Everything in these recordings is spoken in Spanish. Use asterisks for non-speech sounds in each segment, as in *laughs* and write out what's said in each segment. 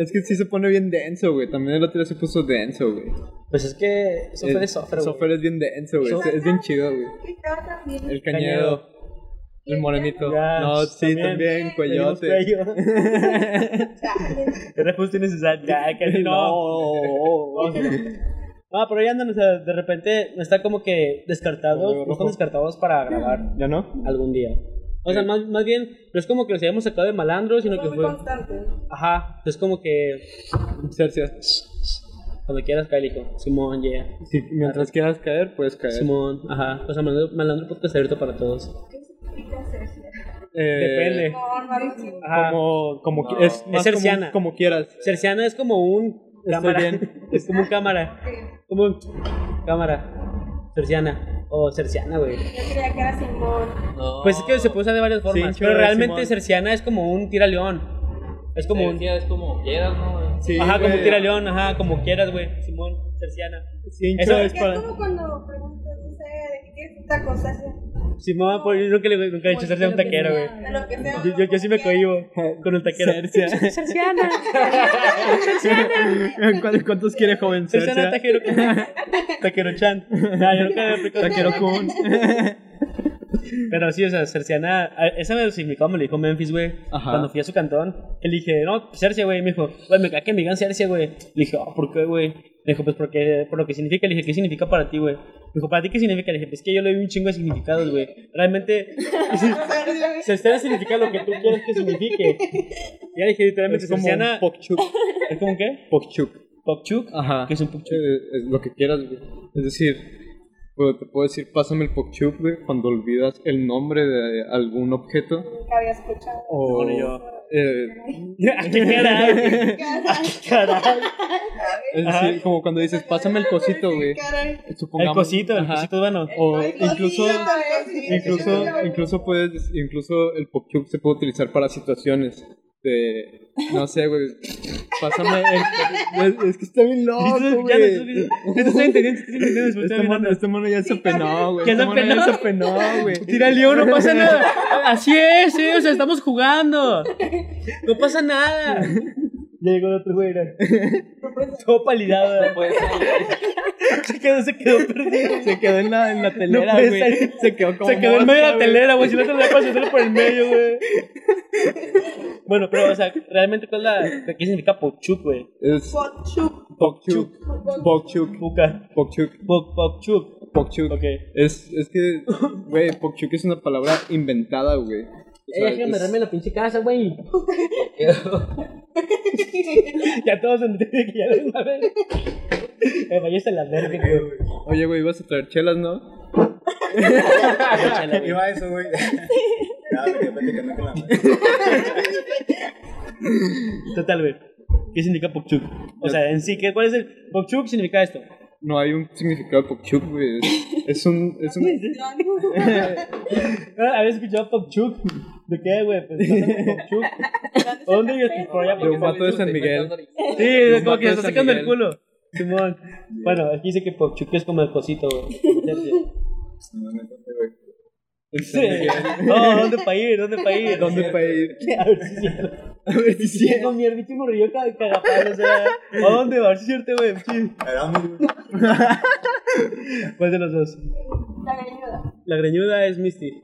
Es que sí se pone bien denso, güey. También el otro día se puso denso, güey. Pues es que Sofer es Sofer, güey. Sofer es bien denso, güey. Es, es bien chido, güey. El cañedo. El morenito. Ya, no, sí, también. también, cuello. Era justo innecesario. Ya, casi *laughs* no. Ver. No, pero ya andan, o sea, de repente está como que descartados, no están descartados para grabar ¿Ya no? algún día. O sea, más, más bien, no es como que los hayamos sacado de malandro, sino que Muy fue. constante. Ajá, es como que. Cuando quieras caer, hijo. Simón, yeah. Si mientras quieras caer, puedes caer. Simón, ajá. O sea, malandro, malandro podcast abierto para todos. ¿Qué significa Cercia? Eh, Depende. Ajá. Como, como No. es, más cerciana. como, como quieras. Cerciana es como un Estoy cámara. bien. *laughs* Es como un cámara. Como un cámara. Cerciana. O cerciana, güey. Yo creía que era Simón. No. Pues es que se puede usar de varias formas. Sí, pero realmente Simón. cerciana es como un tira león. Es como un. Es como quieras, ¿no? Sí, Ajá, como tira león, ajá, como quieras, güey. Simón, cerciana. Cincho Eso es para... es como cuando preguntas, no sé, de qué quieres esta cosa, así, Simón, pues yo nunca, le, nunca he dicho cercia a un taquero, güey. de lo que sea. Yo, yo, yo sí me cohibo con el taquero. Cercia. Cerciana. ¿Cuántos- ¿Cuántos quiere joven? Cerciana, Cercia. taquero. Taquero chan. No, yo nunca me he *laughs* aplicado Taquero kun. *laughs* Pero sí, o sea, Cerciana, esa me significado me lo dijo Memphis, güey. Cuando fui a su cantón, que le dije, no, Cercia, güey. Me dijo, güey, me cae que me digan Cercia, güey. Le dije, ah, ¿por qué, güey? Me dijo, pues porque, por lo que significa. Le dije, ¿qué significa para ti, güey? Me dijo, ¿para ti qué significa? Le dije, pues que yo le doy un chingo de significados, güey. Realmente, *laughs* *laughs* Cerciana significa lo que tú quieres que signifique. Ya le dije, literalmente, Es como Cerciana. un pokchuk. ¿Es como qué? Pokchuk. Pokchuk. Ajá. ¿Qué es un pokchuk? Eh, es lo que quieras, güey. Es decir, pues, te puedo decir, pásame el pokchuk, güey, cuando olvidas el nombre de algún objeto. Nunca había escuchado. O, Bueno, yo. eh, *laughs* ¿Qué caray? Caray. es decir, como cuando dices, pásame el cosito, güey. El cosito, el Ajá. cosito es bueno. O incluso, incluso, incluso puedes, incluso el pokchuk se puede utilizar para situaciones de, no sé, güey, pásame el, *laughs* es, que está bien loco, Ya güey. ya estoy entendiendo, estoy entendiendo, Este mono, este mono ya se apenó, güey. ¿Qué Este se mono ya se apenó, güey. Tira el león, no *laughs* pasa nada. Así es, eh, o sea, estamos jugando. No pasa nada. Ya llegó el otro güey, era. *laughs* Todo palidado. Puede ser. *laughs* Se quedó, se quedó perdido. Se quedó en la, en la telera, güey. salir. se quedó como Se quedó en medio de la güey. telera, güey. Si no te la pasas, por el medio, güey. Bueno, pero, o sea, realmente, ¿cuál es la. ¿Qué significa Pokchuk, güey? Es Pokchuk. pokchuk. Pokchuk. Puka. Pokchuk. Pok- Pokchuk. Pokchuk. Ok. Es, es que, güey, pokchuk es una palabra inventada, güey. Eh, déjame es- darme la pinche casa, güey. *laughs* ya todos entienden que ya les va a ver. Eh, vayas a la verga, güey. Oye, güey, ibas a traer chelas, ¿no? Güey. *laughs* *laughs* Iba a eso, güey. Ya, me quedé con la madre. Total, güey. ¿Qué significa Pokchuk? O sea, en sí, ¿qué, ¿cuál es el. Pokchuk significa esto. No hay un significado de pokchuk, güey. Es, es un, es un, *laughs* *laughs* Ah, ¿Habías escuchado Pokchuk? ¿De qué, güey? Pues Pokchuk. ¿O ¿Dónde vives por allá? de un vato de San Miguel. Sí, es como que se está sacando el culo. Simón. Bueno, aquí dice que Pokchuk es como el cosito, güey. No, no, no, güey. Sí. No, ¿dónde para ir? ¿Dónde para ir? ¿Dónde para ir? *laughs* A ver si es cierto. *laughs* A ver si sí. Con mi hermito o sea. ¿A dónde? A ver si es cierto, güey. Sí. Muy, güey. ¿Cuál de los dos? La greñuda. La greñuda es Misty.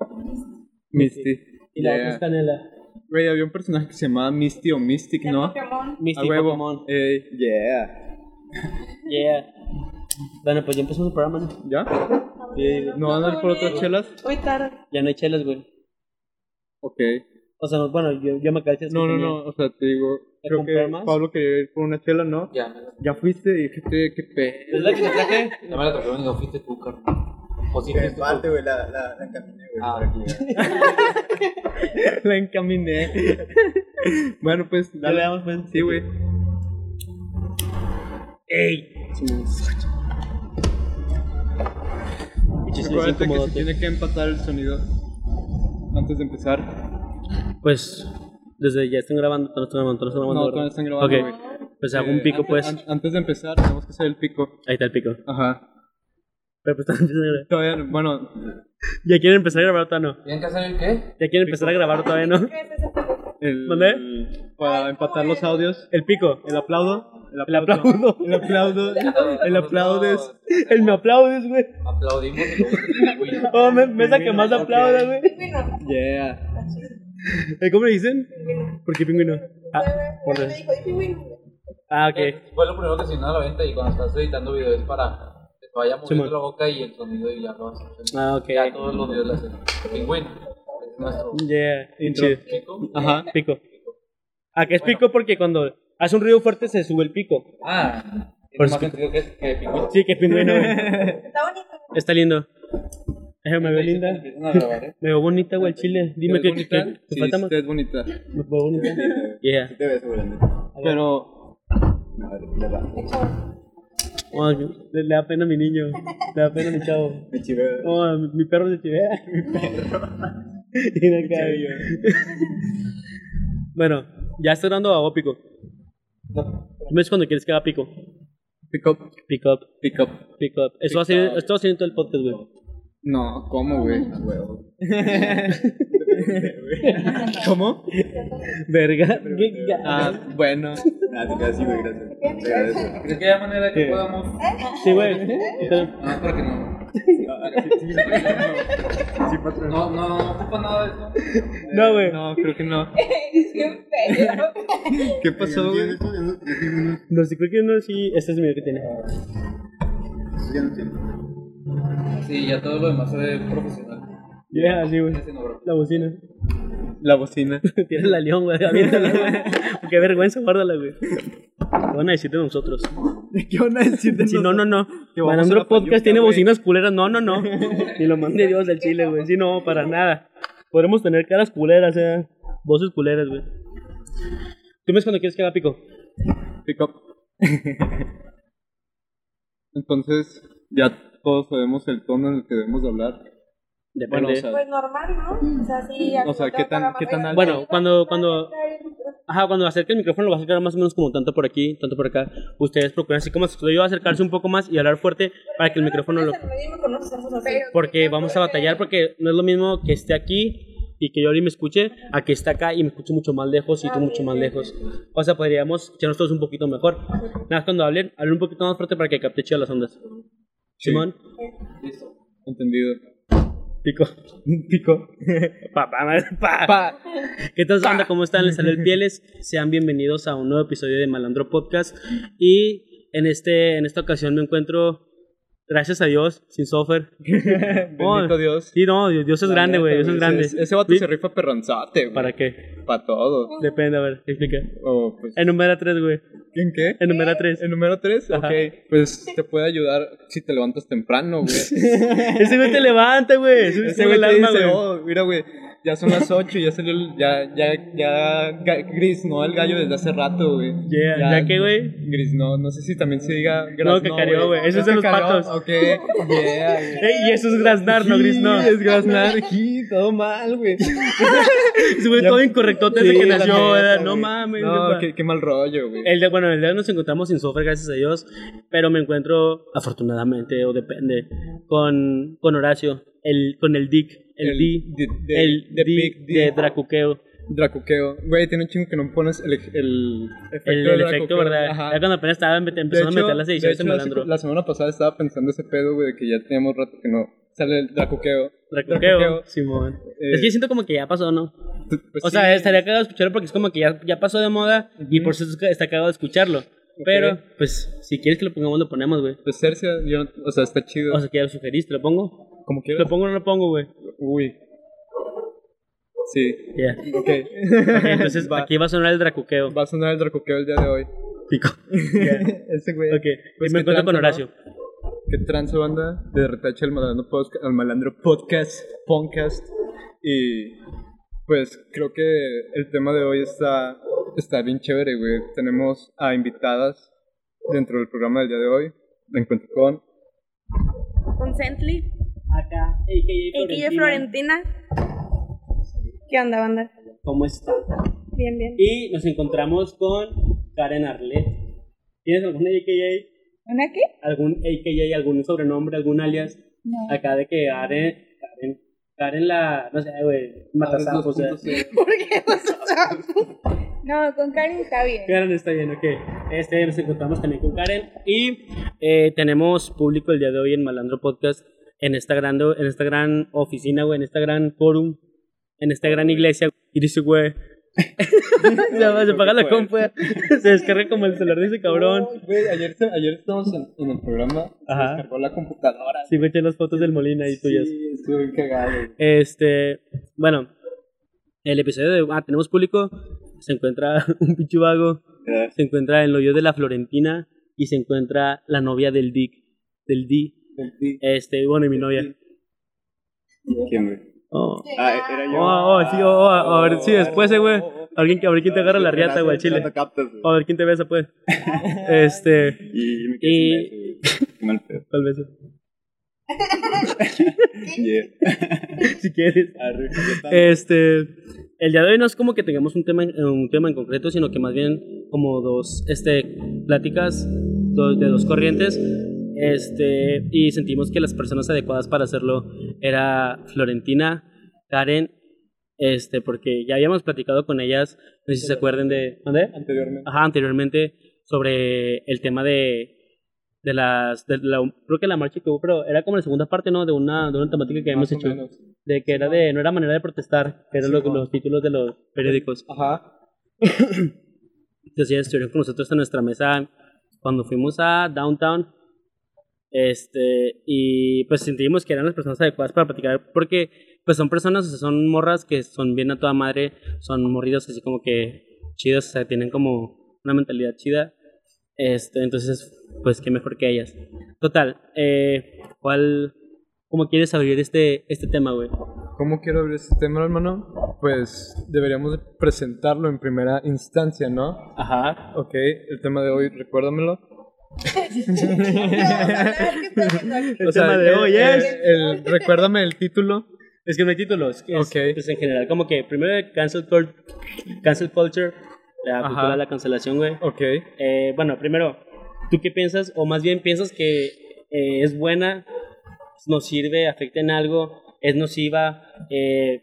Misty. Y la otra Yeah. es Canela. Güey, había un personaje que se llamaba Misty o Mystic, El ¿no? Pokémon. Misty A huevo. Pokémon. Ey, yeah. *laughs* Yeah. Bueno, pues ya empezó el programa, ¿no? ¿Ya? Sí, ¿No van a ir por otras chelas? Muy tarde. Ya no hay chelas, güey. Ok. O sea, no- bueno, yo, yo me de No, no, no. O sea, te digo, ¿A creo que más? Pablo quería ir por una chela, ¿no? Ya, la- Ya fuiste y dijiste, qué ¿Es pedo. la que te traje? ya me la trajeron y no fuiste tú, carnal. O sí Que fuiste en parte, güey, la, la, la encaminé, güey. Ah. para que. *laughs* La encaminé. bueno, pues, Ya dale. le damos, pues. Sí, güey. ¡Ey! Acuérdate que se tiene que empatar el sonido antes de empezar. Pues, desde ya están grabando, no están grabando, no están grabando. No, todavía están grabando, Ok, güey. pues hago Eh, un pico, antes- pues. an- antes de empezar, tenemos que hacer el pico. Ahí está el pico. Ajá. Pero pues. *laughs* Todavía, bueno, ¿Ya quieren empezar a grabar o todavía no? ¿Tienen que hacer el qué? ¿Ya quieren empezar a grabar o todavía no? El, ¿Mandé? Para empatar los audios. El pico. El aplaudo. El aplaudo. El aplaudo. El aplaudes. *laughs* El me aplaudes, güey. Aplaudimos. *laughs* Oh, me, mesa que más aplauda, güey. Pingüino. Yeah. Eh, ¿Cómo le dicen? ¿Por qué pingüino? Ah, por ah ok. Eh, Fue lo primero que se vino a la venta y cuando estás editando videos es para que te vaya moviendo la boca y el sonido y ya lo vas haciendo. Ah, ok. Ya todos los videos lo hacen. Pingüino. Es Yeah. Chico. Ajá. Pico. Ah, que es pico porque cuando hace un ruido fuerte se sube el pico. Ah, Por más sentido que, que pingüino. Sí, que pingüino. *laughs* Está bonito. Está lindo. Eh, me veo linda. A ¿eh? Me veo bonita, güey, el chile. Dime ¿Es qué, qué- te Sí, falta más. es bonita. Me veo bonita. Yeah. Sí te ves seguramente. Pero. No, le da. Oh, le, le da pena a mi niño. Le da pena a mi chavo. *laughs* Me chivé. Oh, mi, *laughs* mi perro se chivea. Mi perro. Mira acá, güey. Bueno, ya está dando agua pico. Dime cuando quieres que haga pico. Pick up. Pick up, Pick up. pick up. Eso va a ser, esto va a ser en todo el podcast, güey. No, ¿cómo, güey? ¿Cómo? Verga. Ah, bueno. Ah, te así, güey, gracias. Agradezco. ¿De qué manera que podamos.? Sí, güey. Ah, para que no. Ah, sí, patrón. No, no, no ocupa nada de esto. No, güey. No, creo que no. Es. ¿Qué pasó, güey? No- No, sí, creo que no, sí. Este es el mío que tiene. ya no tiene. Sí, ya todo lo demás ve profesional. Ya, sí, güey. La bocina. La bocina. *laughs* Tienes la león, güey. aviéntala, güey. *laughs* Qué vergüenza, guárdala, güey. ¿Qué van a decir de nosotros? ¿Qué van a decir de Si no, no, no. Malandro la Podcast tiene bocinas culeras. No, no, no. *laughs* Ni lo mande Dios del Chile, güey. Sí, no, para nada. Podremos tener caras culeras, eh. Voces culeras, güey. ¿Tú me ves cuando quieres que haga pico? Pick up. Entonces, ya todos sabemos el tono en el que debemos de hablar. Depende. Bueno, o sea, Pues normal, ¿no? O sea, sí. O sea, ¿qué tan- qué tan alto? Bueno, cuando- cuando- Ajá, cuando acerque el micrófono lo va a acercar más o menos como tanto por aquí, tanto por acá. Ustedes procuran así como yo a acercarse un poco más y hablar fuerte para que el micrófono lo... Porque vamos a batallar porque no es lo mismo que esté aquí y que yo ahorita me escuche a que esté acá y me escuche mucho más lejos y tú mucho más lejos. O sea, podríamos echarnos todos un poquito mejor. Nada más cuando hablen, hablen un poquito más fuerte para que capte chido las ondas. Simón, Listo. entendido. pico. *laughs* Pico. pa, pa, pa. Pa. ¿Qué tal, banda? ¿Cómo están? Les salió el Pieles. Sean bienvenidos a un nuevo episodio de Malandro Podcast. Y en, este, en esta ocasión me encuentro, gracias a Dios, sin software. *laughs* Bendito Dios. Sí, no, Dios, Dios es grande, güey. Dios es grande. Ese, ese vato Sí. se rifa perronzote, güey. ¿Para qué? Para todo. Depende, a ver, explica. O, pues, Enumera tres, güey. ¿En qué? Enumera tres. ¿El número 3? Ajá. Ok. Pues te puede ayudar si te levantas temprano, güey. *laughs* Ese güey te levanta, güey. Ese güey te alma, dice, güey. oh, mira, güey, ya son las 8, ya salió, el- ya, ya, ya, gris, ¿no? El gallo desde hace rato, güey. Yeah, ¿ya qué, güey? Gris, no, no sé si también se diga gras, No, cacareó, güey. Eso es de los patos. Ok, yeah. *laughs* Ey, y eso es graznar, no gris, no. Sí, es graznar, *laughs* sí, todo mal, güey. Ese güey Ya- todo incorrecto desde que nació, ¿verdad? güey. No mames. No, qué mal rollo, güey. El de, bueno, el día nos encontramos sin software, gracias a Dios, pero me encuentro, afortunadamente, o depende, con, con Horacio, el, con el Dick, el, El D, de- el de Dick de. Dracuqueo, Dracuqueo. Güey, tiene un chingo que no pones el, el efecto el, efecto. ¿verdad? Ajá. Ya cuando apenas estaba empe- empezando a meter las de ediciones hecho, malandro. La semana pasada estaba pensando ese pedo, güey, de que ya teníamos rato que no sale el dracuqueo. Dracuqueo, Simón. Eh, es que yo siento como que ya pasó, ¿no? Pues O sí. sea, estaría cagado escucharlo porque es como que ya, ya pasó de moda y por eso está cagado escucharlo. Pero, pues, si quieres que lo pongamos, lo ponemos, güey. Pues Cercia, yo, o sea, está chido. O sea, que ya lo sugeriste, ¿lo pongo? como quieras. ¿Lo pongo o no lo pongo, güey? Uy. Sí. Ya. Ok. Ok, entonces *laughs* va, aquí va a sonar el dracuqueo. va a sonar el dracuqueo el día de hoy. Pico. *laughs* Ese güey. Ok, Pues, y me ¿qué encuentro con Horacio. ¿Qué tranza banda? De retache al malandro, podcast, al malandro podcast, podcast. Y pues creo que el tema de hoy está, está bien chévere, güey. Tenemos a invitadas dentro del programa del día de hoy. Me encuentro con... Con Cently. Acá, AKJ Florentina. ¿Qué onda, banda? ¿Cómo está? Bien, bien. Y nos encontramos con Karen Arlet. ¿Tienes algún AKA? ¿Una qué? ¿Algún AKA, algún sobrenombre, algún alias? No. Acá de que Karen, Karen, Karen la, no sé, güey, matasapos, o sea. *laughs* ¿Por qué? No, con Karen está bien. Karen está bien, ok. Este, nos encontramos también con Karen y eh, tenemos público el día de hoy en Malandro Podcast, en esta gran, en esta gran oficina, güey, en esta gran forum, en esta gran iglesia. Y dice, güey, *laughs* se, va- se apaga la compa, *laughs* se descarga como el celular de ese cabrón. Güey, ayer, se- ayer estábamos en, en el programa, se Ajá. descargó la computadora. Sí, me eché las fotos del Molina y tuyas. Sí, estuve bien cagado. Este, bueno, el episodio de. Ah, tenemos público. Se encuentra *laughs* un pinche vago. Se encuentra el novio de la Florentina. Y se encuentra la novia del Dick. Del D. Este, bueno, y mi novia. ¿Quién, güey? Oh, Ah, era yo. oh, oh, sí, oh, oh, a ver, sí, después, eh, güey. Alguien que, a ver quién te agarra la riata, güey, chile. A ver quién te besa, pues. *laughs* Este, Y me Y- mal pedo. tal vez. *laughs* *laughs* Si quieres. Este, el día de hoy no es como que tengamos un tema, en- un tema en concreto, sino que más bien como dos este, pláticas de dos corrientes. Este, y sentimos que las personas adecuadas para hacerlo era Florentina, Karen, este, porque ya habíamos platicado con ellas, no sé si se acuerden de... ¿Dónde? Anteriormente. Ajá, anteriormente sobre el tema de de las de la, creo que la marcha que hubo pero era como la segunda parte no de una de una temática que habíamos Más hecho menos. de que era de no era manera de protestar que eran los, Simón. los títulos de los periódicos Ajá. *coughs* entonces ellas estuvieron con nosotros en nuestra mesa cuando fuimos a downtown este y pues sentimos que eran las personas adecuadas para platicar porque pues son personas o sea, son morras que son bien a toda madre son morridos así como que chidos o sea tienen como una mentalidad chida este entonces pues qué mejor que ellas total eh, cuál cómo quieres abrir este este tema güey ¿Cómo quiero abrir este tema, hermano? Pues deberíamos de presentarlo en primera instancia, ¿no? ajá Ok, el tema de hoy, recuérdamelo. El O sea, tema de hoy es el- recuérdame el título. Es que no hay títulos. Es, Ok. es en general, como que primero cancel, cancel culture, la Ajá. cultura de la cancelación, güey. Ok. Eh, bueno, primero, ¿tú qué piensas? O más bien, ¿piensas que eh, es buena, nos sirve, afecta en algo, es nociva, eh,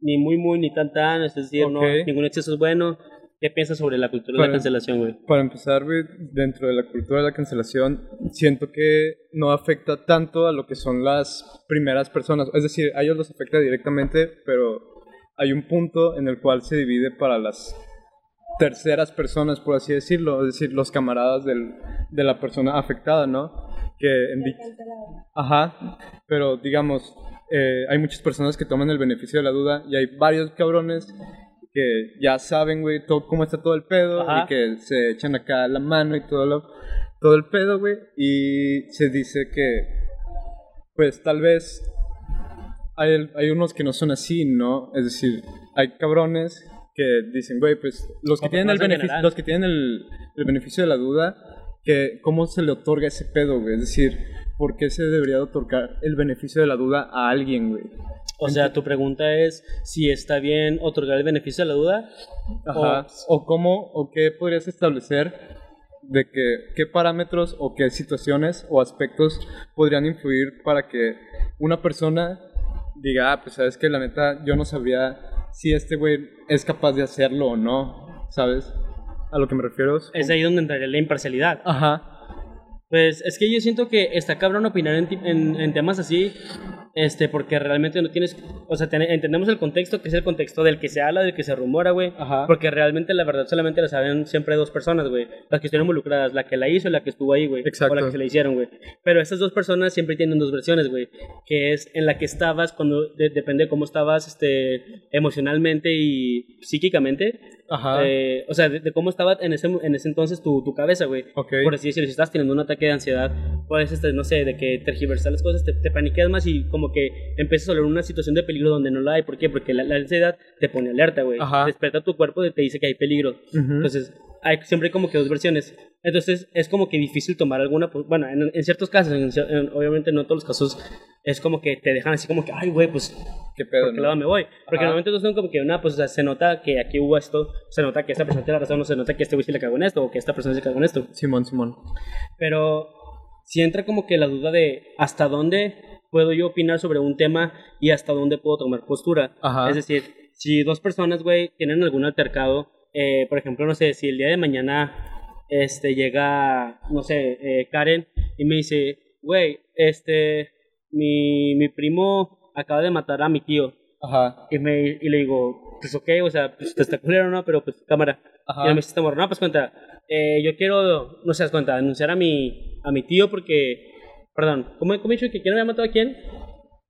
ni muy, muy, ni tan, tan, es decir, no, Ok. ningún exceso es bueno? ¿Qué piensas sobre la cultura de Bueno. la cancelación, güey? Para empezar, güey, dentro de la cultura de la cancelación, siento que no afecta tanto a lo que son las primeras personas. Es decir, a ellos los afecta directamente, pero hay un punto en el cual se divide para las terceras personas, por así decirlo, es decir, los camaradas del- de la persona afectada, ¿no? Que en Ajá, pero digamos, eh, hay muchas personas que toman el beneficio de la duda y hay varios cabrones que ya saben, güey, todo, cómo está todo el pedo Ajá. y que se echan acá la mano y todo, lo, todo el pedo, güey, y se dice que, pues tal vez hay, hay unos que no son así, ¿no? Es decir, hay cabrones que dicen, güey, pues los que tienen el beneficio, los que tienen el, el beneficio de la duda, que cómo se le otorga ese pedo, güey, es decir, ¿por qué se debería de otorgar el beneficio de la duda a alguien, güey? O sea, tu pregunta es si está bien otorgar el beneficio de la duda. Ajá. O, cómo, o qué podrías establecer de que, qué parámetros o qué situaciones o aspectos podrían influir para que una persona diga, ah, pues sabes que la neta yo no sabría si este güey es capaz de hacerlo o no, ¿sabes? A lo que me refiero. es Es ahí donde entraría la imparcialidad. Ajá. Pues es que yo siento que está cabrón opinar en, en, en temas así, este, porque realmente no tienes, o sea, ten- entendemos el contexto, que es el contexto del que se habla, del que se rumora, güey, porque realmente la verdad solamente la saben siempre dos personas, güey, las que estuvieron involucradas, la que la hizo y la que estuvo ahí, güey, Exacto. o la que se la hicieron, güey. Pero esas dos personas siempre tienen dos versiones, güey, que es en la que estabas cuando, de- depende de cómo estabas, este, emocionalmente y psíquicamente, Ajá. eh, o sea, de, de cómo estaba en ese, en ese entonces tu, tu cabeza, güey. Ok. Por así decirlo, si estás teniendo un ataque de ansiedad, puedes, este, no sé, de que tergiversar las cosas, te, te paniqueas más y como que empiezas a oler una situación de peligro donde no la hay. ¿Por qué? Porque la, la ansiedad te pone alerta, güey. Ajá. Despierta tu cuerpo y te dice que hay peligro. Ujú. Entonces, hay siempre como que dos versiones. Entonces, es como que difícil tomar alguna. pues, Bueno, en, en ciertos casos, en en- obviamente no en todos los casos, es como que te dejan así como que, ay, güey, pues ¿Qué pedo, ¿por qué no? lado me voy? Porque normalmente todos son como que, nada, pues o sea, se nota que aquí hubo esto, se nota que esta persona tiene la razón, o se nota que este güey se le cagó en esto, o que esta persona se cagó en esto. Simón, Simón. Pero si entra como que la duda de hasta dónde puedo yo opinar sobre un tema y hasta dónde puedo tomar postura. Ajá. Es decir, si dos personas, güey, tienen algún altercado, eh, por ejemplo, no sé, si el día de mañana este, llega, no sé, eh, Karen y me dice, güey, este, mi, mi primo acaba de matar a mi tío. Ajá. Y, me, y le digo, pues ok, o sea, pues te está culero, ¿no? Pero pues cámara. Ajá. Y me dice, no, pues cuenta, eh, yo quiero, no seas cuenta, denunciar a mi, a mi tío porque, perdón, ¿cómo, cómo he dicho que quién había matado a quién?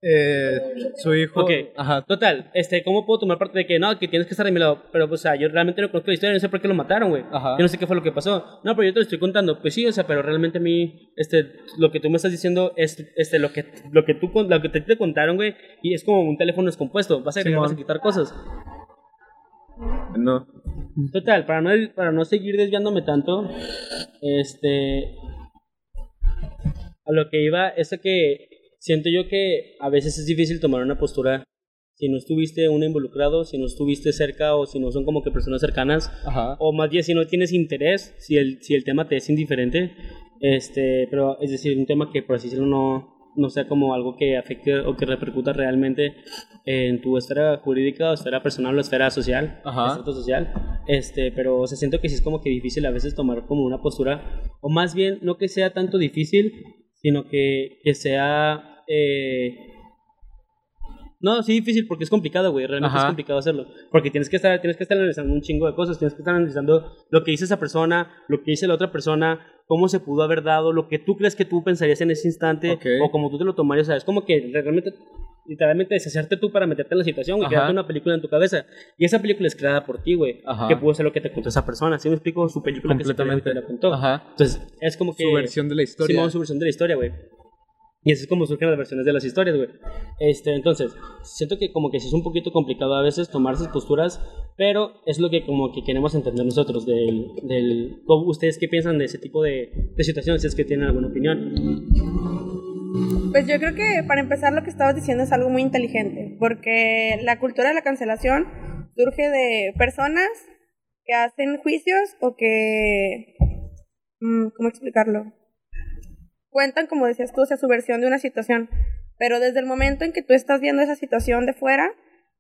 Eh, su hijo. Ok, Ajá. Total, este, ¿cómo puedo tomar parte de que no, que tienes que estar de mi lado? Pero, pues, o sea, yo realmente no conozco la historia, no sé por qué lo mataron, güey. Ajá. Yo no sé qué fue lo que pasó. No, pero yo te lo estoy contando. Pues sí, o sea, pero realmente a mí, este, lo que tú me estás diciendo es, este, lo que, lo que tú, con- lo que te, te contaron, güey, y es como un teléfono descompuesto. Vas a agregar, Simón. vas a quitar cosas. No. Total, para no, para no seguir desviándome tanto, este. A lo que iba es a que siento yo que a veces es difícil tomar una postura si no estuviste uno involucrado, si no estuviste cerca o si no son como que personas cercanas, Ajá. o más bien si no tienes interés, si el, si el tema te es indiferente, este, pero es decir, un tema que por así decirlo no, no sea como algo que afecte o que repercuta realmente en tu esfera jurídica o esfera personal o esfera social, social, este, pero o sea, siento que sí es como que difícil a veces tomar como una postura, o más bien no que sea tanto difícil, sino que, que sea... Eh, no, sí difícil porque es complicado, güey. Realmente Ajá. es complicado hacerlo. Porque tienes que estar, tienes que estar analizando un chingo de cosas. Tienes que estar analizando lo que dice esa persona, lo que dice la otra persona, cómo se pudo haber dado, lo que tú crees que tú pensarías en ese instante, o como tú te lo tomarías. O sea, es como que realmente, literalmente deshacerte tú para meterte en la situación. Ajá. Crearte una película en tu cabeza. Y esa película es creada por ti, güey. Que pudo ser lo que te contó esa persona. ¿Sí me explico? Su película que y Completamente. te la contó. Ajá. Entonces, es como que. Su versión de la historia. Simón, su versión de la historia, güey. Y así es como surgen las versiones de las historias, güey. Este, entonces, siento que como que sí es un poquito complicado a veces tomar esas posturas, pero es lo que como que queremos entender nosotros del... del ¿cómo- ¿Ustedes qué piensan de ese tipo de, de situaciones? Si es que tienen alguna opinión. Pues yo creo que para empezar lo que estabas diciendo es algo muy inteligente, porque la cultura de la cancelación surge de personas que hacen juicios o que... mm, ¿Cómo explicarlo? Cuentan, como decías tú, o sea, su versión de una situación, pero desde el momento en que tú estás viendo esa situación de fuera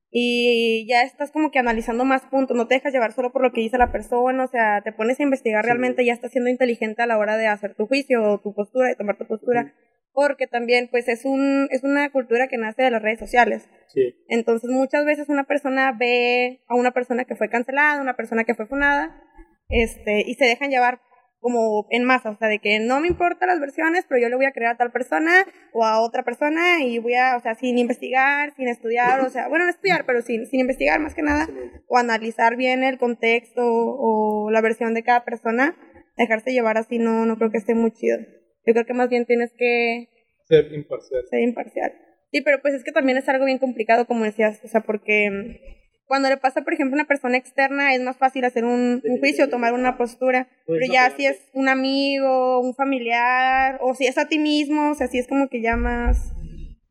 y ya estás como que analizando más puntos, no te dejas llevar solo por lo que dice la persona, o sea, te pones a investigar realmente, ya estás siendo inteligente a la hora de hacer tu juicio o tu postura, de tomar tu postura porque también pues es un es una cultura que nace de las redes sociales. Sí. Entonces muchas veces una persona ve a una persona que fue cancelada, una persona que fue funada, este, y se dejan llevar como en masa, o sea, de que no me importan las versiones, pero yo le voy a creer a tal persona o a otra persona y voy a, o sea, sin investigar, sin estudiar, o sea, bueno, no estudiar, pero sin, sin investigar más que nada, o analizar bien el contexto o la versión de cada persona, dejarse llevar así no, no creo que esté muy chido. Yo creo que más bien tienes que Ser imparcial. ser imparcial. Sí, pero pues es que también es algo bien complicado, como decías, o sea, porque cuando le pasa, por ejemplo, a una persona externa, es más fácil hacer un, un juicio, tomar una postura, Pues pero no, ya si es un amigo, un familiar, o si es a ti mismo, o sea, sí es como que ya más,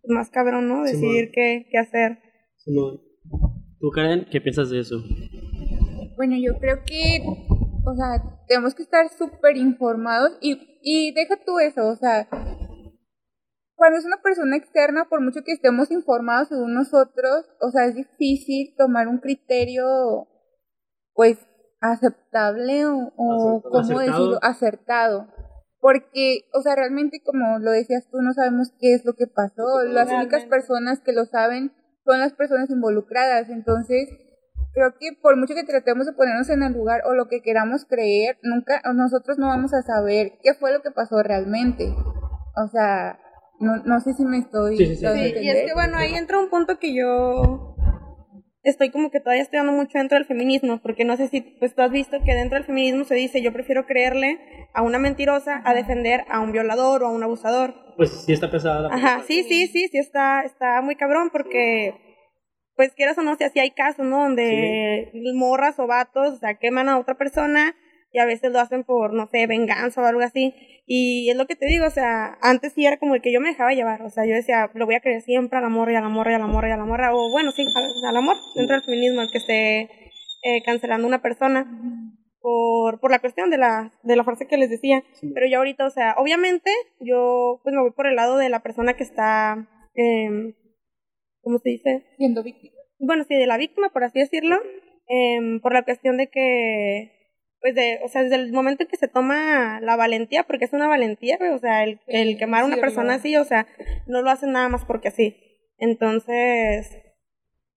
más cabrón, ¿no? Sí, Decidir qué, qué hacer. Simón. ¿Tú, Karen, qué piensas de eso? Bueno, yo creo que, o sea, tenemos que estar súper informados y, y deja tú eso, o sea, cuando es una persona externa, por mucho que estemos informados según nosotros, o sea, es difícil tomar un criterio, pues, aceptable o, o Acertado. ¿cómo decirlo? Acertado. Porque, o sea, realmente, como lo decías tú, no sabemos qué es lo que pasó. Las únicas personas que lo saben son las personas involucradas. Entonces, creo que por mucho que tratemos de ponernos en el lugar o lo que queramos creer, nunca nosotros no vamos a saber qué fue lo que pasó realmente. O sea, no, no sé si me estoy Sí, sí, sí. y es que bueno, ahí entra un punto que yo estoy como que todavía estudiando mucho dentro del feminismo, porque no sé si pues tú has visto que dentro del feminismo se dice yo prefiero creerle a una mentirosa a defender a un violador o a un abusador. Pues sí está pesada la Ajá, sí, sí, sí, sí está, está muy cabrón porque pues quieras o no, si así hay casos, ¿no? Donde morras o vatos, o sea, queman a otra persona y a veces lo hacen por, no sé, venganza o algo así. Y es lo que te digo, o sea, antes sí era como el que yo me dejaba llevar, o sea, yo decía, lo voy a creer siempre a la morra y a la morra y a la morra y a la morra, o bueno, sí, al, al amor, dentro del feminismo, el que esté eh, cancelando una persona por, por la cuestión de la, de la frase que les decía. Pero yo ahorita, o sea, obviamente yo pues me voy por el lado de la persona que está, eh, ¿cómo se dice? Siendo víctima. bueno, sí, de la víctima, por así decirlo, em, por la cuestión de que, pues, de, o sea, desde el momento en que se toma la valentía, porque es una valentía, o sea, el, el quemar a una persona así, o sea, no lo hacen nada más porque así. Entonces,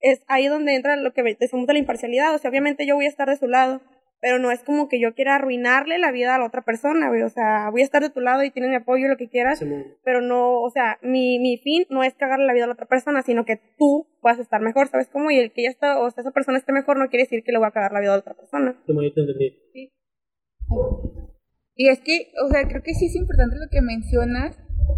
es ahí donde entra lo que decimos de la imparcialidad, o sea, obviamente yo voy a estar de su lado, pero no es como que yo quiera arruinarle la vida a la otra persona, güey, o sea, voy a estar de tu lado y tienes mi apoyo, lo que quieras, pero no, o sea, mi, mi fin no es cagarle la vida a la otra persona, sino que tú puedas estar mejor, ¿sabes cómo? Y el que ya está, o sea, esa persona esté mejor no quiere decir que le voy a cagar la vida a la otra persona. Bonito entendí. Y es que, o sea, creo que sí es importante lo que mencionas,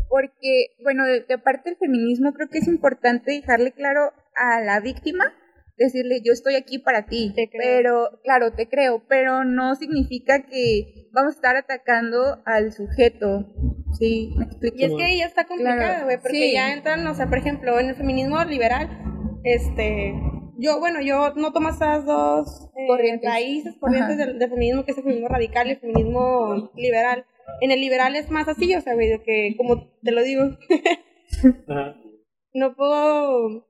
porque, bueno, de, de parte del feminismo creo que es importante dejarle claro a la víctima, decirle, yo estoy aquí para ti, Te creo. pero, claro, te creo, pero no significa que vamos a estar atacando al sujeto, ¿sí? ¿Me explico? Y es que ahí ya está complicado, Claro, güey, porque sí. ya entran, o sea, por ejemplo, en el feminismo liberal, este, yo, bueno, yo no tomo esas dos eh, Corrientes. raíces, corrientes del, del feminismo, que es el feminismo radical y el feminismo liberal. En el liberal es más así, o sea, güey, que, como te lo digo, *laughs* Ajá. no puedo,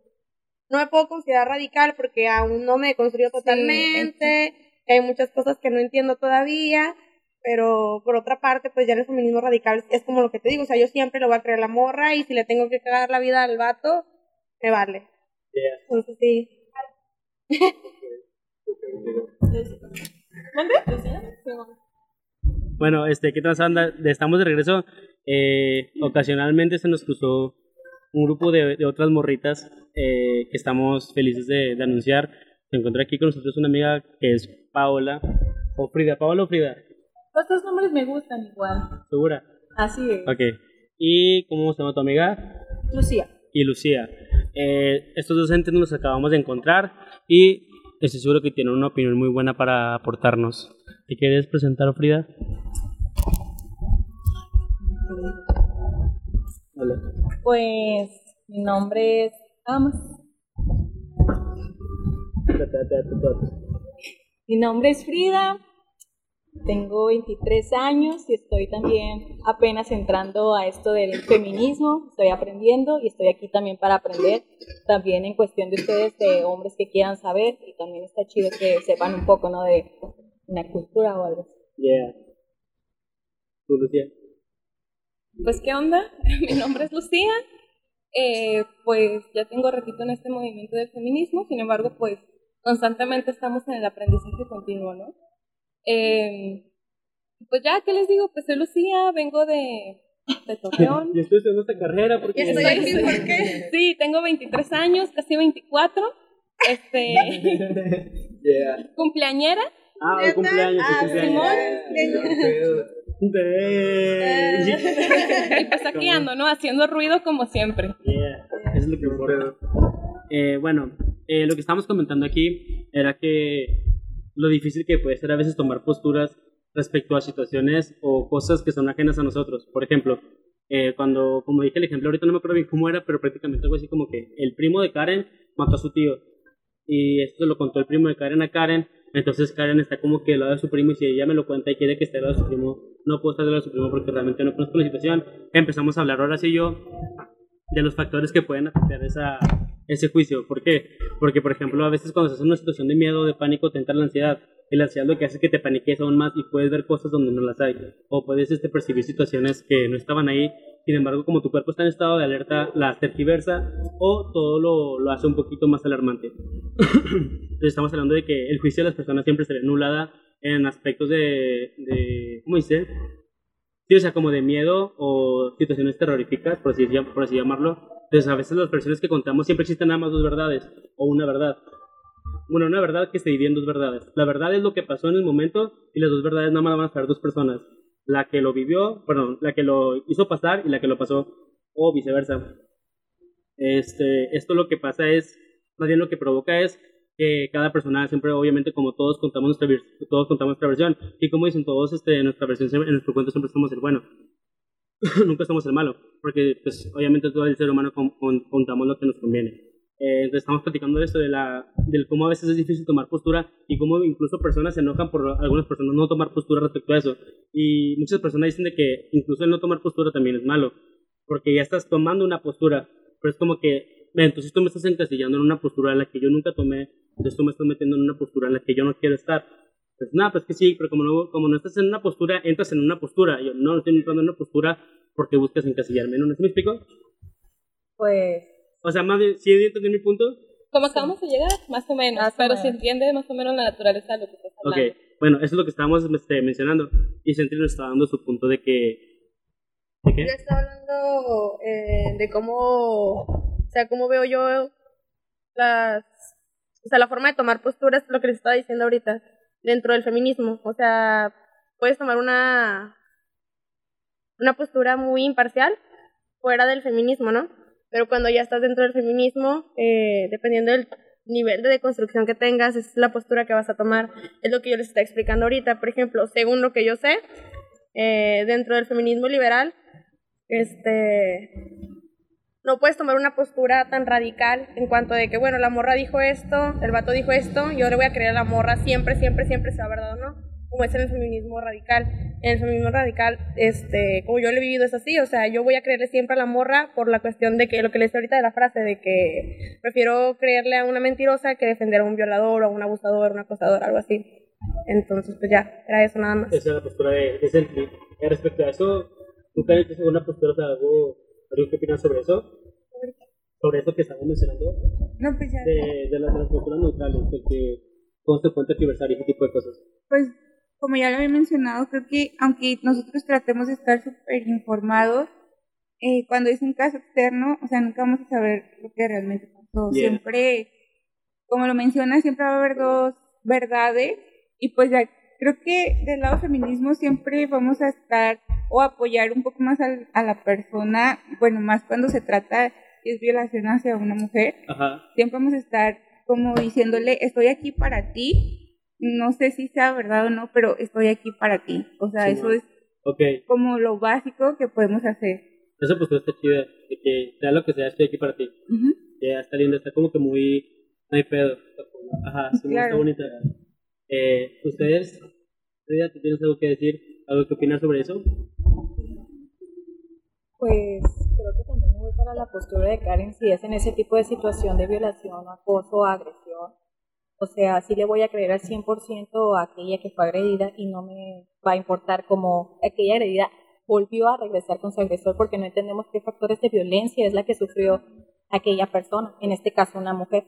no me puedo considerar radical porque aún no me he construido totalmente, hay muchas cosas que no entiendo todavía, pero por otra parte, pues ya en el feminismo radical es como lo que te digo, o sea, yo siempre le voy a creer a la morra y si le tengo que cagar la vida al vato, me vale. Yeah. Entonces sí. Bueno, este, ¿qué tal anda? Estamos de regreso. Eh, ocasionalmente se nos cruzó un grupo de, de otras morritas eh, que estamos felices de, de anunciar. Se encuentra aquí con nosotros una amiga que es Paola. O Frida, Paola o Frida, Los dos nombres me gustan igual. ¿segura? Así es. Ok. ¿Y cómo se llama tu amiga? Lucía. y Lucía. Eh, estos docentes nos acabamos de encontrar y estoy seguro que tienen una opinión muy buena para aportarnos. ¿Te quieres presentar, Frida? Hola. Pues mi nombre es Amas. Mi nombre es Frida. Tengo 23 años y estoy también apenas entrando a esto del feminismo. Estoy aprendiendo y estoy aquí también para aprender. También en cuestión de ustedes, de hombres que quieran saber. Y también está chido que sepan un poco, ¿no? De una cultura o algo así. Yeah. ¿Tú, Lucía? Pues, ¿qué onda? Mi nombre es Lucía. Eh, pues ya tengo ratito en este movimiento del feminismo, sin embargo, pues constantemente estamos en el aprendizaje continuo, ¿no? Eh, pues ya, ¿qué les digo? Pues soy Lucía, vengo de, de Torreón. Yo estoy estudiando esta carrera porque... Y estoy aquí porque Sí, tengo 23 años, casi 24. Este, Yeah. cumpleañera. Ah, el cumpleaños, el Ah, cumpleaños. *laughs* Y pues aquí ando, ¿no? Haciendo ruido como siempre. Yeah, eso es lo que importa. Eh, bueno, eh, lo que estábamos comentando aquí era que lo difícil que puede ser a veces tomar posturas respecto a situaciones o cosas que son ajenas a nosotros. Por ejemplo, eh, cuando, como dije el ejemplo, ahorita no me acuerdo bien cómo era, pero prácticamente algo así como que el primo de Karen mató a su tío. Y esto se lo contó el primo de Karen a Karen. Entonces Karen está como que del lado de su primo y si ella me lo cuenta y quiere que esté del lado de su primo, no puedo estar de su primo porque realmente no conozco la situación. Empezamos a hablar ahora sí yo de los factores que pueden afectar esa, ese juicio. ¿Por qué? Porque, por ejemplo, a veces cuando estás en una situación de miedo de pánico te entra la ansiedad. Y la ansiedad lo que hace es que te paniques aún más y puedes ver cosas donde no las hay. O puedes este, percibir situaciones que no estaban ahí. Sin embargo, como tu cuerpo está en estado de alerta, las tergiversa o todo lo, lo hace un poquito más alarmante. *coughs* Entonces estamos hablando de que el juicio de las personas siempre se ve anulada en aspectos de, de ¿cómo dice? Sí, o sea, como de miedo o situaciones terroríficas, por así, por así llamarlo. Entonces, a veces las versiones que contamos siempre existen nada más dos verdades o una verdad. Bueno, una verdad que se divide en dos verdades. La verdad es lo que pasó en el momento y las dos verdades nada más van a ser dos personas. La que lo vivió, perdón, la que lo hizo pasar y la que lo pasó, o viceversa. Este, esto lo que pasa es, más bien lo que provoca es que cada persona siempre, obviamente, como todos contamos nuestra, todos contamos nuestra versión, y como dicen todos, este, nuestra versión, en nuestro cuento siempre somos el bueno. *laughs* Nunca somos el malo, porque, pues, obviamente todo el ser humano con- con- contamos lo que nos conviene. Eh, entonces estamos platicando de esto, de la, del cómo a veces es difícil tomar postura y cómo incluso personas se enojan por algunas personas no tomar postura respecto a eso. Y muchas personas dicen de que incluso el no tomar postura también es malo, porque ya estás tomando una postura, pero es como que entonces tú me estás encasillando en una postura en la que yo nunca tomé, entonces tú me estás metiendo en una postura en la que yo no quiero estar. Pues nada, pues que sí, pero como no, como no estás en una postura, entras en una postura. Yo no estoy entrando en una postura porque buscas encasillarme. ¿Sí me explico? Pues O sea, más bien, ¿sí entendí mi punto? Como acabamos de llegar, más o menos, Más o pero menos. se entiende más o menos la naturaleza de lo que estás Ok, hablando. bueno, eso es lo que estábamos este, mencionando. Y Sentry nos está dando su punto de que... ¿De qué? Yo estaba hablando eh, de cómo, o sea, cómo veo yo las, o sea, la forma de tomar posturas, lo que les estaba diciendo ahorita, dentro del feminismo. O sea, puedes tomar una, una postura muy imparcial fuera del feminismo, ¿no? Pero cuando ya estás dentro del feminismo, eh, dependiendo del nivel de deconstrucción que tengas, es la postura que vas a tomar. Es lo que yo les estoy explicando ahorita. Por ejemplo, según lo que yo sé, eh, dentro del feminismo liberal, este, no puedes tomar una postura tan radical en cuanto de que, bueno, la morra dijo esto, el vato dijo esto, yo le voy a creer a la morra siempre, siempre, siempre, sea verdad o no, como es en el feminismo radical. En el feminismo radical, este, como yo lo he vivido es así, o sea, yo voy a creerle siempre a la morra por la cuestión de que, lo que le decía ahorita de la frase, de que prefiero creerle a una mentirosa que defender a un violador o a un abusador, un acosador, algo así. Entonces, pues ya, era eso nada más. Esa es la postura de, Sentry. Eh, respecto a eso, ¿nunca hecho una postura, o sea, algo, algo que opinas sobre eso? Sobre eso que estamos mencionando, No, pues ya. de, de, las, posturas neutrales, de que cómo se puede tergiversar y ese tipo de cosas. Pues, como ya lo había mencionado, creo que aunque nosotros tratemos de estar súper informados, eh, cuando es un caso externo, o sea, nunca vamos a saber lo que realmente pasó. Yeah. Siempre, como lo menciona, siempre va a haber dos verdades y pues ya creo que del lado feminismo siempre vamos a estar o apoyar un poco más al- a la persona, bueno, más cuando se trata y es violación hacia una mujer, Ajá. siempre vamos a estar como diciéndole, estoy aquí para ti, no sé si sea verdad o no, pero estoy aquí para ti. O sea, Sí, eso es como lo básico que podemos hacer. esa postura está chida, de que sea lo que sea, estoy aquí para ti. Ujú. Ya está linda, está como que muy. No hay pedo. Ajá, sí, Claro. está bonita. Eh, ¿Ustedes, Frida, ¿tú tienes algo que decir? ¿Algo que opinar sobre eso? Pues creo que también me voy para la postura de Karen si es en ese tipo de situación de violación, acoso, agresión. O sea, sí le voy a creer al 100% a aquella que fue agredida y no me va a importar como aquella agredida volvió a regresar con su agresor porque no entendemos qué factores de violencia es la que sufrió aquella persona, en este caso una mujer.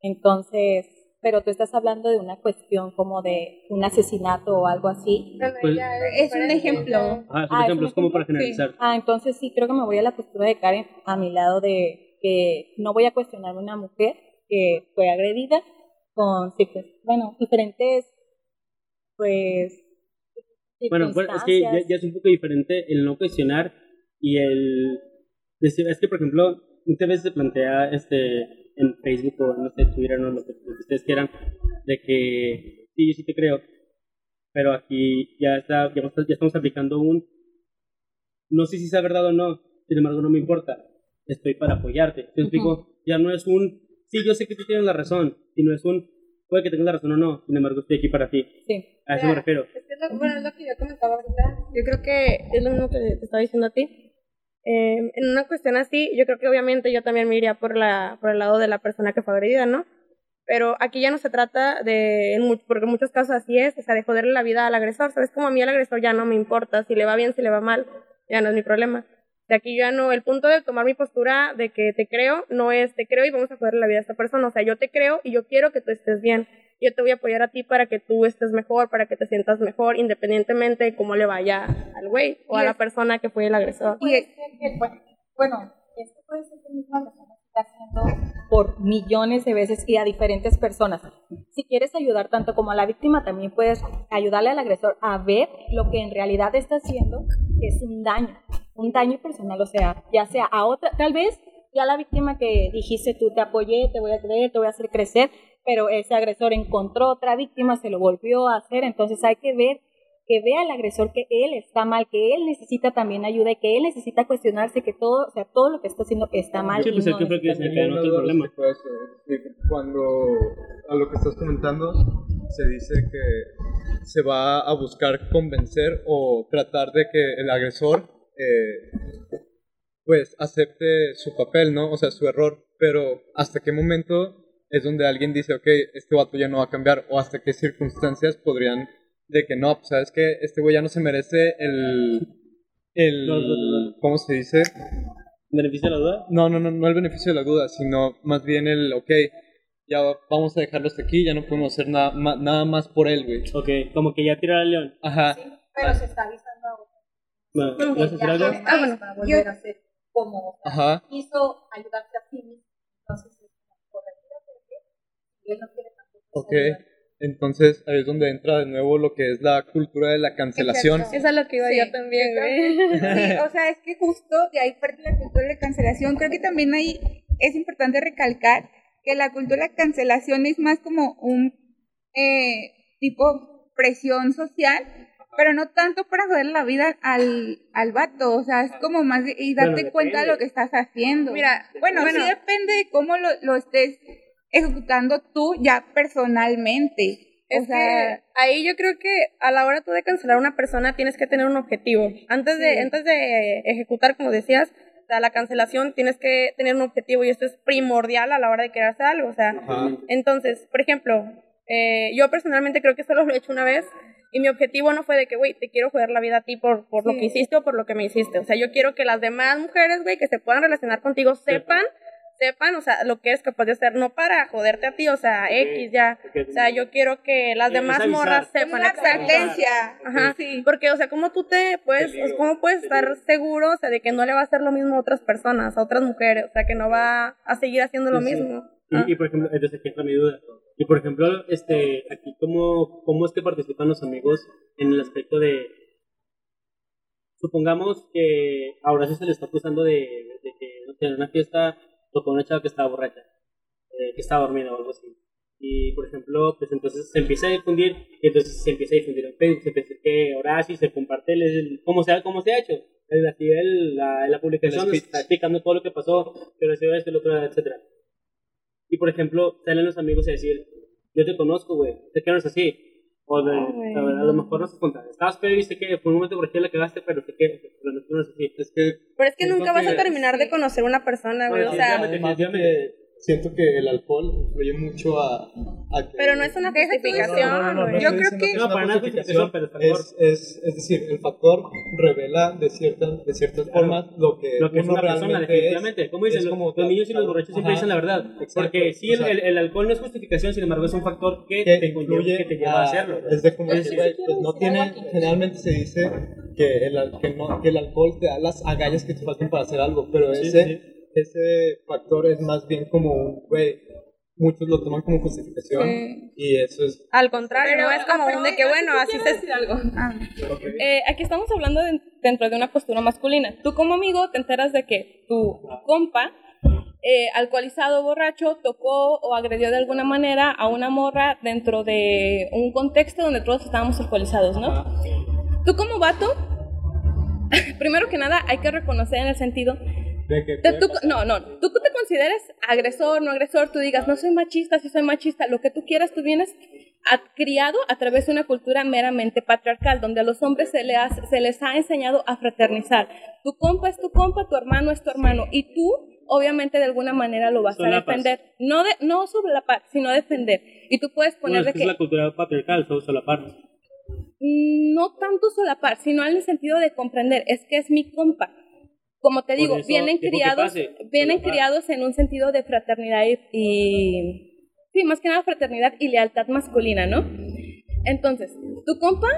Entonces, pero tú estás hablando de una cuestión como de un asesinato o algo así. Pues- Es un ejemplo. Ajá, es un Ah, ¿es ejemplo, es como para generalizar. Ah, entonces sí, creo que me voy a la postura de Karen a mi lado de que no voy a cuestionar a una mujer que fue agredida con, sí, pues, bueno, diferentes, pues, Bueno, bueno, es que ya, ya es un poco diferente el no cuestionar y el decir, es que por ejemplo, muchas veces se plantea este en Facebook o no sé, Twitter, no lo que, lo que ustedes quieran, de que sí, yo sí te creo, pero aquí ya está, ya, estamos- ya estamos aplicando un no sé si sea verdad o no, sin embargo no me importa, estoy para apoyarte. ¿Te explico? Ya no es un sí, yo sé que tú tienes la razón, sino es un puede que tengas la razón o no, sin embargo estoy aquí para ti. Sí. A eso me refiero. Es que es lo, bueno, es lo que yo comentaba ahorita. Yo creo que es lo mismo que te estaba diciendo a ti. Eh, en una cuestión así, yo creo que obviamente yo también me iría por, la, por el lado de la persona que fue agredida, ¿no? Pero aquí ya no se trata de, porque en muchos casos así es, o sea, de joderle la vida al agresor, ¿sabes? Como a mí el agresor ya no me importa, si le va bien, si le va mal, ya no es mi problema. De aquí ya no, el punto de tomar mi postura de que te creo, no es te creo y vamos a joderle la vida a esta persona, o sea, yo te creo y yo quiero que tú estés bien. Yo te voy a apoyar a ti para que tú estés mejor, para que te sientas mejor, independientemente de cómo le vaya al güey o Y a la es- persona que fue el agresor. Que, bueno, bueno, esto puede ser que misma persona está haciendo por millones de veces y a diferentes personas. Si quieres ayudar tanto como a la víctima, también puedes ayudarle al agresor a ver lo que en realidad está haciendo, que es un daño, un daño personal, o sea, ya sea a otra, tal vez ya la víctima que dijiste tú te apoyé, te voy a creer, te voy a hacer crecer, pero ese agresor encontró otra víctima, se lo volvió a hacer, entonces hay que ver que vea al agresor que él está mal, que él necesita también ayuda y que él necesita cuestionarse que todo, o sea, todo lo que está haciendo está mal. Sí, y pues no que fue es- que se en uno otro problema. que puede ser, cuando a lo que estás comentando se dice que se va a buscar convencer o tratar de que el agresor eh, pues acepte su papel, ¿no? O sea, su error, pero hasta qué momento es donde alguien dice, ok, este vato ya no va a cambiar, o hasta qué circunstancias podrían de que no, pues sabes que este güey ya no se merece el, el, No, no, no, no. ¿cómo se dice? ¿Beneficio de la duda? No, no, no, no el beneficio de la duda, sino más bien el, ok, ya vamos a dejarlo hasta aquí, ya no podemos hacer nada, ma- nada más por él, güey. Ok, como que ya tirar al león. Ajá, Pero se está avisando a Bueno, ¿vas a algo? Ah, bueno, volver a ser como o sea, ajá. quiso ayudarse a sí mismo. Entonces, es como, corregir y él no quiere tampoco Ok, entonces ahí es donde entra de nuevo lo que es la cultura de la cancelación. Eso es lo que iba Sí, yo también, yo güey. *laughs* *laughs* Sí, o sea, es que justo de ahí parte la cultura de cancelación. Creo que también ahí es importante recalcar que la cultura de cancelación es más como un eh, tipo presión social, pero no tanto para joder la vida al, al vato, o sea, es como más de, y darte Bueno, cuenta de lo que estás haciendo. Mira, bueno, bueno. sí depende de cómo lo, lo estés ejecutando tú ya personalmente. O Es sea, que ahí yo creo que a la hora tú de cancelar a una persona tienes que tener un objetivo. Antes de, Sí. antes de ejecutar, como decías, o sea, la cancelación tienes que tener un objetivo y esto es primordial a la hora de querer hacer algo. O sea, Ajá. entonces, por ejemplo, eh, yo personalmente creo que solo lo he hecho una vez y mi objetivo no fue de que, güey, te quiero joder la vida a ti por, por lo que hiciste o por lo que me hiciste. O sea, yo quiero que las demás mujeres, güey, que se puedan relacionar contigo sepan, sepan, o sea, lo que eres capaz de hacer, no para joderte a ti, o sea, X ya. O sea, yo quiero que las demás avisar. morras sepan una exacto. advertencia. Ajá, Sí. porque, o sea, ¿cómo tú te puedes, o sea, cómo puedes estar seguro, o sea, de que no le va a hacer lo mismo a otras personas, a otras mujeres, o sea, que no va a seguir haciendo lo Sí, sí. mismo? Ah. Y, y, por ejemplo, entonces aquí entra mi duda. Y por ejemplo, este, aquí, ¿cómo, ¿cómo es que participan los amigos en el aspecto de. Supongamos que ahora sí se le está acusando de, de que no sé, en una fiesta tocó una chava que estaba borracha, eh, que estaba dormida o algo así. Y por ejemplo, pues entonces se empieza a difundir, y entonces se empieza a difundir en Facebook, se empieza que sí se comparte, el, como, se ha, como se ha hecho, el, así el- la, la publicación está explicando todo lo que pasó, que recibió esto, el otro, etcétera. Y por ejemplo, salen los amigos a decir, yo te conozco, güey, sé que no es así. O de, Ah, a, ver, a lo mejor no se cuenta. Estabas pedo y sé que por un momento por aquí la cagaste, pero sé que pero no, es así. Es que Pero es que nunca vas a que- terminar de conocer una persona, güey, Bueno, o sea, definitivamente. Siento que el alcohol influye mucho a, a que... pero no es una justificación, No, no, no. Yo creo que- es No, para nada justificación, pero es, es, es decir, el factor revela de ciertas, de ciertas Claro. formas lo que, Lo que es una persona, definitivamente. es. Como dicen, los, como los niños y los borrachos siempre dicen la verdad. Exacto, Porque sí, el, el, el alcohol no es justificación, sin embargo, es un factor que, que te, influye que te lleva a, hacerlo. es de como Es que, decir, pues no tiene generalmente se dice que el, al- que, no, que el alcohol te da las agallas que te faltan para hacer algo pero Sí, ese sí. Ese factor es más bien como un güey muchos lo toman como justificación Sí. y eso es Al contrario, Pero, no es como ah, pero un de que, bueno, así se... decir algo. Ah. Eh, aquí estamos hablando de- dentro de una postura masculina. Tú como amigo te enteras de que tu compa, eh, alcoholizado, borracho, tocó o agredió de alguna manera a una morra dentro de un contexto donde todos estábamos alcoholizados, ¿no? Tú como vato, *laughs* primero que nada hay que reconocer en el sentido de que tú- no, no, tú te consideres agresor, no agresor, tú digas, no soy machista, sí soy machista, lo que tú quieras, tú vienes a- criado a través de una cultura meramente patriarcal, donde a los hombres se, le se les ha enseñado a fraternizar. Tu compa es tu compa, tu hermano es tu hermano, y tú, obviamente, de alguna manera lo vas a Solapas. defender. No, de, no sobre la paz, sino defender. Y tú puedes No, poner es de que que es la cultura patriarcal, solo solapar. mm, no tanto solapar, sino en el sentido de comprender, es que es mi compa. Como te digo, eso, vienen criados, pase, vienen criados en un sentido de fraternidad y, y- sí, más que nada fraternidad y lealtad masculina, ¿no? Entonces, tu compa,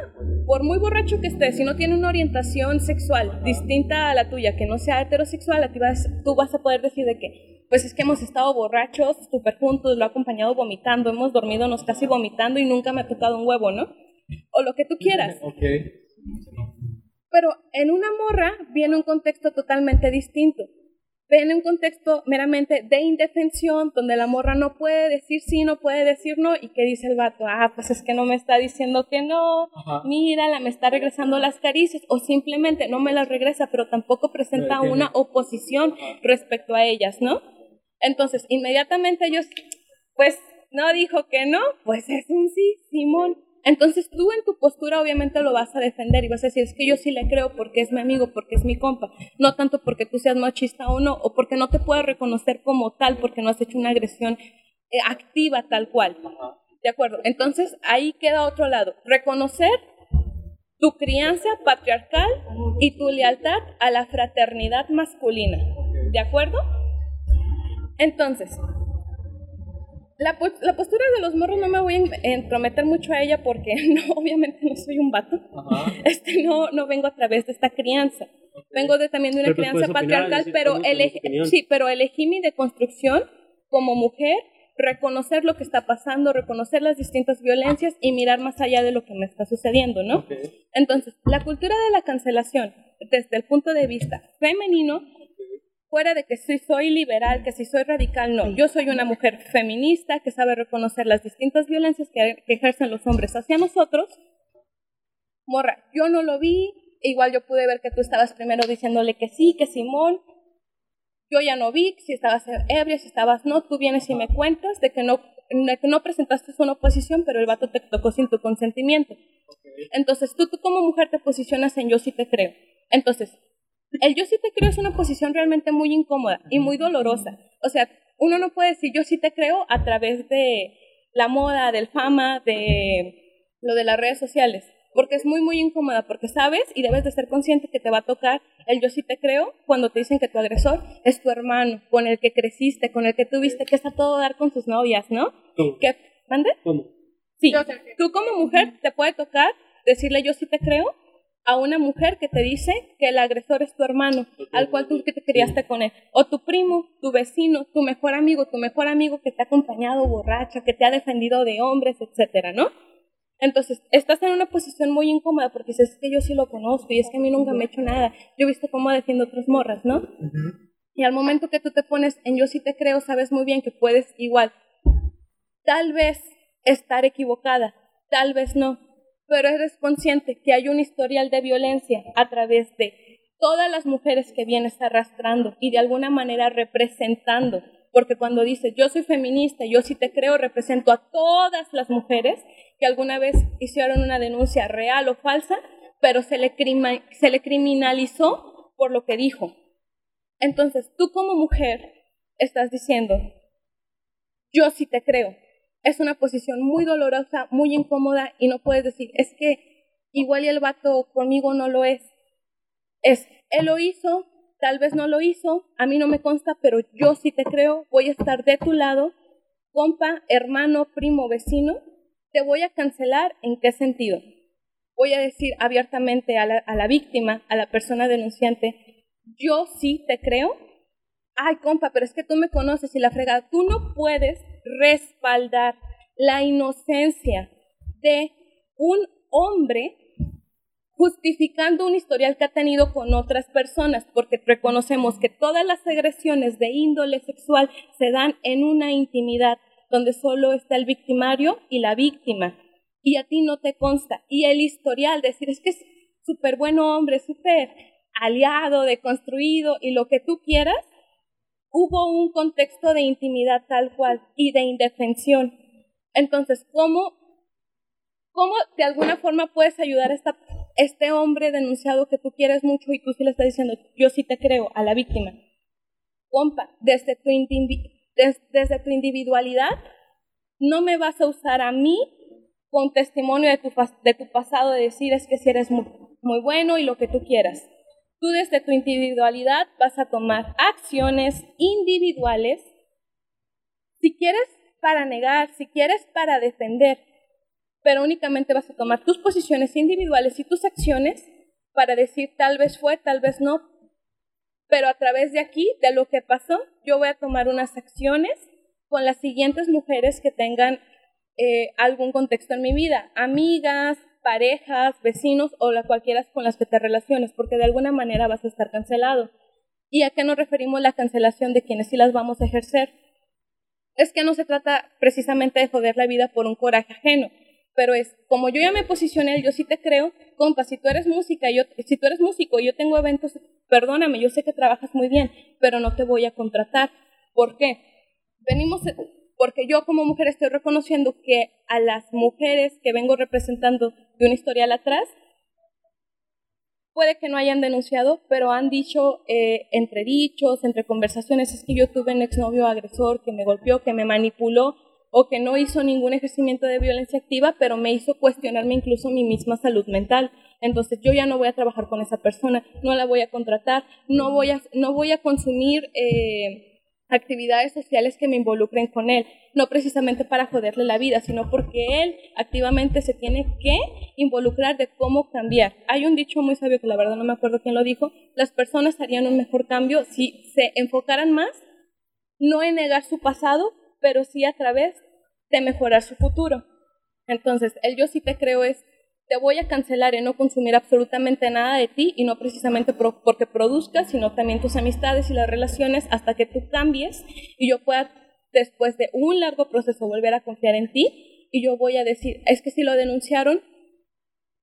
por muy borracho que esté, si no tiene una orientación sexual distinta a la tuya, que no sea heterosexual, a ti vas- tú vas a poder decir de que, pues es que hemos estado borrachos, súper juntos, lo he acompañado vomitando, hemos dormido nos casi vomitando y nunca me ha tocado un huevo, ¿no? O lo que tú quieras. ok Pero en una morra viene un contexto totalmente distinto. Viene un contexto meramente de indefensión, donde la morra no puede decir sí, no puede decir no, y que dice el vato, ah, pues es que no me está diciendo que no, mírala, me está regresando las caricias, o simplemente no me las regresa, pero tampoco presenta No una oposición respecto a ellas, ¿no? Entonces, inmediatamente ellos, pues, no dijo que no, pues es un sí, Simón. Entonces tú en tu postura obviamente lo vas a defender y vas a decir, es que yo sí le creo porque es mi amigo, porque es mi compa, no tanto porque tú seas machista o no, o porque no te puedo reconocer como tal, porque no has hecho una agresión eh, activa tal cual. ¿De acuerdo? Entonces ahí queda otro lado, reconocer tu crianza patriarcal y tu lealtad a la fraternidad masculina. ¿De acuerdo? Entonces, la, la postura de los morros no me voy a en- entrometer mucho a ella porque *laughs* no, obviamente no soy un vato. Este, no, no vengo a través de esta crianza. Vengo de, también de una Pero, pues, crianza opinar, patriarcal, decir pero, elegí, sí, pero elegí mi deconstrucción como mujer, reconocer lo que está pasando, reconocer las distintas violencias y mirar más allá de lo que me está sucediendo, ¿no? Entonces, la cultura de la cancelación, desde el punto de vista femenino, fuera de que si soy liberal, que si soy radical, no. Yo soy una mujer feminista que sabe reconocer las distintas violencias que, que ejercen los hombres hacia nosotros. Morra, yo no lo vi, igual yo pude ver que tú estabas primero diciéndole que sí, que Simón. Yo ya no vi si estabas ebria, si estabas no. Tú vienes y me cuentas de que no, de que no presentaste una oposición, pero el vato te tocó sin tu consentimiento. Entonces tú, tú como mujer te posicionas en yo sí te creo. Entonces, el yo sí te creo es una posición realmente muy incómoda y muy dolorosa. O sea, uno no puede decir yo sí te creo a través de la moda, del fama, de lo de las redes sociales, porque es muy, muy incómoda, porque sabes y debes de ser consciente que te va a tocar el yo sí te creo cuando te dicen que tu agresor es tu hermano, con el que creciste, con el que tuviste que está todo dar con sus novias, ¿no? ¿Cómo? ¿Qué? ¿Mande? ¿Cómo? Sí, tú como mujer te puede tocar decirle yo sí te creo a una mujer que te dice que el agresor es tu hermano, al cual tú que te criaste con él, o tu primo, tu vecino, tu mejor amigo, tu mejor amigo que te ha acompañado borracha, que te ha defendido de hombres, etcétera, ¿no? Entonces, estás en una posición muy incómoda porque dices, es que yo sí lo conozco y es que a mí nunca me ha hecho nada. Yo he visto cómo defiende otras morras, ¿no? Y al momento que tú te pones en yo sí te creo, sabes muy bien que puedes igual, tal vez estar equivocada, tal vez no, pero eres consciente que hay un historial de violencia a través de todas las mujeres que vienes arrastrando y de alguna manera representando, porque cuando dices yo soy feminista, yo sí te creo, represento a todas las mujeres que alguna vez hicieron una denuncia real o falsa, pero se le, crima- se le criminalizó por lo que dijo. Entonces, tú como mujer estás diciendo, yo sí te creo. Es una posición muy dolorosa, muy incómoda y no puedes decir, es que igual el vato conmigo no lo es. Es, él lo hizo, tal vez no lo hizo, a mí no me consta, pero yo sí te creo, voy a estar de tu lado, compa, hermano, primo, vecino, te voy a cancelar en qué sentido. Voy a decir abiertamente a la, a la víctima, a la persona denunciante, yo sí te creo, ay, compa, pero es que tú me conoces y la fregada, tú no puedes respaldar la inocencia de un hombre justificando un historial que ha tenido con otras personas, porque reconocemos que todas las agresiones de índole sexual se dan en una intimidad donde solo está el victimario y la víctima, y a ti no te consta. Y el historial, decir, es que es súper buen hombre, súper aliado, deconstruido y lo que tú quieras, hubo un contexto de intimidad tal cual y de indefensión. Entonces, ¿cómo, cómo de alguna forma puedes ayudar a esta, este hombre denunciado que tú quieres mucho y tú sí le estás diciendo, yo sí te creo, a la víctima? Compa, desde tu, des- desde tu individualidad, no me vas a usar a mí con testimonio de tu, de tu pasado de decir es que si eres muy, muy bueno y lo que tú quieras. Tú desde tu individualidad vas a tomar acciones individuales, si quieres para negar, si quieres para defender, pero únicamente vas a tomar tus posiciones individuales y tus acciones para decir tal vez fue, tal vez no, pero a través de aquí, de lo que pasó, yo voy a tomar unas acciones con las siguientes mujeres que tengan eh, algún contexto en mi vida, amigas, parejas, vecinos o la cualquiera con las que te relaciones, porque de alguna manera vas a estar cancelado. ¿Y a qué nos referimos la cancelación de quienes sí las vamos a ejercer? Es que no se trata precisamente de joder la vida por un coraje ajeno, pero es como yo ya me posicioné, yo sí te creo, compa, si tú eres música, yo, si tú eres músico yo tengo eventos, perdóname, yo sé que trabajas muy bien, pero no te voy a contratar. ¿Por qué? Venimos, porque yo como mujer estoy reconociendo que a las mujeres que vengo representando de un historial atrás, puede que no hayan denunciado, pero han dicho eh, entre dichos, entre conversaciones, es que yo tuve un exnovio agresor que me golpeó, que me manipuló o que no hizo ningún ejercimiento de violencia activa, pero me hizo cuestionarme incluso mi misma salud mental. Entonces yo ya no voy a trabajar con esa persona, no la voy a contratar, no voy a, no voy a consumir eh, actividades sociales que me involucren con él, no precisamente para joderle la vida, sino porque él activamente se tiene que involucrar de cómo cambiar. Hay un dicho muy sabio que la verdad no me acuerdo quién lo dijo, las personas harían un mejor cambio si se enfocaran más, no en negar su pasado, pero sí a través de mejorar su futuro. Entonces, el yo sí te creo es, te voy a cancelar y no consumir absolutamente nada de ti y no precisamente porque produzcas, sino también tus amistades y las relaciones hasta que tú cambies y yo pueda, después de un largo proceso, volver a confiar en ti y yo voy a decir, es que si lo denunciaron,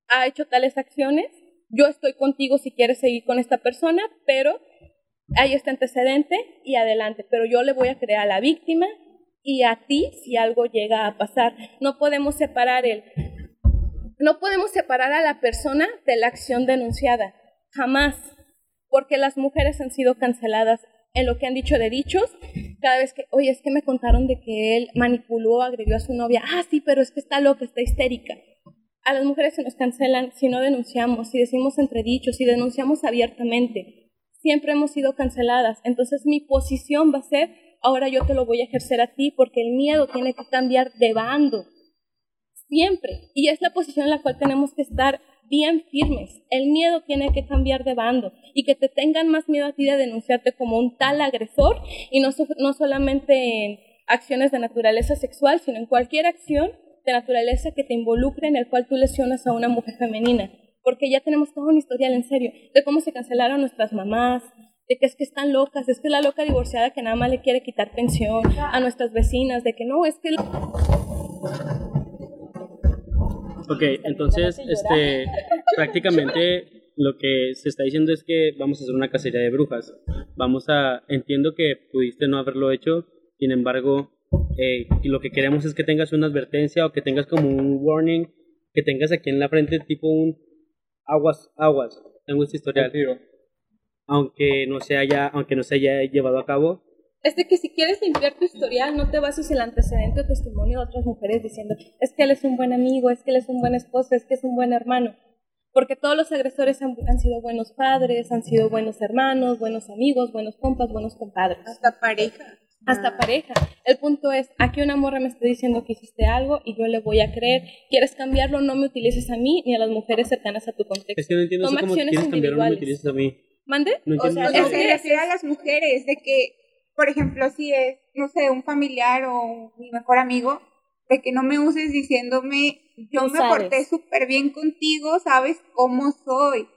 ha hecho tales acciones, yo estoy contigo si quieres seguir con esta persona, pero hay este antecedente y adelante, pero yo le voy a creer a la víctima y a ti si algo llega a pasar. No podemos separar el no podemos separar a la persona de la acción denunciada, jamás, porque las mujeres han sido canceladas en lo que han dicho de dichos, cada vez que, oye, es que me contaron de que él manipuló, agredió a su novia, ah, sí, pero es que está loca, está histérica. A las mujeres se nos cancelan si no denunciamos, si decimos entredichos, si denunciamos abiertamente. Siempre hemos sido canceladas. Entonces mi posición va a ser, ahora yo te lo voy a ejercer a ti porque el miedo tiene que cambiar de bando. Siempre. Y es la posición en la cual tenemos que estar bien firmes. El miedo tiene que cambiar de bando y que te tengan más miedo a ti de denunciarte como un tal agresor y no, no solamente en acciones de naturaleza sexual, sino en cualquier acción de naturaleza que te involucre en el cual tú lesionas a una mujer femenina. Porque ya tenemos todo un historial en serio de cómo se cancelaron nuestras mamás, de que es que están locas, es que la loca divorciada que nada más le quiere quitar pensión a nuestras vecinas, de que no, es que Ok, entonces, este, prácticamente lo que se está diciendo es que vamos a hacer una cacería de brujas. Vamos a, entiendo que pudiste no haberlo hecho, sin embargo, eh, lo que queremos es que tengas una advertencia o que tengas como un warning, que tengas aquí en la frente tipo un aguas, aguas, tengo este historial, aunque no se haya, aunque no se haya llevado a cabo, es de que si quieres limpiar tu historial, no te bases en el antecedente o testimonio de otras mujeres diciendo, es que él es un buen amigo, es que él es un buen esposo, es que es un buen hermano. Porque todos los agresores han, han sido buenos padres, han sido buenos hermanos, buenos amigos, buenos compas, buenos compadres. Hasta pareja. Hasta pareja. El punto es, aquí una morra me está diciendo que hiciste algo y yo le voy a creer. ¿Quieres cambiarlo? No me utilices a mí ni a las mujeres cercanas a tu contexto. es que no entiendo Toma eso cómo acciones quieres cambiar no me utilices a mí. ¿Mande? No O sea, es que- a las mujeres, de que, por ejemplo, si es, no sé, un familiar o mi mejor amigo, de que no me uses diciéndome, yo me porté súper bien contigo, sabes cómo soy.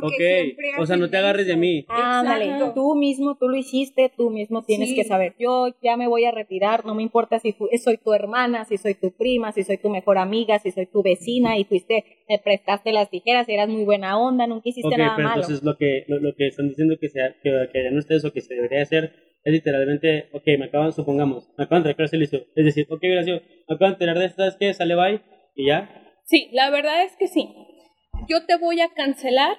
Porque Ok, siempre o sea, no te agarres de mí. Ándale, Exacto. tú mismo, tú lo hiciste, tú mismo tienes Sí. que saber. Yo ya me voy a retirar, no me importa si fu- soy tu hermana, si soy tu prima, si soy tu mejor amiga, si soy tu vecina y fuiste, me prestaste las tijeras, eras muy buena onda, nunca hiciste Ok, nada pero malo. entonces lo que, lo, lo que están diciendo que, sea, que, que harían ustedes o que se debería hacer es literalmente, ok, me acaban, supongamos, me acaban de cárcel listo. Es decir, ok, gracias, me acaban de enterar de estas que sale bye y ya. Sí, la verdad es que sí. Yo te voy a cancelar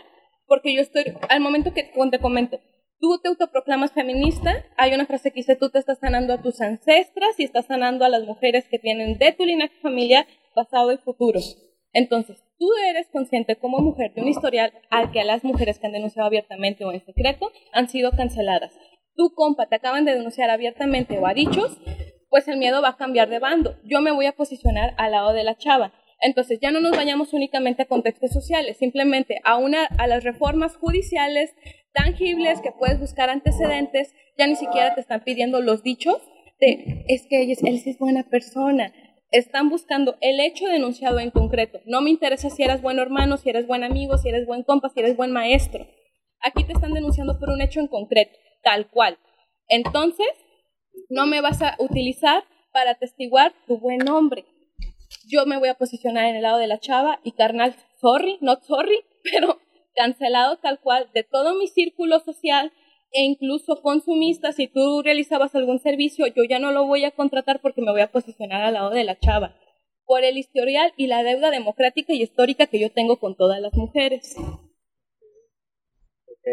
porque yo estoy, al momento que te comento, tú te autoproclamas feminista, hay una frase que dice, tú te estás sanando a tus ancestras y estás sanando a las mujeres que tienen de tu linaje familiar pasado y futuro. Entonces, tú eres consciente como mujer de un historial al que a las mujeres que han denunciado abiertamente o en secreto han sido canceladas. Tu compa te acaban de denunciar abiertamente o a dichos, pues el miedo va a cambiar de bando. Yo me voy a posicionar al lado de la chava. Entonces, ya no nos vayamos únicamente a contextos sociales, simplemente a, una, a las reformas judiciales tangibles que puedes buscar antecedentes, ya ni siquiera te están pidiendo los dichos de, es que él es buena persona. Están buscando el hecho denunciado en concreto. No me interesa si eres buen hermano, si eres buen amigo, si eres buen compa, si eres buen maestro. Aquí te están denunciando por un hecho en concreto, tal cual. Entonces, no me vas a utilizar para atestiguar tu buen nombre. Yo me voy a posicionar en el lado de la chava y carnal, sorry, not sorry, *laughs* pero cancelado tal cual de todo mi círculo social e incluso consumista, si tú realizabas algún servicio, yo ya no lo voy a contratar porque me voy a posicionar al lado de la chava, por el historial y la deuda democrática y histórica que yo tengo con todas las mujeres. Ok.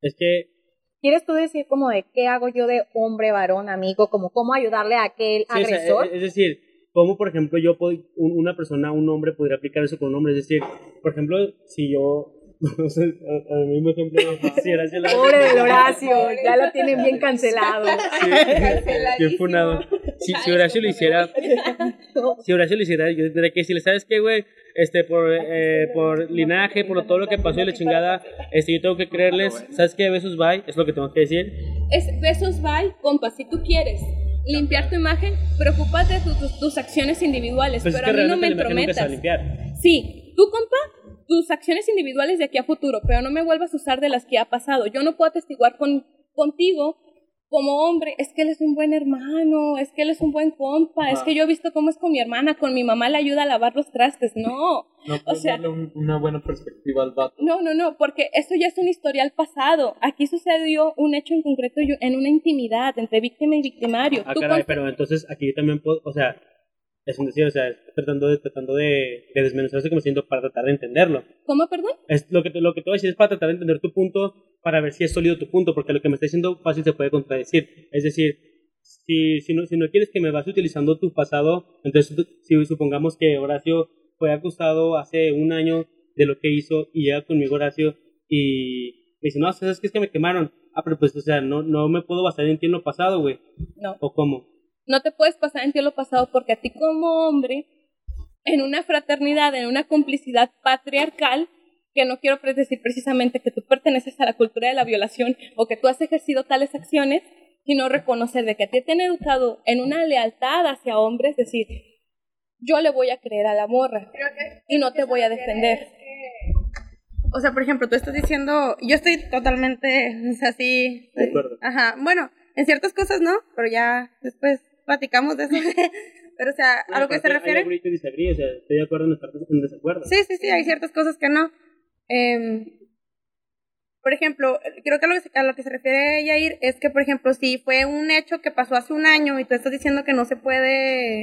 Es que ¿Quieres tú decir como de qué hago yo de hombre, varón, amigo? Como cómo ayudarle a aquel Sí, o sea, agresor. es, es decir, cómo, por ejemplo, yo puedo, un- una persona, un hombre, podría aplicar eso con un hombre. Es decir, por ejemplo, si yo. *laughs* No sé, a, a mí, por ejemplo, *laughs* si Horacio la- Pobre del Horacio, ya lo tienen bien cancelado. *laughs* Bien funado. Si, si Horacio lo hiciera, si Horacio lo hiciera, yo tendría que decirle, ¿sabes qué, güey? Este, por, eh, por linaje, por todo lo que pasó y la chingada, este, yo tengo que creerles, ¿sabes qué? Besos, bye, es lo que tengo que decir. Es besos, bye, compa, si tú quieres limpiar tu imagen, preocúpate de tus, acciones individuales, Pues es pero que a mí no me limpiar. Sí, tú, compa, tus acciones individuales de aquí a futuro, pero no me vuelvas a usar de las que ha pasado. Yo no puedo atestiguar con, contigo como hombre, es que él es un buen hermano, es que él es un buen compa, es que yo he visto cómo es con mi hermana, con mi mamá le ayuda a lavar los trastes. No, No *laughs* O sea- darle un- una buena perspectiva al vato. no, no, no, porque eso ya es un historial pasado. Aquí sucedió un hecho en concreto en una intimidad entre víctima y victimario. Ah, Tú caray, pero entonces aquí yo también puedo, o sea, es un decir, o sea, estoy tratando de, tratando de, de desmenuzarse como siento para tratar de entenderlo. ¿Cómo, perdón? Es, lo, que te, lo que te voy a decir es para tratar de entender tu punto, para ver si es sólido tu punto, porque lo que me está diciendo fácil se puede contradecir. Es decir, si, si, no, si no quieres que me vas utilizando tu pasado, entonces si supongamos que Horacio fue acusado hace un año de lo que hizo y llega conmigo Horacio y me dice, no, ¿sabes qué es que me quemaron? Ah, pero pues, o sea, no, no me puedo basar en ti en lo pasado, güey. No. ¿O cómo? No te puedes pasar en ti lo pasado porque a ti como hombre, en una fraternidad, en una complicidad patriarcal, que no quiero decir precisamente que tú perteneces a la cultura de la violación o que tú has ejercido tales acciones, sino reconocer de que te han educado en una lealtad hacia hombres, decir, yo le voy a creer a la morra y no te voy a defender. O sea, por ejemplo, tú estás diciendo, yo estoy totalmente, o sea, sí. De acuerdo. Ajá, bueno, en ciertas cosas no, pero ya después platicamos de eso. *laughs* pero, o sea, a lo que se Hay refiere. disagree, o sea, estoy de acuerdo en estar en desacuerdo. Sí, sí, sí, hay ciertas cosas que no. Em, por ejemplo, creo que a lo que, se- a lo que se refiere Yair es que, por ejemplo, si fue un hecho que pasó hace un año y tú estás diciendo que no se puede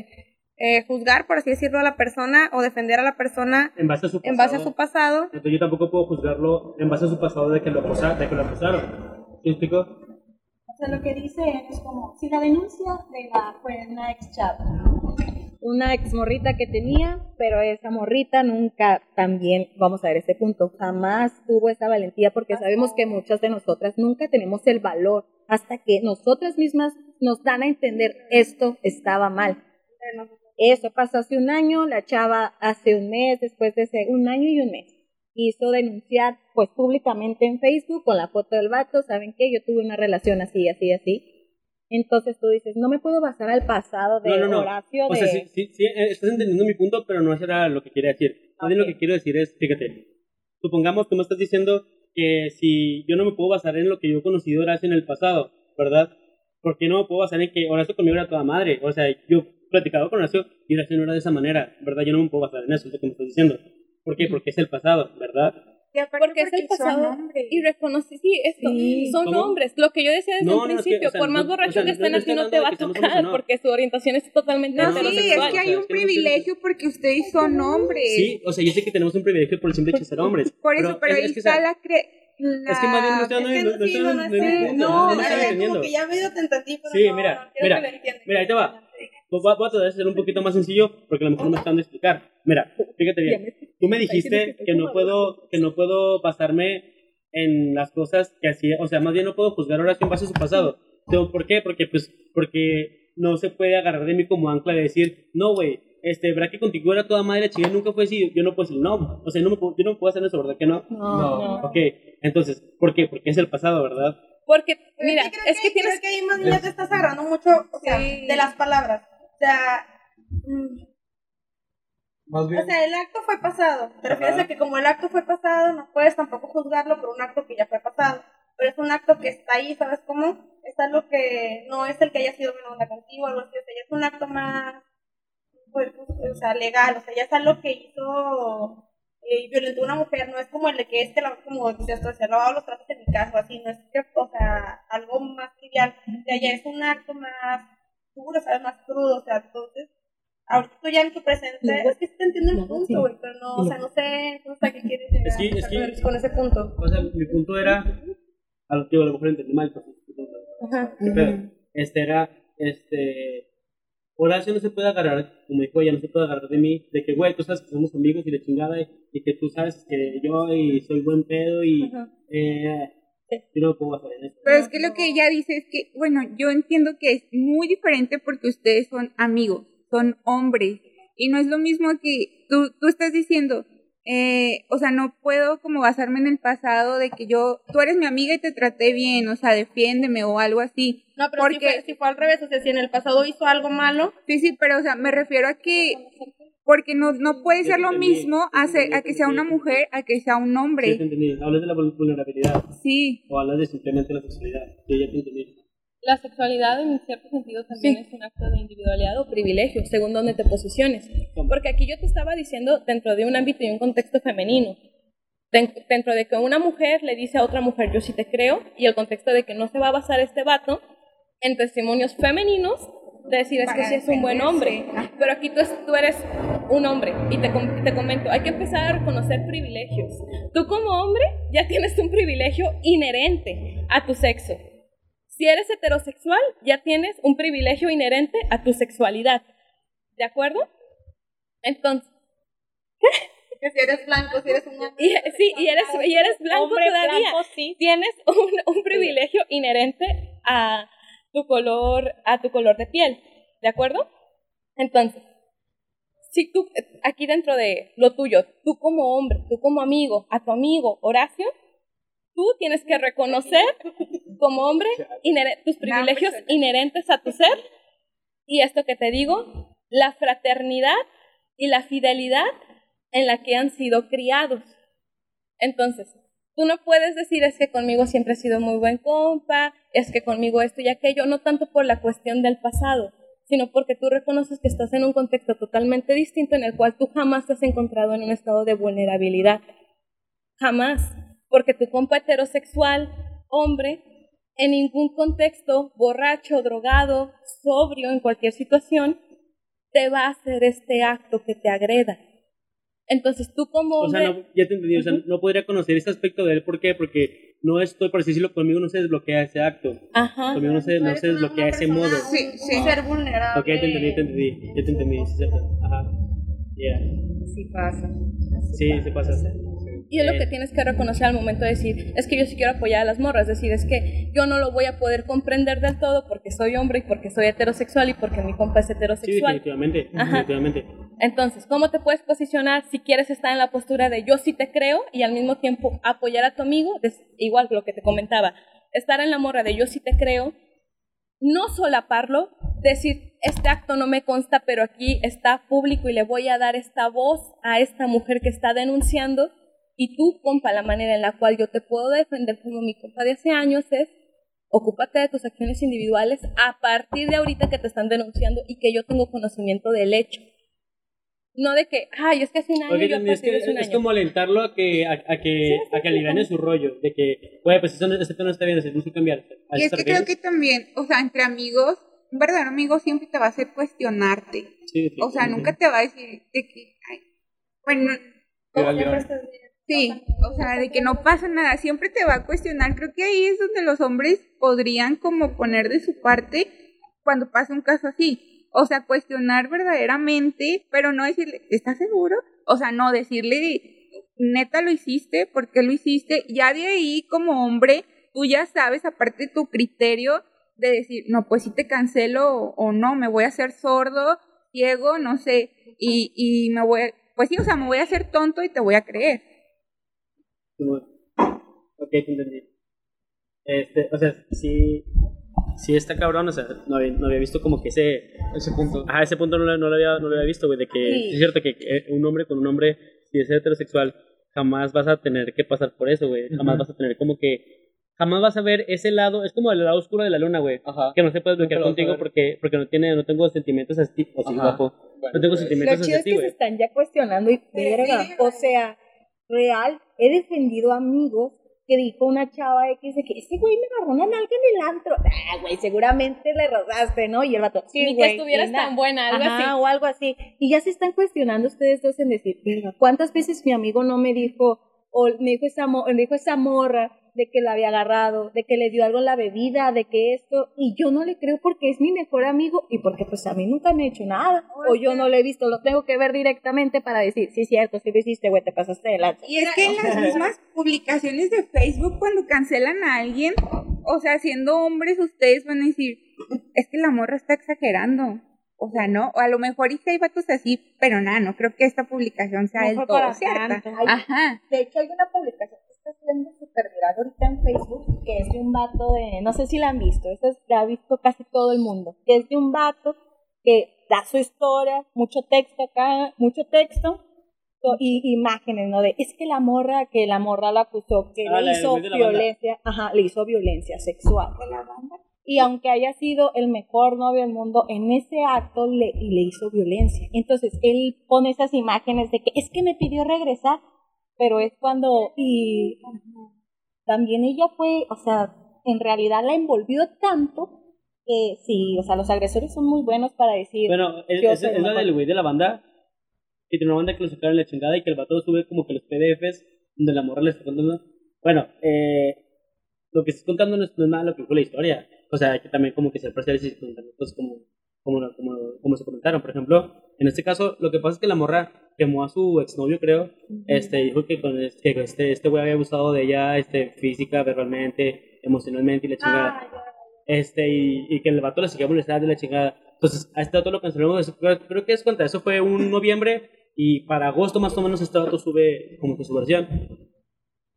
eh, juzgar, por así decirlo, a la persona o defender a la persona En base a su pasado. en base a su pasado, Entonces yo tampoco puedo juzgarlo en base a su pasado de que lo, de que lo acusaron. ¿Sí me explico? O sea, lo que dice es como, si la denuncia de la fue una ex chava, ¿no? Una ex morrita que tenía, pero esa morrita nunca también, vamos a ver ese punto, jamás tuvo esa valentía porque sabemos que muchas de nosotras nunca tenemos el valor hasta que nosotras mismas nos dan a entender esto estaba mal. Eso pasó hace un año, la chava hace un mes, después de ese, un año y un mes, quiso denunciar pues públicamente en Facebook con la foto del vato, ¿saben qué? Yo tuve una relación así, así, así. Entonces tú dices, no me puedo basar al pasado de No, no, no. Horacio O de... sea, sí, sí, sí, eh, estás entendiendo mi punto, pero no eso era lo que quería decir. Más bien lo que quiero decir es, fíjate, supongamos que me estás diciendo que si yo no me puedo basar en lo que yo he conocido Horacio en el pasado, ¿verdad? Porque no me puedo basar en que Horacio conmigo era toda madre. O sea, yo he platicado con Horacio y Horacio no era de esa manera, ¿verdad? Yo no me puedo basar en eso, es lo que me estás diciendo. ¿Por qué? Porque es el pasado, ¿verdad? Porque es el pasado y reconoce, sí, esto, Sí. son ¿Cómo? hombres. Lo que yo decía desde No, un no, es que, principio, o sea, por más no- borracho o sea, que no- estén no a ti estoy no te va a tocar no. porque su orientación es totalmente No, no, no, sí, es que hay un no privilegio porque ustedes son hombres. Sí, o sea, yo sé que tenemos un privilegio por el simple hecho de ser hombres. Por eso, pero, es- ahí está la, cre Es que más bien no estoy Es dando que mi- no- no no, no no, no no, mira, no ahí te va. Pues voy a tratar de hacerlo un poquito más sencillo porque a lo mejor no me están de explicar. Mira, fíjate bien. Tú me dijiste que no puedo, que no puedo basarme en las cosas que hacía, o sea, más bien no puedo juzgar ahora en base a su pasado. ¿Por qué? Porque pues, porque no se puede agarrar de mí como ancla de decir, no, güey, este, ¿verdad que contigo era toda madre chica? Nunca fue así, yo no puedo decir, no, o sea, no me puedo- yo no puedo hacer eso, ¿verdad que no? No. Ok, entonces, ¿por qué? Porque es el pasado, ¿verdad? Porque, mira, es que tienes creo que ahí más bien te estás agarrando mucho, o sea, Sí. de las palabras. O sea, mm, Más bien, o sea, el acto fue pasado. Te refieres a que como el acto fue pasado, no puedes tampoco juzgarlo por un acto que ya fue pasado. Pero es un acto que está ahí, ¿sabes cómo? Es algo que no es el que haya sido onda contigo, algo así. O sea, ya es un acto más, pues, o sea, legal. O sea, ya es algo que hizo eh, violentó a una mujer, no es como el de que este, la- como decías tú, se ha lavado los trastos en mi casa, o así, no es que, o sea, algo más trivial, de allá es un acto más ¿sabes? Más crudo, o sea, entonces, ahorita tú ya en tu presente, es que sí te entiendo el punto, güey, pero no, o sea, no sé, no sé a qué quieres llegar Es que- es que- con- ese punto. O sea, mi punto era. A lo, digo, a lo mejor entendí mal. pues, Ajá. ¿qué pedo? Este era. Este. Horacio no se puede agarrar, como dijo ella, no se puede agarrar de mí, de que, güey, tú sabes que somos amigos y de chingada, y, y que tú sabes que yo y soy buen pedo y. Ajá. *laughs* Yo no puedo hacer eso. Pero es que lo que ella dice es que, bueno, yo entiendo que es muy diferente porque ustedes son amigos, son hombres. Y no es lo mismo que tú, tú estás diciendo, eh, o sea, no puedo como basarme en el pasado de que yo, tú eres mi amiga y te traté bien, o sea, defiéndeme o algo así. No, pero si Porque- fue, si fue al revés, o sea, si en el pasado hizo algo malo, Sí, sí, pero o sea, me refiero a que, porque no, no puede ser lo mismo a, ser- a que sea una mujer, a que sea un Sí, te hombre. entendí. Hablas de la vul- vulnerabilidad Sí, o hablas de simplemente la sexualidad. Sí, ya te entendí. La sexualidad en cierto sentido también es un acto de individualidad o privilegio, según donde te posiciones. Porque aquí yo te estaba diciendo dentro de un ámbito y un contexto femenino. Den- Dentro de que una mujer le dice a otra mujer, yo sí te creo, y el contexto de que no se va a basar este vato en testimonios femeninos decir es que sí es un buen hombre. Pero aquí tú, tú eres un hombre y te, te comento, hay que empezar a reconocer privilegios. Tú como hombre ya tienes un privilegio inherente a tu sexo. Si eres heterosexual, ya tienes un privilegio inherente a tu sexualidad. ¿De acuerdo? Entonces, *laughs* que si eres blanco, si eres un hombre. y, sí, y eres, y eres blanco Hombre todavía. blanco, sí. Tienes un, un privilegio inherente a tu color, a tu color de piel. ¿De acuerdo? Entonces, si tú, aquí dentro de lo tuyo, tú como hombre, tú como amigo, a tu amigo Horacio, tú tienes que reconocer como hombre tus privilegios inherentes a tu ser y esto que te digo, la fraternidad y la fidelidad en la que han sido criados. Entonces, tú no puedes decir es que conmigo siempre he sido muy buen compa, es que conmigo esto y aquello, no tanto por la cuestión del pasado, sino porque tú reconoces que estás en un contexto totalmente distinto en el cual tú jamás te has encontrado en un estado de vulnerabilidad. Jamás. Porque tu compa heterosexual, hombre, en ningún contexto, borracho, drogado, sobrio, en cualquier situación, te va a hacer este acto que te agreda. Entonces tú como O hombre... sea, no, ya te entendí. O sea, no podría conocer ese aspecto de él. ¿Por qué? Porque no estoy, por así decirlo, conmigo no se desbloquea ese acto. Ajá. Conmigo no se, no se desbloquea ese modo. Sí, sí. ser vulnerable. Ok, te entendí, te entendí. Ya te entendí. Sí, Ajá. Yeah. sí pasa. Sí, se pasa. Y es lo que tienes que reconocer al momento de decir, es que yo sí quiero apoyar a las morras, es decir, es que yo no lo voy a poder comprender del todo porque soy hombre y porque soy heterosexual y porque mi compa es Sí, heterosexual. definitivamente. Ajá. Definitivamente. Entonces, ¿cómo te puedes posicionar si quieres estar en la postura de yo sí te creo y al mismo tiempo apoyar a tu amigo? Igual que lo que te comentaba, estar en la morra de yo sí te creo, no solaparlo, decir, este acto no me consta, pero aquí está público y le voy a dar esta voz a esta mujer que está denunciando. Y tú, compa, la manera en la cual yo te puedo defender como mi compa de hace años es, ocúpate de tus acciones individuales a partir de ahorita que te están denunciando y que yo tengo conocimiento del hecho. No de que, ay, es que hace un año Porque yo es, que hace un es año. como alentarlo a que, a, a que, a que aliviane su rollo. De que, güey, pues eso no, esto no está bien, se tiene que cambiar. ¿A Y es que creo que también, o sea, entre amigos, un verdadero amigo siempre te va a hacer cuestionarte. Sí, O sea, nunca te va a decir de que, ay, bueno, Era Siempre estás bien. Sí, o sea, de que no pasa nada, siempre te va a cuestionar. Creo que ahí es donde los hombres podrían como poner de su parte cuando pasa un caso así. O sea, cuestionar verdaderamente, pero no decirle, ¿estás seguro? O sea, no decirle, neta lo hiciste, ¿por qué lo hiciste? Ya de ahí, como hombre, tú ya sabes, aparte de tu criterio, de decir, no, pues si te cancelo o, no, me voy a hacer sordo, ciego, no sé, y, y me voy, pues sí, o sea, me voy a hacer tonto y te voy a creer. Como- Ok, te entendí. Este, o sea, sí, sí está cabrón, o sea, no había, no había visto como que ese, Ese punto. ajá, ese punto no, lo- no lo había, no lo había visto, güey, de que Sí. es cierto que un hombre con un hombre, si es heterosexual, jamás vas a tener que pasar por eso, güey, jamás Ujú. vas a tener como que, jamás vas a ver ese lado, es como el lado oscuro de la luna, güey, Ajá. que no se puede bloquear a contigo porque, porque no tiene, no tengo sentimientos así, o sí, Ajá. guapo, Bueno, no tengo pues, sentimientos Lo chido hacia es que se están ya cuestionando y verga. O sea, real, he defendido amigos que dijo una chava X de que ese güey me agarró una nalga en el antro. Ah, güey, seguramente le rozaste, ¿no? Y el vato, sí, Ni que estuvieras tan buena, algo Ajá, así. o algo así. Y ya se están cuestionando ustedes dos en decir, "Verga, ¿cuántas veces mi amigo no me dijo, o me dijo esa, me dijo esa morra de que la había agarrado, de que le dio algo en la bebida, de que esto, y yo no le creo porque es mi mejor amigo y porque pues a mí nunca me ha hecho nada, o yo no lo he visto, lo tengo que ver directamente para decir, sí, cierto, sí lo hiciste, güey, te pasaste de lanza. Y es que en las mismas *laughs* publicaciones de Facebook, cuando cancelan a alguien, o sea, siendo hombres, ustedes van a decir, es que la morra está exagerando. O sea, no, o a lo mejor y si hay vatos así, pero nada, no creo que esta publicación sea No del todo cierta. Ajá. De hecho, hay una publicación que está siendo súper viral ahorita en Facebook, que es de un vato de, no sé si la han visto, esta es- la ha visto casi todo el mundo, que es de un vato que da su historia, mucho texto acá, mucho texto, so- y imágenes, ¿no? De, es que la morra, que la morra la acusó, que Ah, la le del hizo de la banda. violencia, ajá, le hizo violencia sexual. Y aunque haya sido el mejor novio del mundo, en ese acto le, le hizo violencia. Entonces, él pone esas imágenes de que es que me pidió regresar, pero es cuando... Y también ella fue, o sea, en realidad la envolvió tanto que sí, o sea, los agresores son muy buenos para decir... Bueno, es, es- la del güey de la banda. Que tiene una banda que lo sacaron la chingada y que el vato sube como que los PDFs donde la morra le está contando. Bueno, eh, lo que estás contando no es, no es nada lo que fue la historia. O sea, hay que también como que ser parciales y cosas como, como, como, como se comentaron. Por ejemplo, en este caso, lo que pasa es que la morra quemó a su exnovio, creo. Este, dijo que con este, que este, este güey había abusado de ella, este, física, verbalmente, emocionalmente y la chingada este y, y que el vato le seguía molestando de la chingada. Entonces, a este vato lo cancelamos, creo, creo que es cuenta, eso fue un noviembre y para agosto más o menos este vato sube como que su versión.